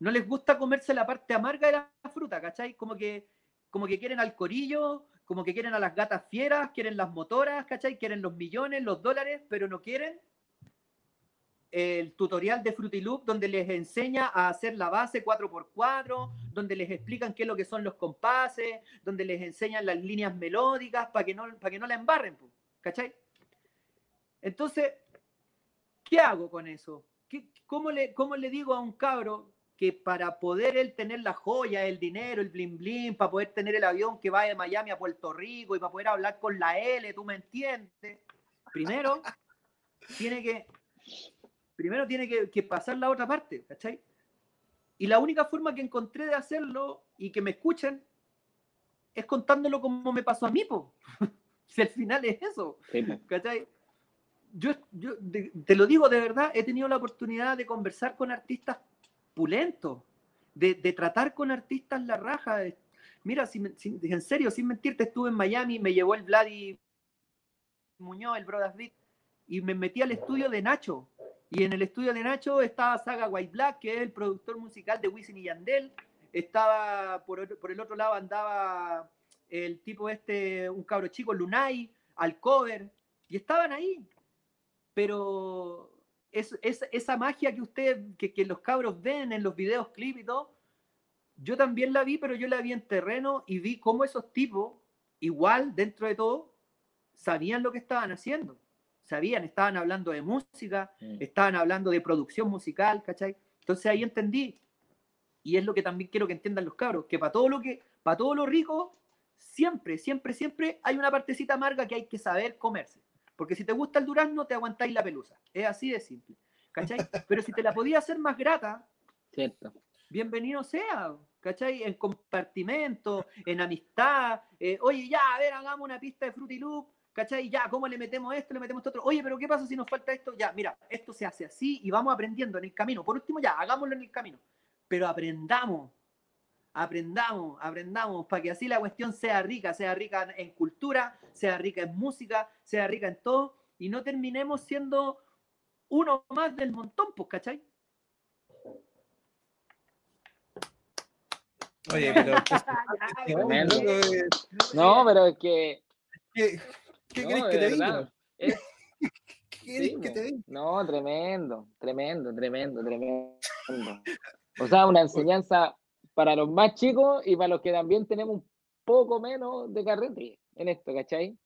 No les gusta comerse la parte amarga de la fruta, ¿cachai? Como que, como que quieren al corillo, como que quieren a las gatas fieras, quieren las motoras, ¿cachai? Quieren los millones, los dólares, pero no quieren el tutorial de Fruity Loop donde les enseña a hacer la base 4x4, donde les explican qué es lo que son los compases, donde les enseñan las líneas melódicas para que no, para que no la embarren, ¿cachai? Entonces, ¿qué hago con eso? cómo, le, ¿Cómo le digo a un cabro que para poder él tener la joya, el dinero, el bling bling, para poder tener el avión que va de Miami a Puerto Rico y para poder hablar con la L, tú me entiendes, primero tiene que primero tiene que, pasar la otra parte, ¿cachai? Y la única forma que encontré de hacerlo y que me escuchen es contándolo como me pasó a mí, po. <laughs> si al final es eso, ¿cachai? Yo, yo te lo digo de verdad, he tenido la oportunidad de conversar con artistas pulentos, de, tratar con artistas la raja. Mira, en serio, sin mentirte, estuve en Miami, me llevó el Vladi Muñoz, el Brodas Beat, y me metí al estudio de Nacho, y en el estudio de Nacho estaba Saga White Black, que es el productor musical de Wisin y Yandel. Estaba, por, el otro lado andaba el tipo este, un cabro chico, Lunay, al cover, y estaban ahí. Pero es, esa magia que ustedes, que, que, los cabros ven en los videos, clips y todo, yo también la vi, pero yo la vi en terreno y vi cómo esos tipos, igual dentro de todo, sabían lo que estaban haciendo sabían, estaban hablando de música, mm. estaban hablando de producción musical, ¿cachai? Entonces ahí entendí, y es lo que también quiero que entiendan los cabros, que para todo lo que, para todo lo rico, siempre, siempre, siempre hay una partecita amarga que hay que saber comerse. Porque si te gusta el durazno, te aguantáis la pelusa. Es así de simple. ¿Cachai? <laughs> Pero si te la podía hacer más grata, Cierto. bienvenido sea, ¿cachai? En compartimento, en amistad. eh, oye, ya, a ver, hagamos una pista de Fruity Loop, ¿cachai? Ya, ¿cómo le metemos esto? Le metemos esto otro. Oye, pero ¿qué pasa si nos falta esto? Ya, mira, esto se hace así y vamos aprendiendo en el camino. Por último, ya, hagámoslo en el camino. Pero aprendamos, aprendamos, aprendamos, para que así la cuestión sea rica, sea rica en cultura, sea rica en música, sea rica en todo, y no terminemos siendo uno más del montón, pues, ¿cachai? Oye, pero. <laughs> Tremendo. ¿Qué, No, pero es que. Qué, no, de que te diga? es- <laughs> ¿Qué querés sí, que te diga? No, tremendo, tremendo, tremendo, tremendo. O sea, una enseñanza para los más chicos y para los que también tenemos un poco menos de carrete en esto, ¿cachai?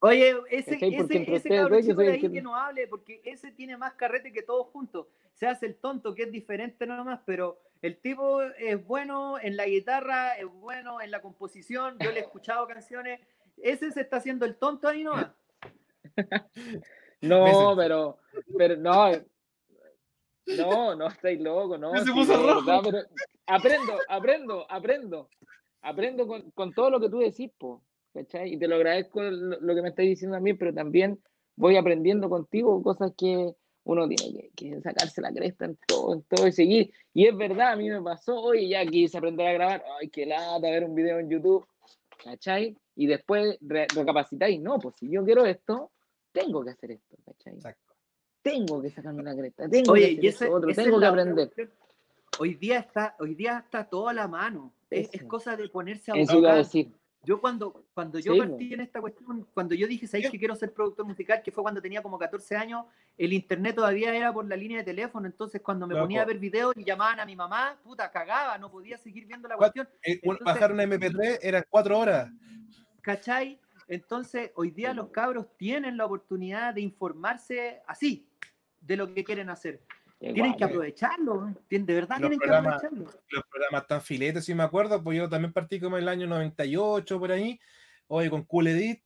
Oye, ese, ¿Cachai? Ese, ese yo chico de ahí que- que no hable, porque ese tiene más carrete que todos juntos. Se hace el tonto, que es diferente nomás, pero el tipo es bueno en la guitarra, es bueno en la composición, yo le he escuchado canciones. Ese se está haciendo el tonto ahí. No, <laughs> Veces. pero, pero no. No, no estáis loco, no. Se sí, puso de rojo. pero aprendo, aprendo, aprendo. Aprendo con, con todo lo que tú decís, po, ¿cachai? Y te lo agradezco lo, lo que me estás diciendo a mí, pero también voy aprendiendo contigo cosas que uno tiene que, que sacarse la cresta en todo, en todo y seguir. Y es verdad, a mí me pasó, oye, ya quise aprender a grabar, ay, qué lata, ver un video en YouTube, ¿cachai? Y después re- recapacitáis, no, pues si yo quiero esto, tengo que hacer esto, ¿cachai? Exacto. Tengo que sacarme la cresta, tengo Oye, que y hacer ese, esto otro, tengo es que aprender. Hoy día está, hoy día está todo a la mano. Es, es cosa de ponerse a Eso iba a decir. Yo cuando, cuando yo Sí, partí po. en esta cuestión, cuando yo dije, ¿sabéis que quiero ser productor musical? Que fue cuando tenía como 14 años, el internet todavía era por la línea de teléfono, entonces cuando me Loco. ponía a ver videos y llamaban a mi mamá, puta, cagaba, no podía seguir viendo la ¿Cuál- cuestión, Eh, Entonces- bajar una MP3 eran cuatro horas. ¿cachai? Entonces, hoy día los cabros tienen la oportunidad de informarse así, de lo que quieren hacer. Tienen Igual, que eh. aprovecharlo, de verdad Los tienen que aprovecharlo. Los programas tan filetes, si me acuerdo, pues yo también partí como en el año 98, por ahí, hoy con Cool Edit,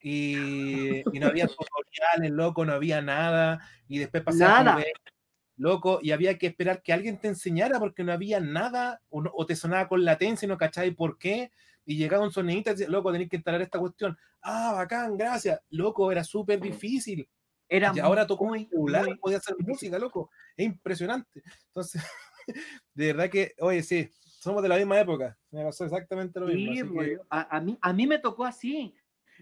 y, y no había <laughs> tutoriales, loco, no había nada, y después pasaba loco, y había que esperar que alguien te enseñara porque no había nada, o, no- o te sonaba con latencia y no cachabas por qué, y llegaba un sonidito y decía, loco, tenés que instalar esta cuestión. Ah, bacán, gracias. Loco, era súper difícil. Era Y ahora toco muy, celular, muy podía hacer música, loco. Es impresionante. Entonces, <laughs> de verdad que, oye, sí, somos de la misma época. Me pasó exactamente lo mismo. Sí, pues, que- a, a mí, a mí me tocó así.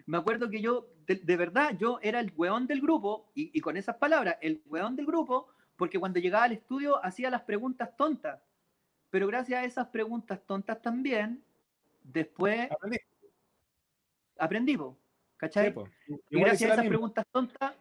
Me acuerdo que yo, de, de verdad, yo era el weón del grupo, y, y con esas palabras, el weón del grupo, porque cuando llegaba al estudio hacía las preguntas tontas. Pero gracias a esas preguntas tontas también, después aprendí. aprendí, po, Sí, ¿cachai? po. Y gracias a esas misma. preguntas tontas,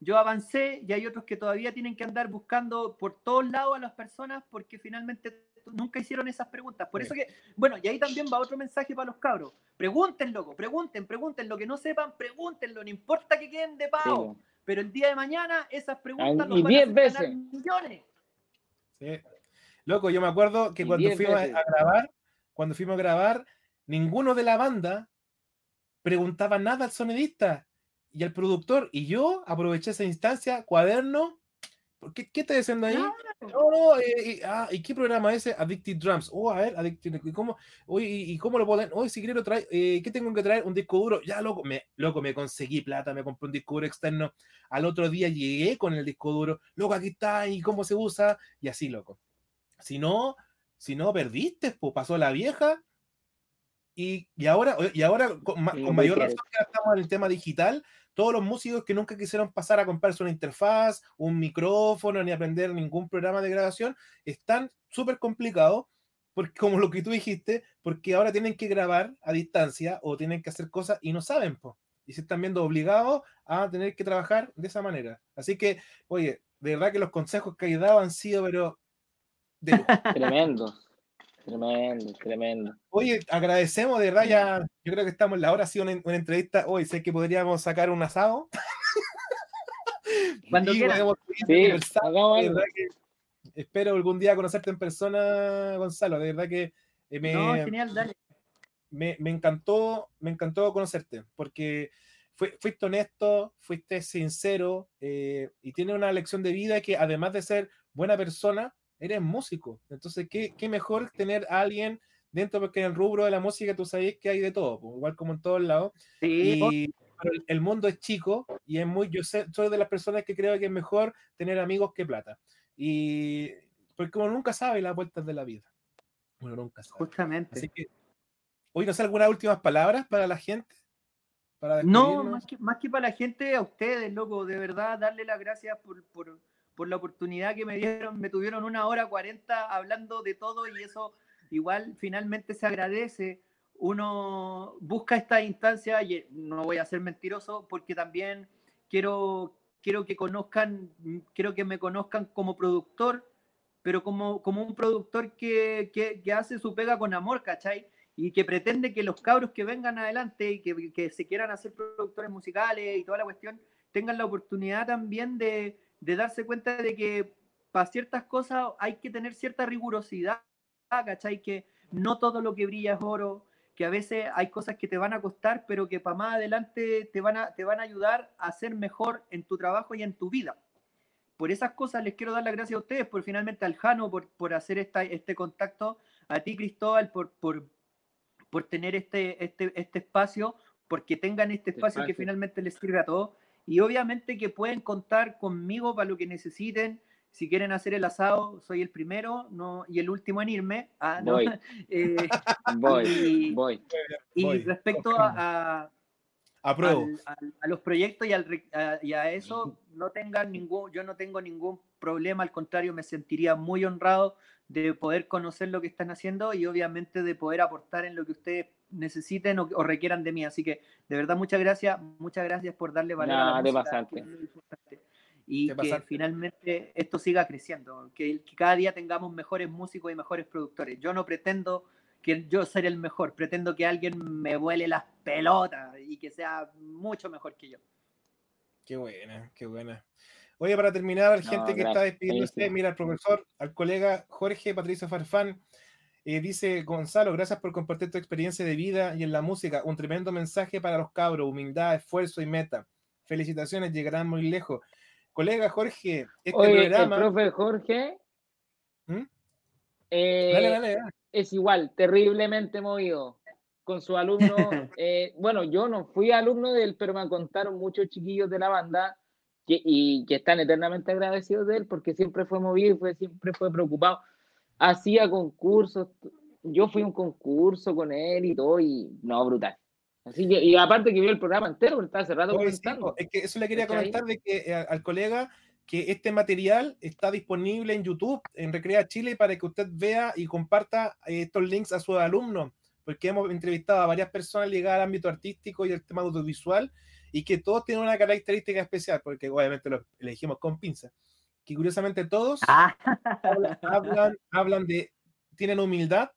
yo avancé y hay otros que todavía tienen que andar buscando por todos lados a las personas porque finalmente nunca hicieron esas preguntas. Por eso que, bueno, y ahí también va otro mensaje para los cabros. Pregunten, loco, pregunten, pregunten. Lo que no sepan, pregúntenlo. No importa que queden de pago. Pero el día de mañana esas preguntas Ah, nos y van a 10 hacer ganar veces. millones. Sí. Loco, yo me acuerdo que Y cuando diez fuimos a, veces. a grabar, cuando fuimos a grabar, ninguno de la banda preguntaba nada al sonidista y al productor. Y yo aproveché esa instancia, cuaderno. ¿por ¿Qué, qué estás haciendo ahí? Claro. No, no, eh, eh, ah, ¿y qué programa es ese? Addicted Drums. Oh, a ver, Addicted, ¿y cómo, oye, ¿y, y cómo lo puedo Hoy, si quiero traer, eh, ¿qué tengo que traer? Un disco duro. Ya, loco, me, loco, me conseguí plata, me compré un disco duro externo. Al otro día llegué con el disco duro. Loco, aquí está, ¿y cómo se usa? Y así, loco. Si no, si no perdiste, pues pasó la vieja. Y, y ahora, y ahora con, Y no con mayor razón que estamos en el tema digital, todos los músicos que nunca quisieron pasar a comprarse una interfaz, un micrófono, ni aprender ningún programa de grabación, están súper complicados, porque como lo que tú dijiste, porque ahora tienen que grabar a distancia o tienen que hacer cosas y no saben, po, y se están viendo obligados a tener que trabajar de esa manera. Así que, oye, de verdad que los consejos que hay dado han sido, pero... Tremendo. Tremendo, tremendo. Oye, agradecemos, de verdad, ya, yo creo que estamos en la hora, ha sido una, una entrevista, hoy sé que podríamos sacar un asado. <laughs> Cuando seguir Sí, espero algún día conocerte en persona, Gonzalo, de verdad que eh, me, No, genial, dale. me, me encantó, me encantó conocerte, porque fui- fuiste honesto, fuiste sincero eh, y tienes una lección de vida que además de ser buena persona, eres músico. Entonces, ¿qué, qué mejor tener a alguien dentro, porque en el rubro de la música tú sabes que hay de todo, pues, igual como en todos lados. Sí, Y pero el- mundo es chico y es muy, yo sé- soy de las personas que creo que es mejor tener amigos que plata. Y porque uno nunca sabe las vueltas de la vida. Uno nunca sabe. justamente. Así que, hoy no sé algunas últimas palabras para la gente. Para No, más que, más que para la gente, a ustedes, loco, de verdad, darle las gracias por, por, por la oportunidad que me dieron. Me tuvieron una hora cuarenta hablando de todo y eso igual finalmente se agradece. Uno busca esta instancia y eh, no voy a ser mentiroso porque también quiero, quiero que conozcan, quiero que me conozcan como productor, pero como, como un productor que, que, hace su pega con amor, ¿cachai? y que pretende que los cabros que vengan adelante y que, que se quieran hacer productores musicales y toda la cuestión tengan la oportunidad también de, de darse cuenta de que para ciertas cosas hay que tener cierta rigurosidad, ¿cachai? Que no todo lo que brilla es oro, que a veces hay cosas que te van a costar, pero que para más adelante te van a, te van a ayudar a ser mejor en tu trabajo y en tu vida. Por esas cosas les quiero dar las gracias a ustedes, por finalmente al Jano, por, por hacer esta, este contacto, a ti Cristóbal, por, por, por tener este, este, este espacio, porque tengan este espacio que espacio. finalmente les sirve a todos. Y obviamente que pueden contar conmigo para lo que necesiten. Si quieren hacer el asado, soy el primero no, y el último en irme. Ah, no. Voy. <laughs> Eh, Voy, y, voy. y Voy, respecto a, a- Apruebo. al- al- a los proyectos y, al re- a, y a eso no tengan ningún, yo no tengo ningún problema, al contrario, me sentiría muy honrado de poder conocer lo que están haciendo y obviamente de poder aportar en lo que ustedes necesiten o, o requieran de mí. Así que de verdad muchas gracias, muchas gracias por darle valor a la música, que es muy importante. Y que pasaste. finalmente esto siga creciendo, que, que cada día tengamos mejores músicos y mejores productores. Yo no pretendo que yo ser el mejor, pretendo que alguien me vuele las pelotas y que sea mucho mejor que yo. Qué buena, qué buena. Oye, para terminar, No, gente que gracias, está despidiéndose, mira al profesor, al colega Jorge Patricio Farfán, eh, dice Gonzalo, gracias por compartir tu experiencia de vida y en la música. Un tremendo mensaje para los cabros, humildad, esfuerzo y meta. Felicitaciones, llegarán muy lejos. Colega Jorge, este Oye, programa. el profe Jorge ¿Mm? eh, Dale, dale, dale. es igual, terriblemente movido con su alumno. <laughs> eh, bueno, yo no fui alumno de él, pero me contaron muchos chiquillos de la banda que, y que están eternamente agradecidos de él porque siempre fue movido fue, siempre fue preocupado. Hacía concursos, yo fui a un concurso con él y todo, y no, brutal. Así que, y aparte que vio el programa entero, porque estaba cerrado Oye, sí, es que eso le quería comentar de que eh, al colega que este material está disponible en YouTube, en Recrea Chile, para que usted vea y comparta eh, estos links a sus alumnos, porque hemos entrevistado a varias personas ligadas al ámbito artístico y al tema audiovisual, y que todos tienen una característica especial, porque obviamente lo elegimos con pinza, que curiosamente todos Ah, hablan, hablan, hablan de, tienen humildad,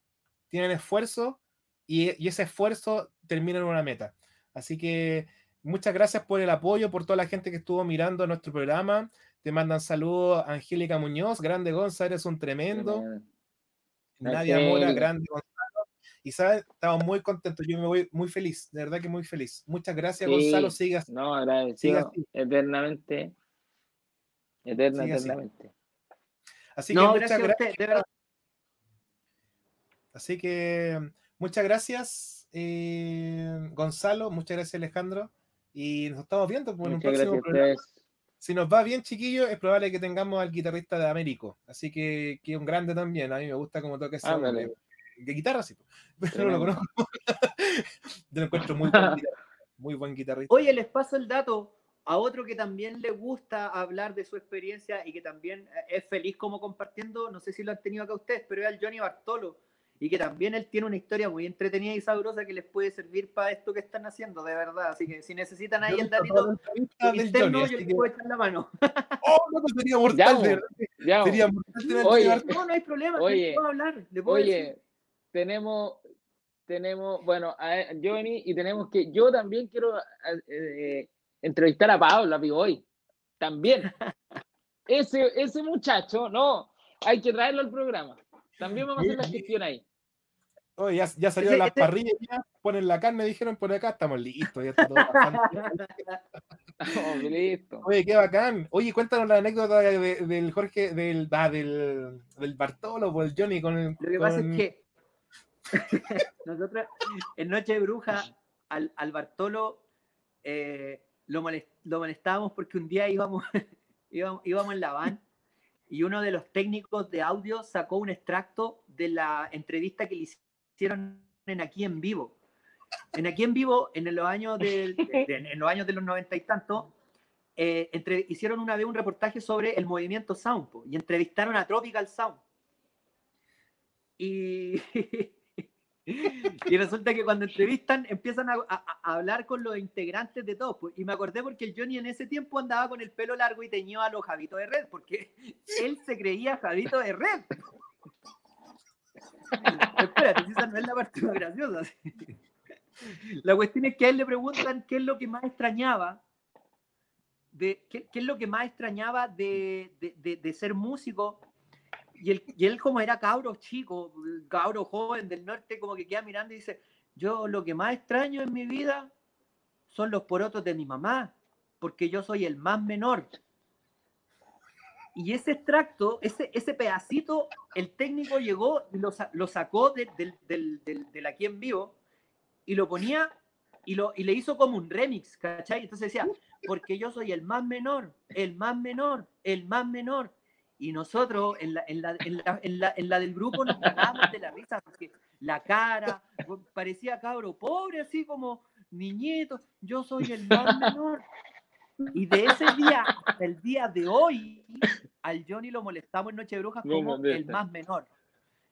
tienen esfuerzo, y, y ese esfuerzo termina en una meta. Así que muchas gracias por el apoyo, por toda la gente que estuvo mirando nuestro programa. Te mandan saludos Angélica Muñoz, grande Gonza, eres un tremendo. Nadia Mora, grande Gonzalo. Y sabes, estamos muy contentos, yo me voy muy feliz, de verdad que muy feliz. Muchas gracias, Sí. Gonzalo, sigas. No, agradecido Siga así. eternamente. Eterna, Siga eternamente. Así que no, muchas gracias. Así que muchas gracias, eh, Gonzalo, muchas gracias, Alejandro. Y nos estamos viendo pues, en un próximo programa. Si nos va bien, chiquillos, es probable que tengamos al guitarrista de Américo. Así que, que es un grande también. A mí me gusta cómo toca ese Ándale. De guitarra, sí. <laughs> Pero no lo conozco. <laughs> Yo lo encuentro muy buen guitarrista. Muy buen guitarrista. Oye, les paso el dato a otro que también le gusta hablar de su experiencia y que también eh, es feliz como compartiendo, no sé si lo han tenido acá ustedes, pero es al Johnny Bartolo y que también él tiene una historia muy entretenida y sabrosa que les puede servir para esto que están haciendo, de verdad. Así que si necesitan ahí Yo el datito interno, Johnny, yo les que- puedo echar la mano. <laughs> Oh, no, pues sería mortal, Ya, de. Ya, Sería mortal tener Oye, No, no hay problema, Oye, puedo hablar. puedo decir. Tenemos, tenemos, bueno, a Giovanni, y tenemos que, yo también quiero eh, entrevistar a Paula hoy. También. <laughs> Ese, ese muchacho, no, hay que traerlo al programa. También vamos a hacer la gestión ahí. Oye, ya, ya salió Ese- las ese- parrillas, ya ponen la carne, dijeron, por acá estamos listos. Ya está todo bastante. <laughs> Oh, listo. Oye, qué bacán. Oye, cuéntanos la anécdota de- de- del Jorge, del, ah, del, del Bartolo, por el Johnny con el. Lo que pasa es que <laughs> nosotros en Noche de Bruja al, al Bartolo eh, lo, molest- lo molestábamos porque un día íbamos, <laughs> íbamos, íbamos en la van y uno de los técnicos de audio sacó un extracto de la entrevista que le hicieron en Aquí en Vivo. En Aquí en Vivo, en los años, del- <laughs> de, de- en los, años de los noventa y tantos, eh, entre- hicieron una vez un reportaje sobre el movimiento Sound po, y entrevistaron a Tropical Sound. Y, <laughs> y resulta que cuando entrevistan empiezan a, hablar con los integrantes de todos. pues, Y me acordé porque el Johnny en ese tiempo andaba con el pelo largo y teñido a los Javito de Red, porque él se creía Javito de Red. <laughs> Espérate, esa no es la parte graciosa. <laughs> La cuestión es que a él le preguntan qué es lo que más extrañaba qué, es lo que más extrañaba de ser músico. Y él, y él como era cabro chico, cabro joven del norte, como que queda mirando y dice, yo lo que más extraño en mi vida son los porotos de mi mamá, porque yo soy el más menor. Y ese extracto, ese, ese pedacito, el técnico llegó y lo, lo sacó de- del, del, del, del aquí en vivo y lo ponía y, lo, y le hizo como un remix, ¿cachai? Entonces decía, porque yo soy el más menor, el más menor, el más menor. Y nosotros en la, en la, en la, en la, en la del grupo nos cagábamos de la risa, porque la cara parecía cabro pobre, así como niñito, yo soy el más menor. Y de ese día hasta el día de hoy, al Johnny lo molestamos en Noche Brujas como el más menor.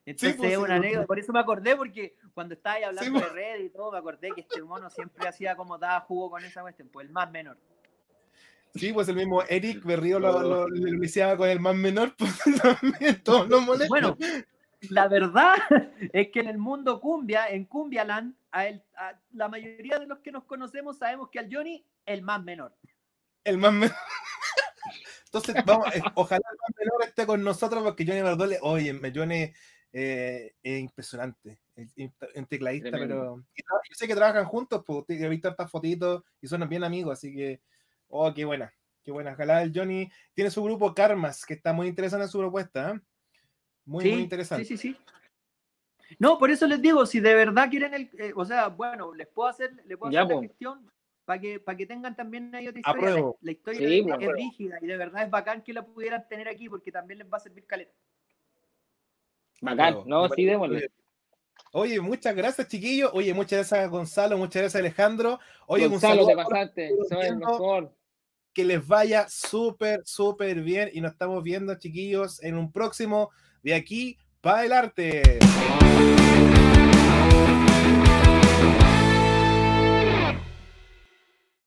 Entonces pues, es una lo- anécdota, por eso me acordé, porque cuando estaba ahí hablando Sí, de pues. red y todo, me acordé que este mono siempre hacía como daba jugo con esa cuestión, pues el más menor. Sí, pues el mismo Eric Berrío lo, lo, lo iniciaba con el más menor, <laughs> pues también todos nos molestan. Bueno, la verdad <laughs> es que en el mundo cumbia, en Cumbialand, a él- a la mayoría de los que nos conocemos sabemos que al Johnny, el más menor. El más menor. <laughs> Entonces, vamos, eh, ojalá el más menor esté con nosotros porque Johnny Bardole, oye, Johnny eh, es impresionante. Un tecladista, Tremendo. pero. Yo sé que trabajan juntos, pues he visto estas fotitos y son bien amigos, así que. Oh, qué buena, qué buena. Ojalá el Johnny tiene su grupo Karmas, que está muy interesante en su propuesta. ¿eh? Muy, sí, muy interesante. Sí, sí, sí. No, por eso les digo, si de verdad quieren el, eh, o sea, bueno, les puedo hacer, les puedo Ya, hacer po. la gestión para que, para que tengan también ahí otra historia. La, historia Sí, es rígida y de verdad es bacán que la pudieran tener aquí porque también les va a servir caleta. Bacán. Apruebo. No, sí, démosle. Oye, muchas gracias, chiquillos. Oye, muchas gracias, Gonzalo. Muchas gracias, Alejandro. Oye, un Gonzalo, saludo te a pasaste. Soy el mejor. Que les vaya súper, súper bien y nos estamos viendo, chiquillos, en un próximo de aquí para el arte.